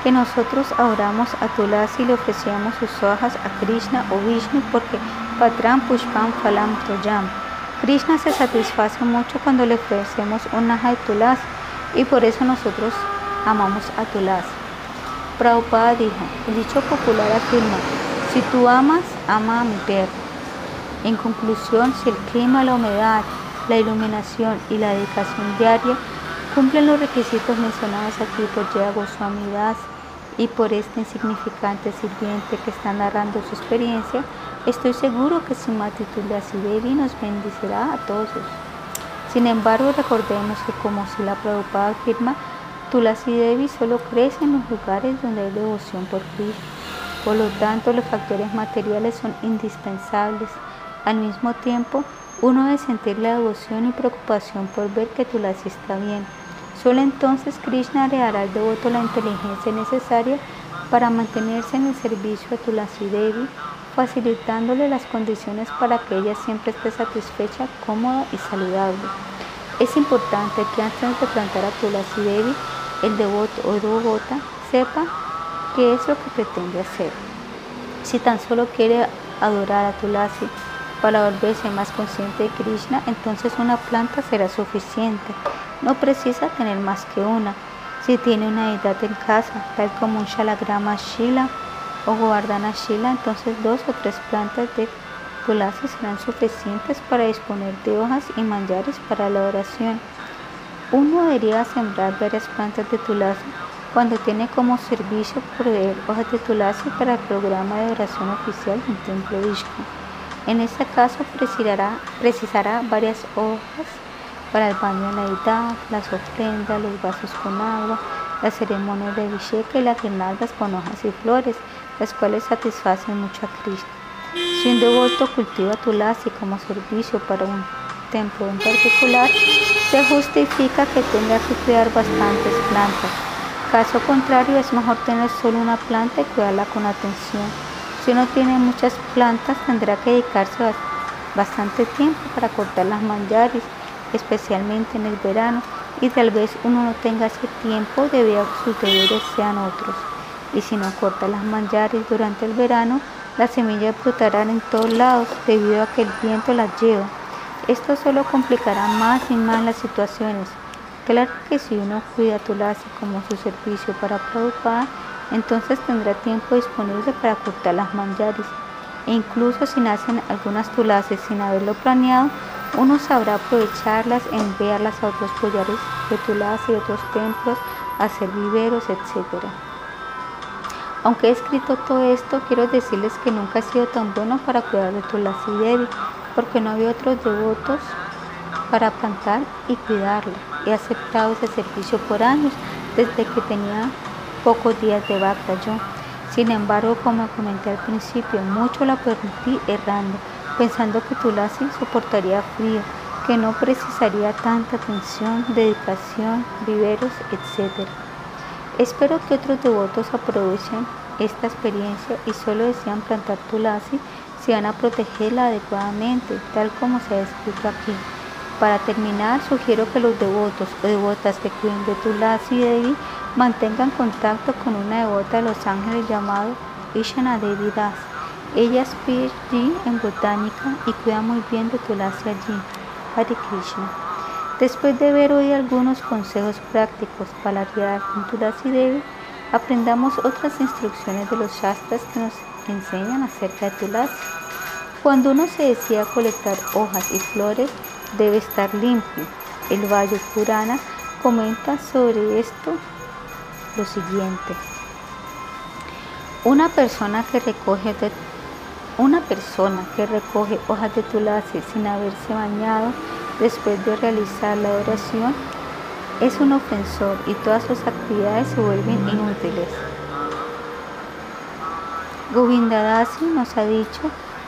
[SPEAKER 1] que nosotros adoramos a Tulasi y le ofrecíamos sus hojas a Krishna o Vishnu porque Patram Pushpam Phalam Toyam. Krishna se satisface mucho cuando le ofrecemos un hoja de Tulasi y por eso nosotros amamos a Tulasi. Prabhupada dijo, el dicho popular afirma, si tú amas, ama a mi perro. En conclusión, si el clima, la humedad, la iluminación y la dedicación diaria cumplen los requisitos mencionados aquí por Yea Goswami y por este insignificante sirviente que está narrando su experiencia, estoy seguro que su Tulasi Devi nos bendicirá a todos. Sin embargo, recordemos que como si la Prabhupada afirma, Tulasi Devi solo crece en los lugares donde hay devoción por Cristo. Por lo tanto, los factores materiales son indispensables. Al mismo tiempo, uno debe sentir la devoción y preocupación por ver que Tulasi está bien Solo entonces Krishna le dará al devoto la inteligencia necesaria para mantenerse en el servicio a Tulasi Devi, facilitándole las condiciones para que ella siempre esté satisfecha, cómoda y saludable. Es importante que antes de plantar a Tulasi Devi, el devoto o devota sepa qué es lo que pretende hacer. Si tan solo quiere adorar a Tulasi para volverse más consciente de Krishna, entonces una planta será suficiente. No precisa tener más que una. Si tiene una deidad en casa, tal como un Shalagrama Shila o Govardhana Shila, entonces dos o tres plantas de tulasi serán suficientes para disponer de hojas y manjares para la oración. Uno debería sembrar varias plantas de tulasi cuando tiene como servicio proveer hojas de tulasi para el programa de oración oficial del Templo Vishnu. En este caso precisará, varias hojas para el baño de la edad, las ofrendas, los vasos con agua, las ceremonias de Visheka y las guirnaldas con hojas y flores, las cuales satisfacen mucho a Cristo. Si un devoto cultiva tulasi como servicio para un templo en particular, se justifica que tenga que cuidar bastantes plantas. Caso contrario, es mejor tener solo una planta y cuidarla con atención. Si uno tiene muchas plantas, tendrá que dedicarse bastante tiempo para cortar las manjares especialmente en el verano, y tal vez uno no tenga ese tiempo debido a que sus deberes sean otros. Y si no corta las manjares durante el verano, las semillas brotarán en todos lados debido a que el viento las lleva. Esto solo complicará más y más las situaciones. Claro que si uno cuida Tulasi como su servicio para preocupar, entonces tendrá tiempo disponible para cortar las manjares. E incluso si nacen algunas tulases sin haberlo planeado, uno sabrá aprovecharlas, enviarlas a otros collares de Tulasi y otros templos, hacer viveros, etc. Aunque he escrito todo esto, quiero decirles que nunca he sido tan bueno para cuidar de Tulasi Devi, porque no había otros devotos para plantar y cuidarla. He aceptado ese servicio por años, desde que tenía pocos días de yo. Sin embargo, como comenté al principio, mucho la permití errando pensando que Tulasi soportaría frío, que no precisaría tanta atención, dedicación, viveros, etc. Espero que otros devotos aprovechen esta experiencia y solo desean plantar Tulasi si van a protegerla adecuadamente, tal como se ha escrito aquí. Para terminar, sugiero que los devotos o devotas que cuiden de Tulasi Devi mantengan contacto con una devota de los ángeles llamado Ishana Devi Das ella es PhD en botánica y cuida muy bien de Tulasi allí. Hare Krishna. Después de ver hoy algunos consejos prácticos para criar con Tulasi Devi, aprendamos otras instrucciones de los Shastras que nos enseñan acerca de Tulasi. Cuando uno se decía colectar hojas y flores, debe estar limpio. El Valle Purana comenta sobre esto lo siguiente. Una persona que recoge una persona que recoge hojas de tulasi sin haberse bañado después de realizar la oración es un ofensor y todas sus actividades se vuelven inútiles. Govindadasi nos ha dicho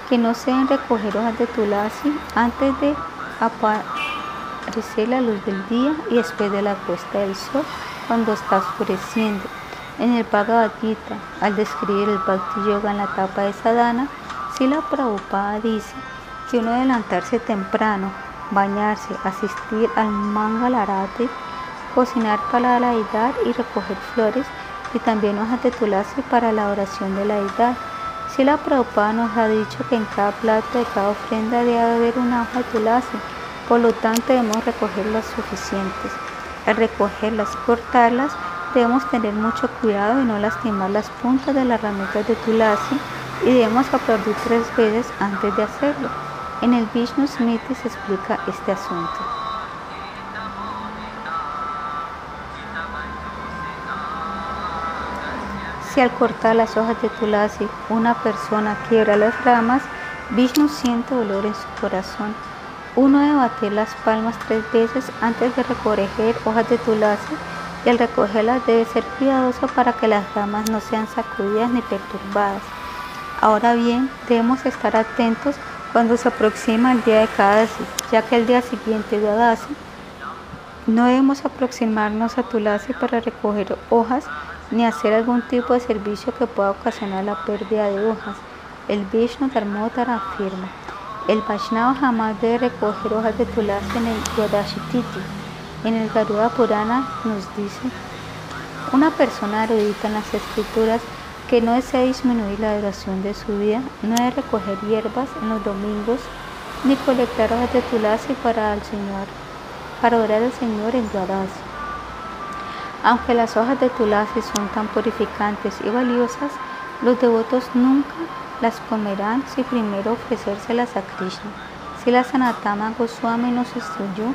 [SPEAKER 1] que no se deben recoger hojas de tulasi antes de aparecer la luz del día y después de la puesta del sol cuando está oscureciendo. En el Bhagavad Gita, al describir el Bhakti Yoga en la etapa de sadhana, si la Prabhupada dice que uno adelantarse temprano bañarse, asistir al mangalarate, cocinar para la deidad y recoger flores y también hojas de tulasi para la oración de la deidad. Si la Prabhupada nos ha dicho que en cada plato de cada ofrenda debe haber una hoja de tulasi, por lo tanto debemos recoger las suficientes. Al recogerlas, cortarlas, debemos tener mucho cuidado y no lastimar las puntas de las ramitas de tulasi y debemos aplaudir tres veces antes de hacerlo. En el Vishnu Smriti se explica este asunto. Si al cortar las hojas de tulasi una persona quiebra las ramas, Vishnu siente dolor en su corazón. Uno debe batir las palmas tres veces antes de recoger hojas de tulasi y al recogerlas debe ser cuidadoso para que las ramas no sean sacudidas ni perturbadas. Ahora bien, debemos estar atentos cuando se aproxima el día de Kadasi, ya que el día siguiente de Adasi no debemos aproximarnos a Tulasi para recoger hojas ni hacer algún tipo de servicio que pueda ocasionar la pérdida de hojas. El Vishnu Dharmotara afirma, el Vaishnava jamás debe recoger hojas de Tulasi en el Titi. En el Garuda Purana nos dice, una persona erudita en las escrituras que no desea disminuir la duración de su vida, no debe recoger hierbas en los domingos, ni colectar hojas de tulasi para el Señor, para orar al Señor en Dwadasi. Aunque las hojas de tulasi son tan purificantes y valiosas, los devotos nunca las comerán si primero ofrecérselas a Krishna. Si la Sanatama Goswami nos instruyó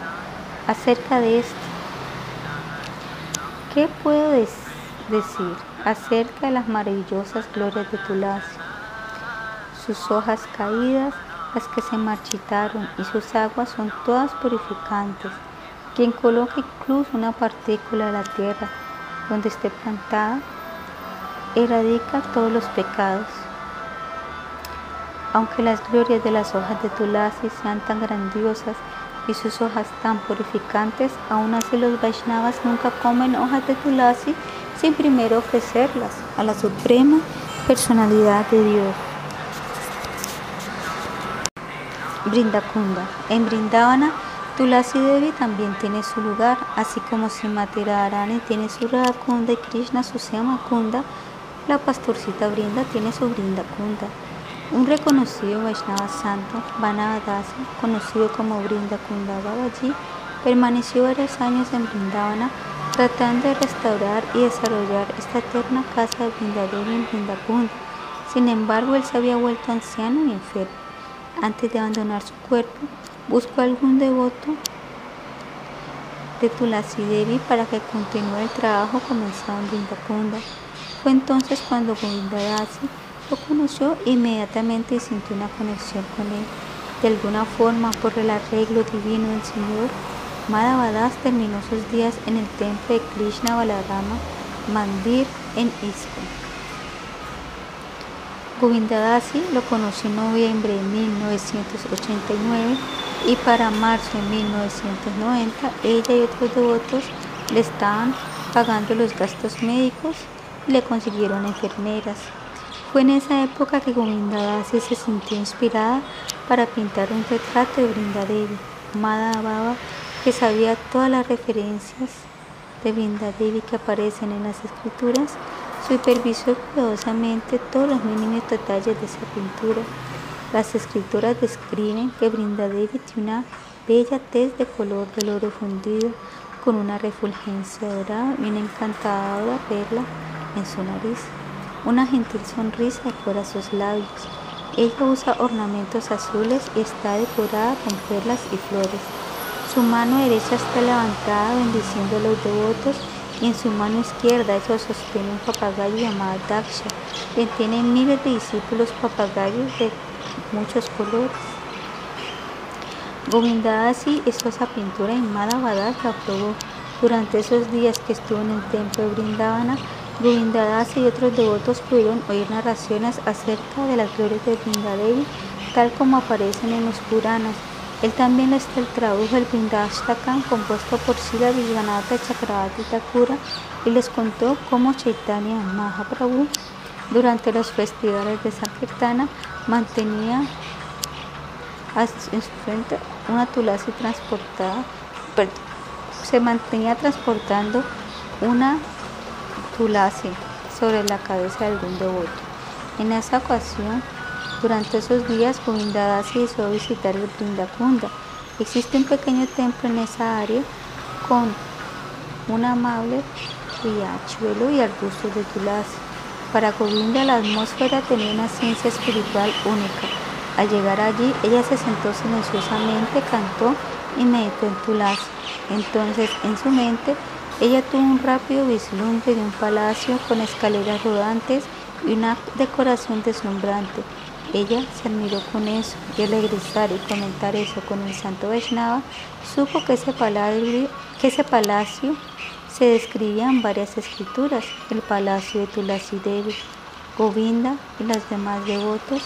[SPEAKER 1] acerca de esto, ¿qué puedo decir? acerca de las maravillosas glorias de Tulasi, sus hojas caídas, las que se marchitaron, y sus aguas son todas purificantes. Quien coloca incluso una partícula de la tierra donde esté plantada, erradica todos los pecados. Aunque las glorias de las hojas de Tulasi sean tan grandiosas y sus hojas tan purificantes, aún así los Vaishnavas nunca comen hojas de Tulasi sin primero ofrecerlas a la suprema personalidad de Dios. Brindakunda. En Brindavana, Tulasi Devi también tiene su lugar, así como Simati tiene su Radhakunda y Krishna su Kunda, la pastorcita Brinda tiene su Brindakunda. Un reconocido Vaishnava santo, Vanavadasi, conocido como Brindakunda Babaji, permaneció varios años en Brindavana tratando de restaurar y desarrollar esta eterna casa de Brindadevi en Brindakunda. Sin embargo, él se había vuelto anciano y enfermo. Antes de abandonar su cuerpo, buscó algún devoto de Tulasi Devi para que continúe el trabajo comenzado en Brindakunda. Fue entonces cuando Govindadasi lo conoció inmediatamente y sintió una conexión con él. De alguna forma, por el arreglo divino del Señor, Madhavadas terminó sus días en el templo de Krishna Balarama Mandir en ISKCON. Govindadasi lo conoció en noviembre de 1989 y para marzo de 1990 ella y otros devotos le estaban pagando los gastos médicos y le consiguieron enfermeras. Fue en esa época que Govindadasi se sintió inspirada para pintar un retrato de Brindadevi. Madhavava que sabía todas las referencias de Devi que aparecen en las escrituras, supervisó cuidadosamente todos los mínimos detalles de esa pintura. Las escrituras describen que Devi tiene una bella tez de color del oro fundido con una refulgencia dorada y una encantadora perla en su nariz. Una gentil sonrisa decora sus labios. Ella usa ornamentos azules y está decorada con perlas y flores. Su mano derecha está levantada bendiciendo a los devotos y en su mano izquierda ella sostiene un papagayo llamado Daksha, quien tiene miles de discípulos papagayos de muchos colores. Govindadasi hizo esa pintura en Madhavadas la aprobó. Durante esos días que estuvo en el templo de Brindavana, Govindadasi y otros devotos pudieron oír narraciones acerca de las glorias de Brindadevi, tal como aparecen en los Puranas. Él también les tradujo el Vindashtakam compuesto por Sila Vishwanatha Chakravarti Thakura y les contó cómo Chaitanya Mahaprabhu durante los festivales de Sankirtana mantenía en su frente una tulasi transportada, se mantenía transportando una tulasi sobre la cabeza de algún devoto. En esa ocasión, durante esos días, Govindadasi hizo visitar el Brindakunda. Existe un pequeño templo en esa área con un amable riachuelo y arbustos de tulasi. Para Govinda la atmósfera tenía una ciencia espiritual única. Al llegar allí, ella se sentó silenciosamente, cantó y meditó en tulasi. Entonces, en su mente, ella tuvo un rápido vislumbre de un palacio con escaleras rodantes y una decoración deslumbrante. Ella se admiró con eso y al regresar y comentar eso con el santo Vaishnava, supo que ese palacio, que ese palacio se describía en varias escrituras, el palacio de Tulasi Devi. Govinda y los demás devotos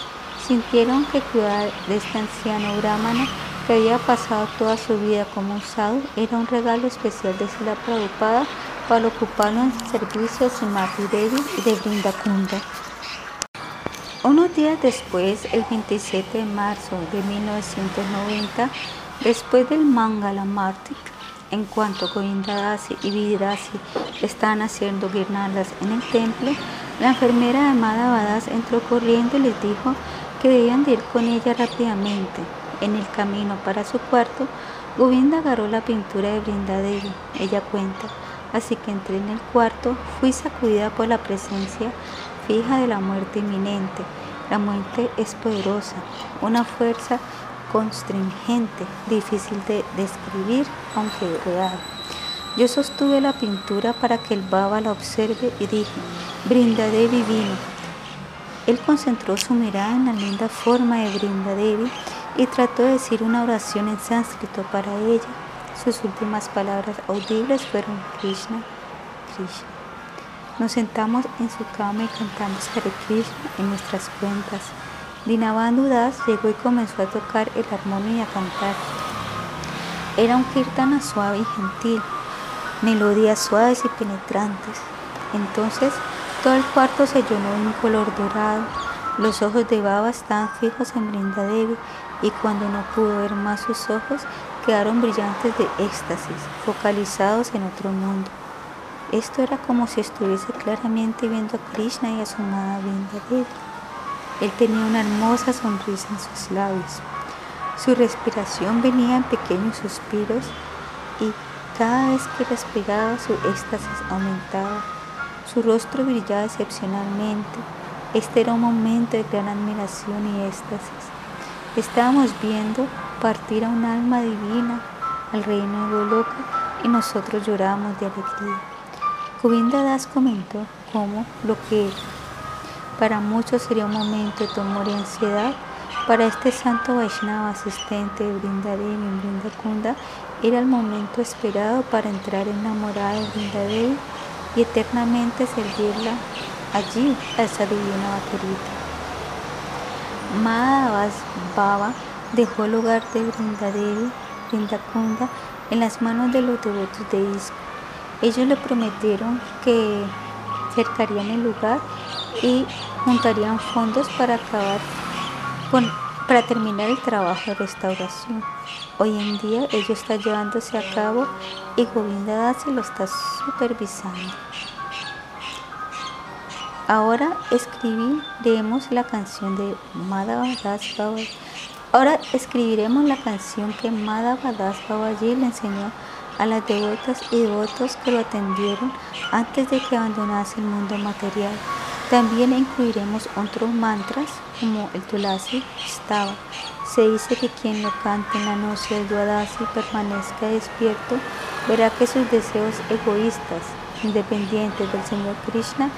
[SPEAKER 1] sintieron que cuidar de este anciano brahmana que había pasado toda su vida como un sadhu, era un regalo especial de Sila Prabhupada para ocuparlo en servicio de Mati Devi y de Kunda. Unos días después, el 27 de marzo de 1990, después del Mangala Martik, en cuanto Govindadasi y Vidasi estaban haciendo guirnaldas en el templo, la enfermera de Madhavadas entró corriendo y les dijo que debían de ir con ella rápidamente. En el camino para su cuarto, Govinda agarró la pintura de Brindadevi. Ella cuenta, así que entré en el cuarto, fui sacudida por la presencia fija de la muerte inminente. La muerte es poderosa, una fuerza constringente, difícil de describir, aunque real. Yo sostuve la pintura para que el Baba la observe y dije, Brindadevi vino. Él concentró su mirada en la linda forma de Brindadevi y trató de decir una oración en sánscrito para ella. Sus últimas palabras audibles fueron Krishna, Krishna. Nos sentamos en su cama y cantamos Hare Krishna en nuestras cuentas. Dinabandhu Das llegó y comenzó a tocar el armonio y a cantar. Era un kirtana suave y gentil, melodías suaves y penetrantes. Entonces todo el cuarto se llenó de un color dorado. Los ojos de Baba estaban fijos en Brindadevi y cuando no pudo ver más sus ojos, quedaron brillantes de éxtasis, focalizados en otro mundo. Esto era como si estuviese claramente viendo a Krishna y a su amada Devi. Él tenía una hermosa sonrisa en sus labios. Su respiración venía en pequeños suspiros y cada vez que respiraba su éxtasis aumentaba. Su rostro brillaba excepcionalmente. Este era un momento de gran admiración y éxtasis. Estábamos viendo partir a un alma divina al reino de Goloka y nosotros lloramos de alegría. Govinda Das comentó cómo lo que para muchos sería un momento de temor y ansiedad, para este santo Vaishnava asistente de Brindadevi en Brindakunda era el momento esperado para entrar enamorada de Brindadevi y eternamente servirla allí a esa divina vaquerita. Madhavas Baba dejó el lugar de Brindadevi, Brindakunda, en las manos de los devotos de Isco. Ellos le prometieron que cercarían el lugar y juntarían fondos para acabar con, para terminar el trabajo de restauración. Hoy en día ello está llevándose a cabo y Govinda se lo está supervisando. Ahora escribiremos la canción de. Ahora escribiremos la canción que Madhava Das Babaji le enseñó a las devotas y devotos que lo atendieron antes de que abandonase el mundo material. También incluiremos otros mantras como el Tulasi estaba. Se dice que quien lo cante en la noche del Dwadasi permanezca despierto, verá que sus deseos egoístas, independientes del Señor Krishna,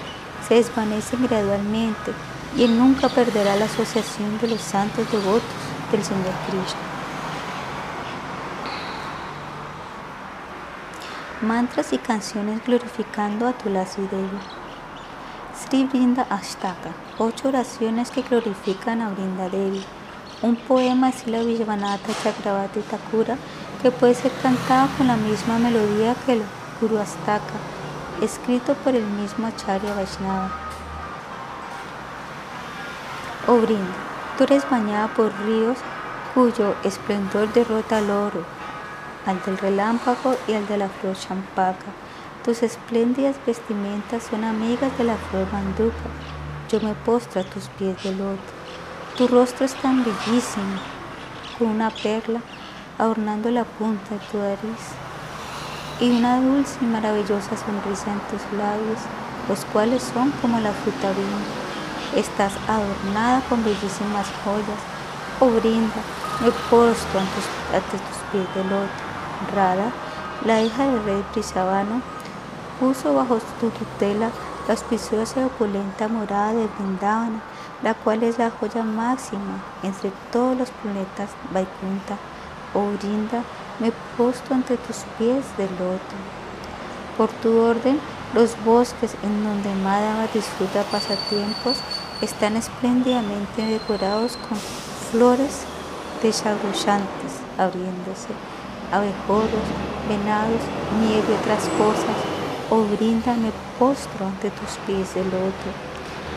[SPEAKER 1] se desvanecen gradualmente y él nunca perderá la asociación de los santos devotos del Señor Krishna. Mantras y canciones glorificando a Tulasi Devi. Sri Brinda Ashtaka, ocho oraciones que glorifican a Brinda Devi. Un poema de Sila Vishwanatha Chakravati Thakura que puede ser cantado con la misma melodía que el Guru Astaka escrito por el mismo Acharya Vaishnava. Oh Brinda, tú eres bañada por ríos cuyo esplendor derrota al oro, al del relámpago y al de la flor champaca. Tus espléndidas vestimentas son amigas de la flor manduca. Yo me postro a tus pies de loto. Tu rostro es tan bellísimo, con una perla adornando la punta de tu nariz y una dulce y maravillosa sonrisa en tus labios, los cuales son como la fruta vino. Estás adornada con bellísimas joyas, oh brinda, me postro ante tus pies de loto. Rada, la hija del rey Prisabano, puso bajo tu tutela la auspiciosa y opulenta morada de Vrindavana, la cual es la joya máxima entre todos los planetas Vaikunta. Oh Brinda, me posto ante tus pies de loto. Por tu orden, los bosques en donde Madhava disfruta pasatiempos están espléndidamente decorados con flores desarrollantes abriéndose abejorros, venados, nieve y otras cosas, oh bríndame postro ante tus pies de loto.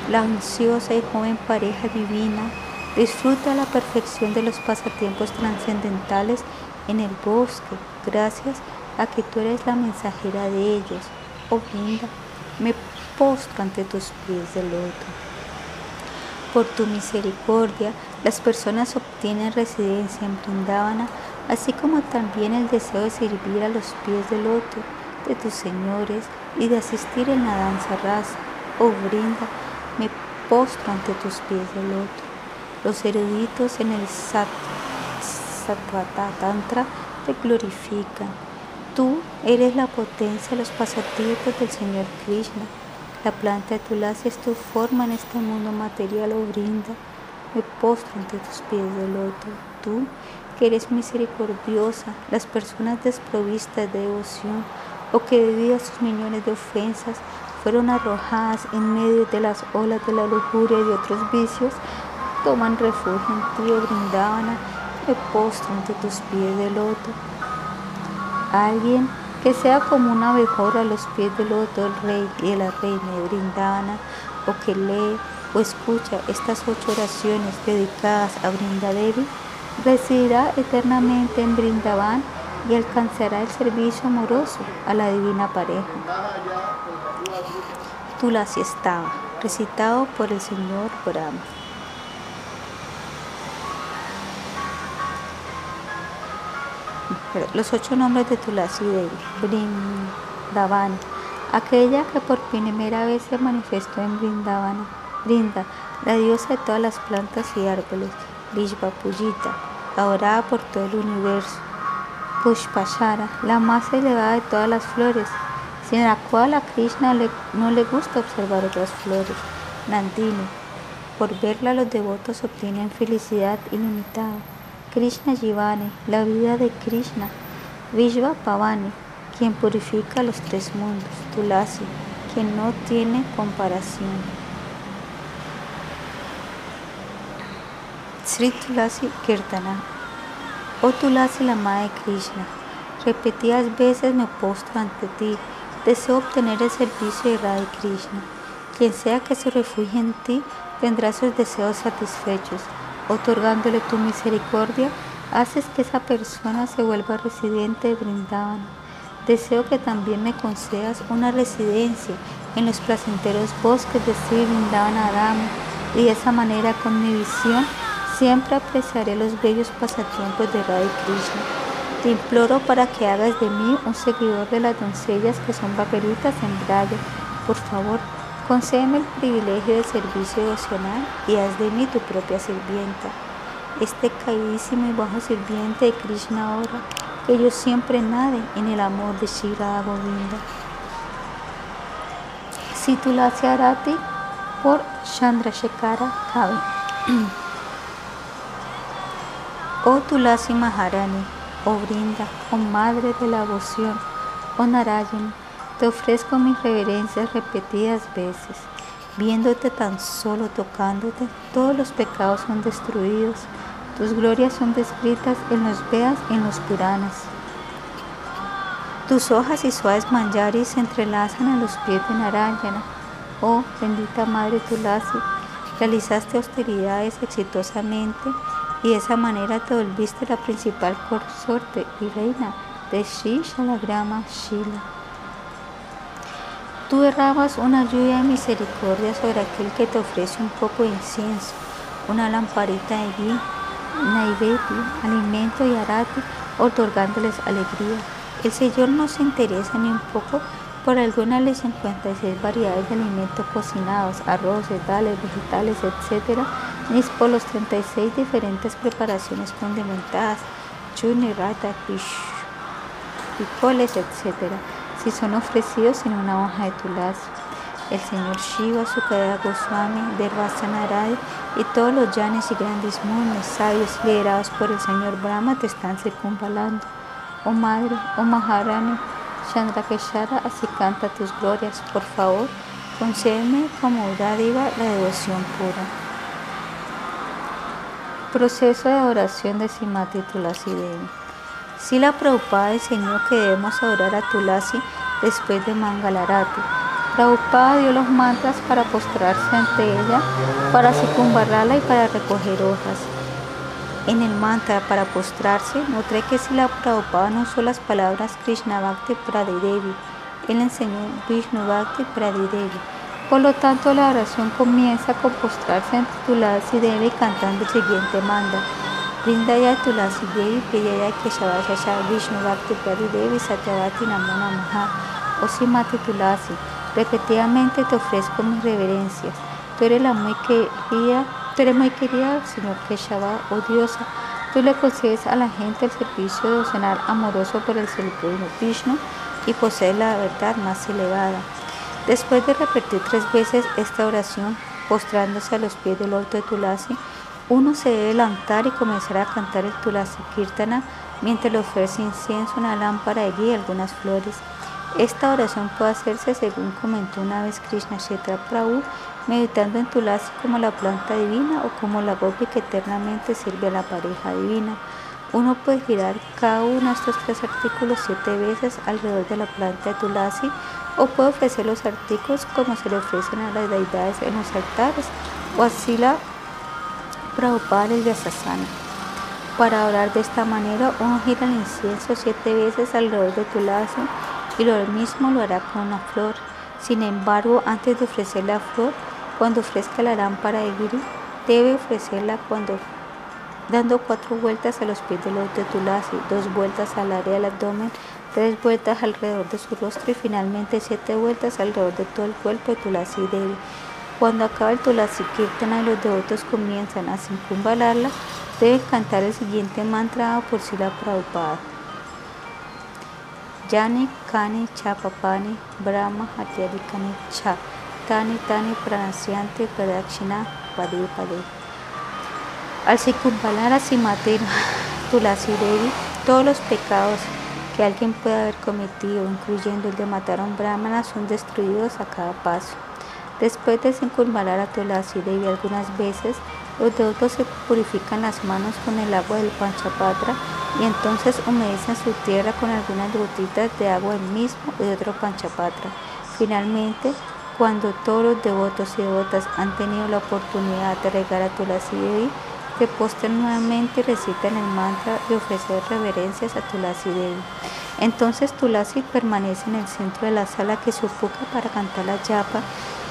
[SPEAKER 1] La ansiosa y joven pareja divina disfruta la perfección de los pasatiempos trascendentales en el bosque, gracias a que tú eres la mensajera de ellos. Oh brinda, me postro ante tus pies de loto. Por tu misericordia, las personas obtienen residencia en Brindavana así como también el deseo de servir a los pies del otro, de tus señores y de asistir en la danza rasa. Oh brinda, me postro ante tus pies del otro. Los eruditos en el Sat, Tantra te glorifican. Tú eres la potencia, los pasatiempos del Señor Krishna. La planta de Tulasi es tu forma en este mundo material, oh brinda. Me postro ante tus pies del otro. Tú que eres misericordiosa, las personas desprovistas de devoción o que debido a sus millones de ofensas fueron arrojadas en medio de las olas de la lujuria y de otros vicios, toman refugio en ti, oh brindaban, me postro ante tus pies de loto. Alguien que sea como una abejora a los pies del loto del rey y de la reina de Brindana, o que lee o escucha estas ocho oraciones dedicadas a Brindadevi, residirá eternamente en Brindavan y alcanzará el servicio amoroso a la divina pareja. Tulasi estaba, recitado por el Señor Brahma. Los ocho nombres de Tulasi Devi, Brindavan, aquella que por primera vez se manifestó en Brindavana, Brinda, la diosa de todas las plantas y árboles, Vishvapujita, adorada por todo el universo. Pushpashara, la más elevada de todas las flores, sin la cual a Krishna no le gusta observar otras flores. Nandini, por verla los devotos obtienen felicidad ilimitada. Krishna Jivani, la vida de Krishna. Vishva Pavani, quien purifica los tres mundos. Tulasi, quien no tiene comparación. Sri Tulasi Kirtana. Oh Tulasi, la Madre Krishna, repetidas veces me postro ante ti, deseo obtener el servicio de Radha Krishna. Quien sea que se refugie en ti tendrá sus deseos satisfechos. Otorgándole tu misericordia, haces que esa persona se vuelva residente de Brindavana. Deseo que también me concedas una residencia en los placenteros bosques de Sri Vrindavana y de esa manera con mi visión Siempre apreciaré los bellos pasatiempos de Radha Krishna. Te imploro para que hagas de mí un seguidor de las doncellas que son vaqueritas en Braya. Por favor, concédeme el privilegio de servicio devocional y haz de mí tu propia sirvienta. Este caídísimo y bajo sirviente de Krishna ahora, que yo siempre nade en el amor de Shira Govinda. Situlasi Arati por Chandrashekara Kavi. Oh Tulasi Maharani, oh Brinda, oh Madre de la Devoción, oh Narayana, te ofrezco mis reverencias repetidas veces. Viéndote tan solo tocándote, todos los pecados son destruidos. Tus glorias son descritas en los Vedas y en los Puranas. Tus hojas y suaves manjaris se entrelazan a los pies de Narayana. Oh bendita Madre Tulasi, realizaste austeridades exitosamente y de esa manera te volviste la principal consorte y reina de Sri Shalagrama Shila. Tú derramas una lluvia de misericordia sobre aquel que te ofrece un poco de incienso, una lamparita de ghee, naivedya, alimento y arati, otorgándoles alegría. El Señor no se interesa ni un poco por alguna de las 56 variedades de alimentos cocinados, arroces, dales, vegetales, etc., ni por los 36 diferentes preparaciones condimentadas, chuni, rata, picoles, etc., si son ofrecidos en una hoja de tulasi. El señor Shiva, Sukadeva Goswami, Dervasanaradi y todos los llanes y grandes mundos sabios liderados por el señor Brahma te están circunvalando. Oh Madre, oh Maharani, Chandrakeshara, así canta tus glorias. Por favor, concédeme como dádiva la devoción pura. Proceso de oración de Simati Tulasi Devi. Sila Prabhupada enseñó que debemos adorar a Tulasi después de Mangalarati. Prabhupada dio los mantras para postrarse ante ella, para circunvalarla y para recoger hojas. En el mantra para postrarse, noté que Sila Prabhupada no usó las palabras Krishna Bhakti Pradidevi, él enseñó Vishnu Bhakti Pradidevi. Por lo tanto, la oración comienza con postrarse ante Tulasi Devi cantando el siguiente manda. Priyaya Keshava Shasha Vishnu Bhakti Pradidevi Satyavati Namo Namaha Osimati Tulasi. Repetidamente te ofrezco mis reverencias. Tú eres la muy querida Tú eres muy querida, Señor Keshava, oh diosa. Tú le concedes a la gente el servicio de devocional amoroso por el Supremo Vishnu y posees la verdad más elevada. Después de repetir tres veces esta oración, postrándose a los pies del orto de Tulasi, uno se debe levantar y comenzar a cantar el Tulasi Kirtana mientras le ofrece incienso, una lámpara de guía y algunas flores. Esta oración puede hacerse según comentó una vez Krishna Shetra Prabhu meditando en Tulasi como la planta divina o como la gopi que eternamente sirve a la pareja divina. Uno puede girar cada uno de estos tres artículos siete veces alrededor de la planta de Tulasi o puede ofrecer los artículos como se le ofrecen a las deidades en los altares o así la El. Para orar de esta manera, uno gira el incienso siete veces alrededor de Tulasi y lo mismo lo hará con una flor. Sin embargo, antes de ofrecer la flor, cuando ofrezca la lámpara de Giri, debe ofrecerla cuando dando cuatro vueltas a los pies del otro de Tulasi, dos vueltas al área del abdomen, tres vueltas alrededor de su rostro y finalmente siete vueltas alrededor de todo el cuerpo de Tulasi Devi. Cuando acaba el Tulasi Kirtana y los devotos comienzan a circunvalarla, deben cantar el siguiente mantra por Sila Prabhupada. Yani Kani Chapapani Brahma Cha. Tani Tani Pranasyanti Pradakshina. Al circunvalar a Simatera Tulasi Devi, todos los pecados que alguien puede haber cometido, incluyendo el de matar a un brahmana, son destruidos a cada paso. Después de circunvalar a Tulasi Devi algunas veces, los devotos se purifican las manos con el agua del Panchapatra y entonces humedecen su tierra con algunas gotitas de agua del mismo y de otro Panchapatra. Finalmente, cuando todos los devotos y devotas han tenido la oportunidad de regar a Tulasi Devi, se postran nuevamente y recitan el mantra de ofrecer reverencias a Tulasi Devi. Entonces Tulasi permanece en el centro de la sala que ocupa para cantar la yapa,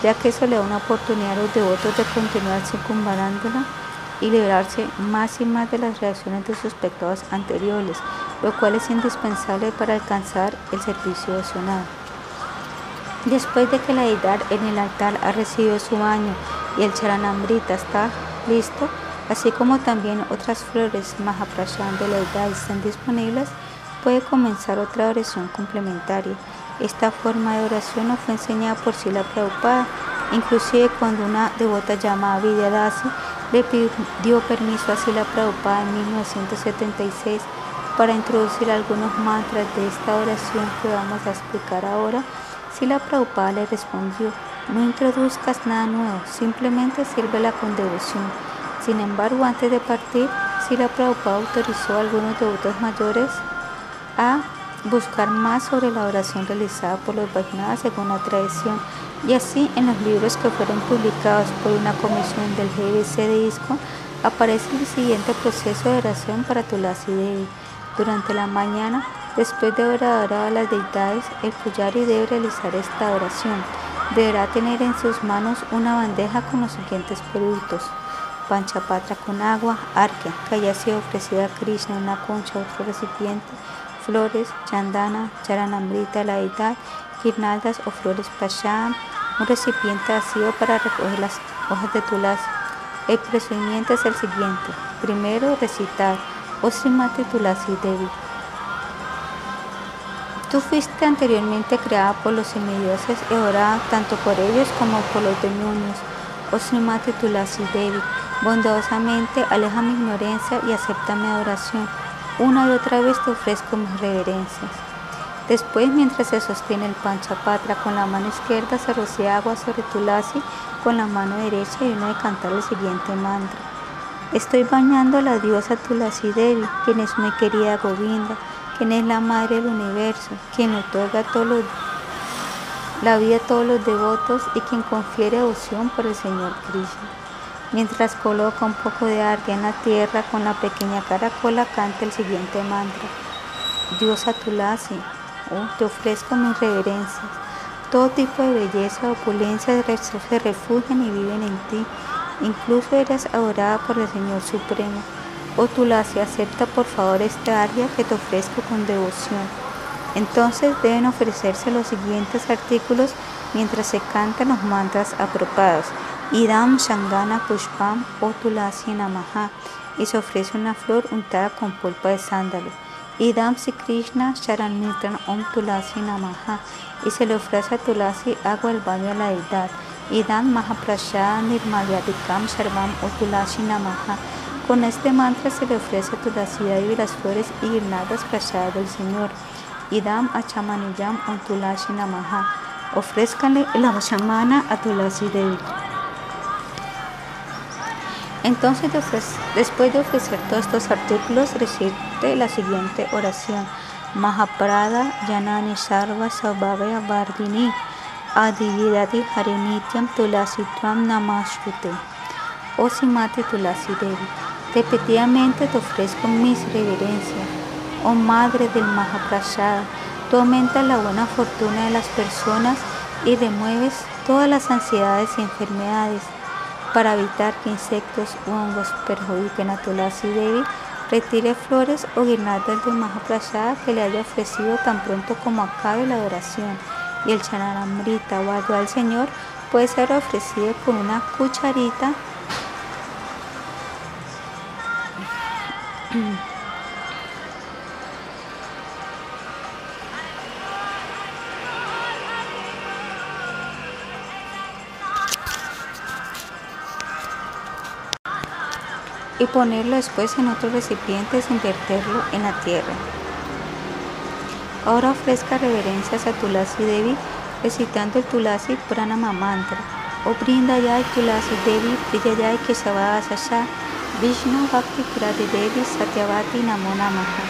[SPEAKER 1] ya que eso le da una oportunidad a los devotos de continuar circunvalándola y librarse más y más de las reacciones de sus pecados anteriores, lo cual es indispensable para alcanzar el servicio devocional. Después de que la deidad en el altar ha recibido su baño y el charanambrita está listo, así como también otras flores Mahaprashan de la deidad están disponibles, puede comenzar otra oración complementaria. Esta forma de oración no fue enseñada por Sila Prabhupada, inclusive cuando una devota llamada Vidyadasi le pidió permiso a Sila Prabhupada en 1976 para introducir algunos mantras de esta oración que vamos a explicar ahora la Prabhupada le respondió, no introduzcas nada nuevo, simplemente sírvela con devoción. Sin embargo, antes de partir, la Prabhupada autorizó a algunos devotos mayores a buscar más sobre la oración realizada por los Vaishnavas según la tradición. Y así, en los libros que fueron publicados por una comisión del GBC de ISCO, Aparece el siguiente proceso de oración para Tulasi Devi. Durante la mañana, después de haber adorado a las deidades, el puyari debe realizar esta oración. Deberá tener en sus manos una bandeja con los siguientes productos. Panchapatra con agua, arquia, que haya sido ofrecida a Krishna, una concha, otro recipiente, flores, chandana, charanamrita, la guirnaldas o flores pasham, un recipiente vacío para recoger las hojas de tulasi. El procedimiento es el siguiente. Primero, recitar O Srimati Tulasi Devi. Tú fuiste anteriormente creada por los semidioses y orada tanto por ellos como por los demonios. O Srimati Tulasi Devi, bondadosamente aleja mi ignorancia y acepta mi adoración. Una y otra vez te ofrezco mis reverencias. Después, mientras se sostiene el panchapatra con la mano izquierda, se rocía agua sobre Tulasi con la mano derecha y uno de cantar el siguiente mantra. Estoy bañando a la diosa Tulasi Devi, quien es muy querida Govinda, quien es la madre del universo, quien otorga todo la vida a todos los devotos y quien confiere devoción por el Señor Krishna. Mientras coloca un poco de arca en la tierra con la pequeña caracola, canta el siguiente mantra. Diosa Tulasi, oh, te ofrezco mis reverencias todo tipo de belleza, opulencia se refugian y viven en ti. Incluso eres adorada por el Señor Supremo. Oh Tulasi, acepta por favor esta área que te ofrezco con devoción. Entonces deben ofrecerse los siguientes artículos mientras se cantan los mantras apropiados. Idam Shangana Pushpam O Namaha y se ofrece una flor untada con pulpa de sándalo. Idam Si Krishna Sharan Om Tulasi Namaha y se le ofrece a Tulasi agua del baño a la deidad. dan Mahaprashad Nirmalyadikam Sarvam o Tulasi Namaha. Con este mantra se le ofrece a Tulasi Devi las flores y guirnaldas prasadas del Señor. Idam Achamaniyam o Tulasi Namaha. Ofrézcanle la Vachamana a Tulasi Devi. Entonces, después de ofrecer todos estos artículos, recite la siguiente oración. Mahaprada Janani Sarva Sabhavya Vardini Adividati Harinityam Tulasitvam Namashrute Oh Tulasi Devi, repetidamente te ofrezco mis reverencias. Oh Madre del Mahaprasada, tú aumentas la buena fortuna de las personas y remueves todas las ansiedades y enfermedades para evitar que insectos o hongos perjudiquen a Tulasi Devi retire flores o guirnaldas de Mahaprasada que le haya ofrecido tan pronto como acabe la adoración. Y el chanaramrita o algo al Señor puede ser ofrecido con una cucharita y ponerlo después en otro recipiente sin verterlo en la tierra. Ahora ofrezca reverencias a Tulasi Devi recitando el Tulasi Pranama Mantra. O brinda ya el Tulasi Devi, Priyayai Keshavada Sasha, Vishnu Bhakti Purade Devi Satyavati Namo Namaha.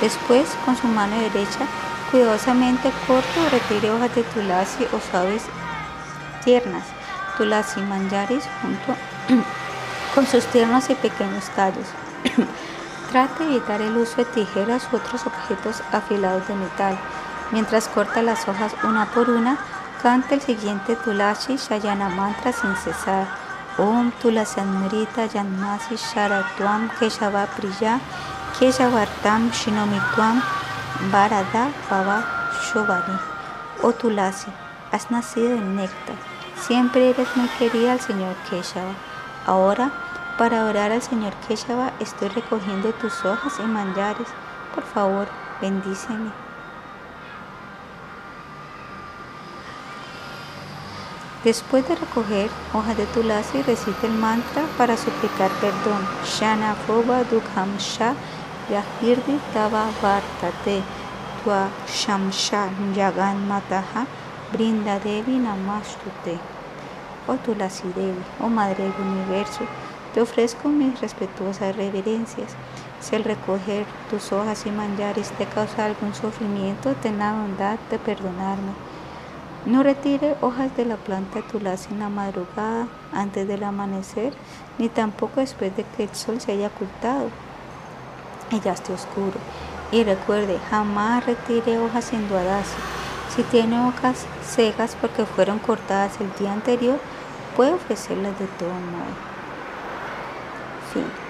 [SPEAKER 1] Después, con su mano derecha, cuidadosamente corto retire hojas de Tulasi o suaves tiernas, Tulasi Manjaris junto con sus tiernos y pequeños tallos. Trata de evitar el uso de tijeras u otros objetos afilados de metal. Mientras corta las hojas una por una, canta el siguiente Tulashi Shayana mantra sin cesar. Om Tulasanmrita Yanmasi Sharatuam Keshava Priya Keshavartam Shinomituam Varada Baba Shobani. Oh Tulasi, has nacido en néctar. Siempre eres muy querida al Señor Keshava. Ahora para orar al Señor Keshava estoy recogiendo tus hojas y manjares. Por favor, bendíceme. Después de recoger hojas de tulasi, recite el mantra para suplicar perdón. Shana Foba Dukham Sha Yahirdi Tava Vartate Tua Shamsha Yagan Mataha Brinda Devi Namastute. Oh Tulasi Devi, oh Madre del Universo, te ofrezco mis respetuosas reverencias. Si al recoger tus hojas y manjares te causa algún sufrimiento, ten la bondad de perdonarme. No retire hojas de la planta tulasi en la madrugada antes del amanecer, ni tampoco después de que el sol se haya ocultado y ya esté oscuro. Y recuerde, jamás retire hojas sin duadarse. Si tiene hojas secas porque fueron cortadas el día anterior, puede ofrecerlas de todo modo. Fin.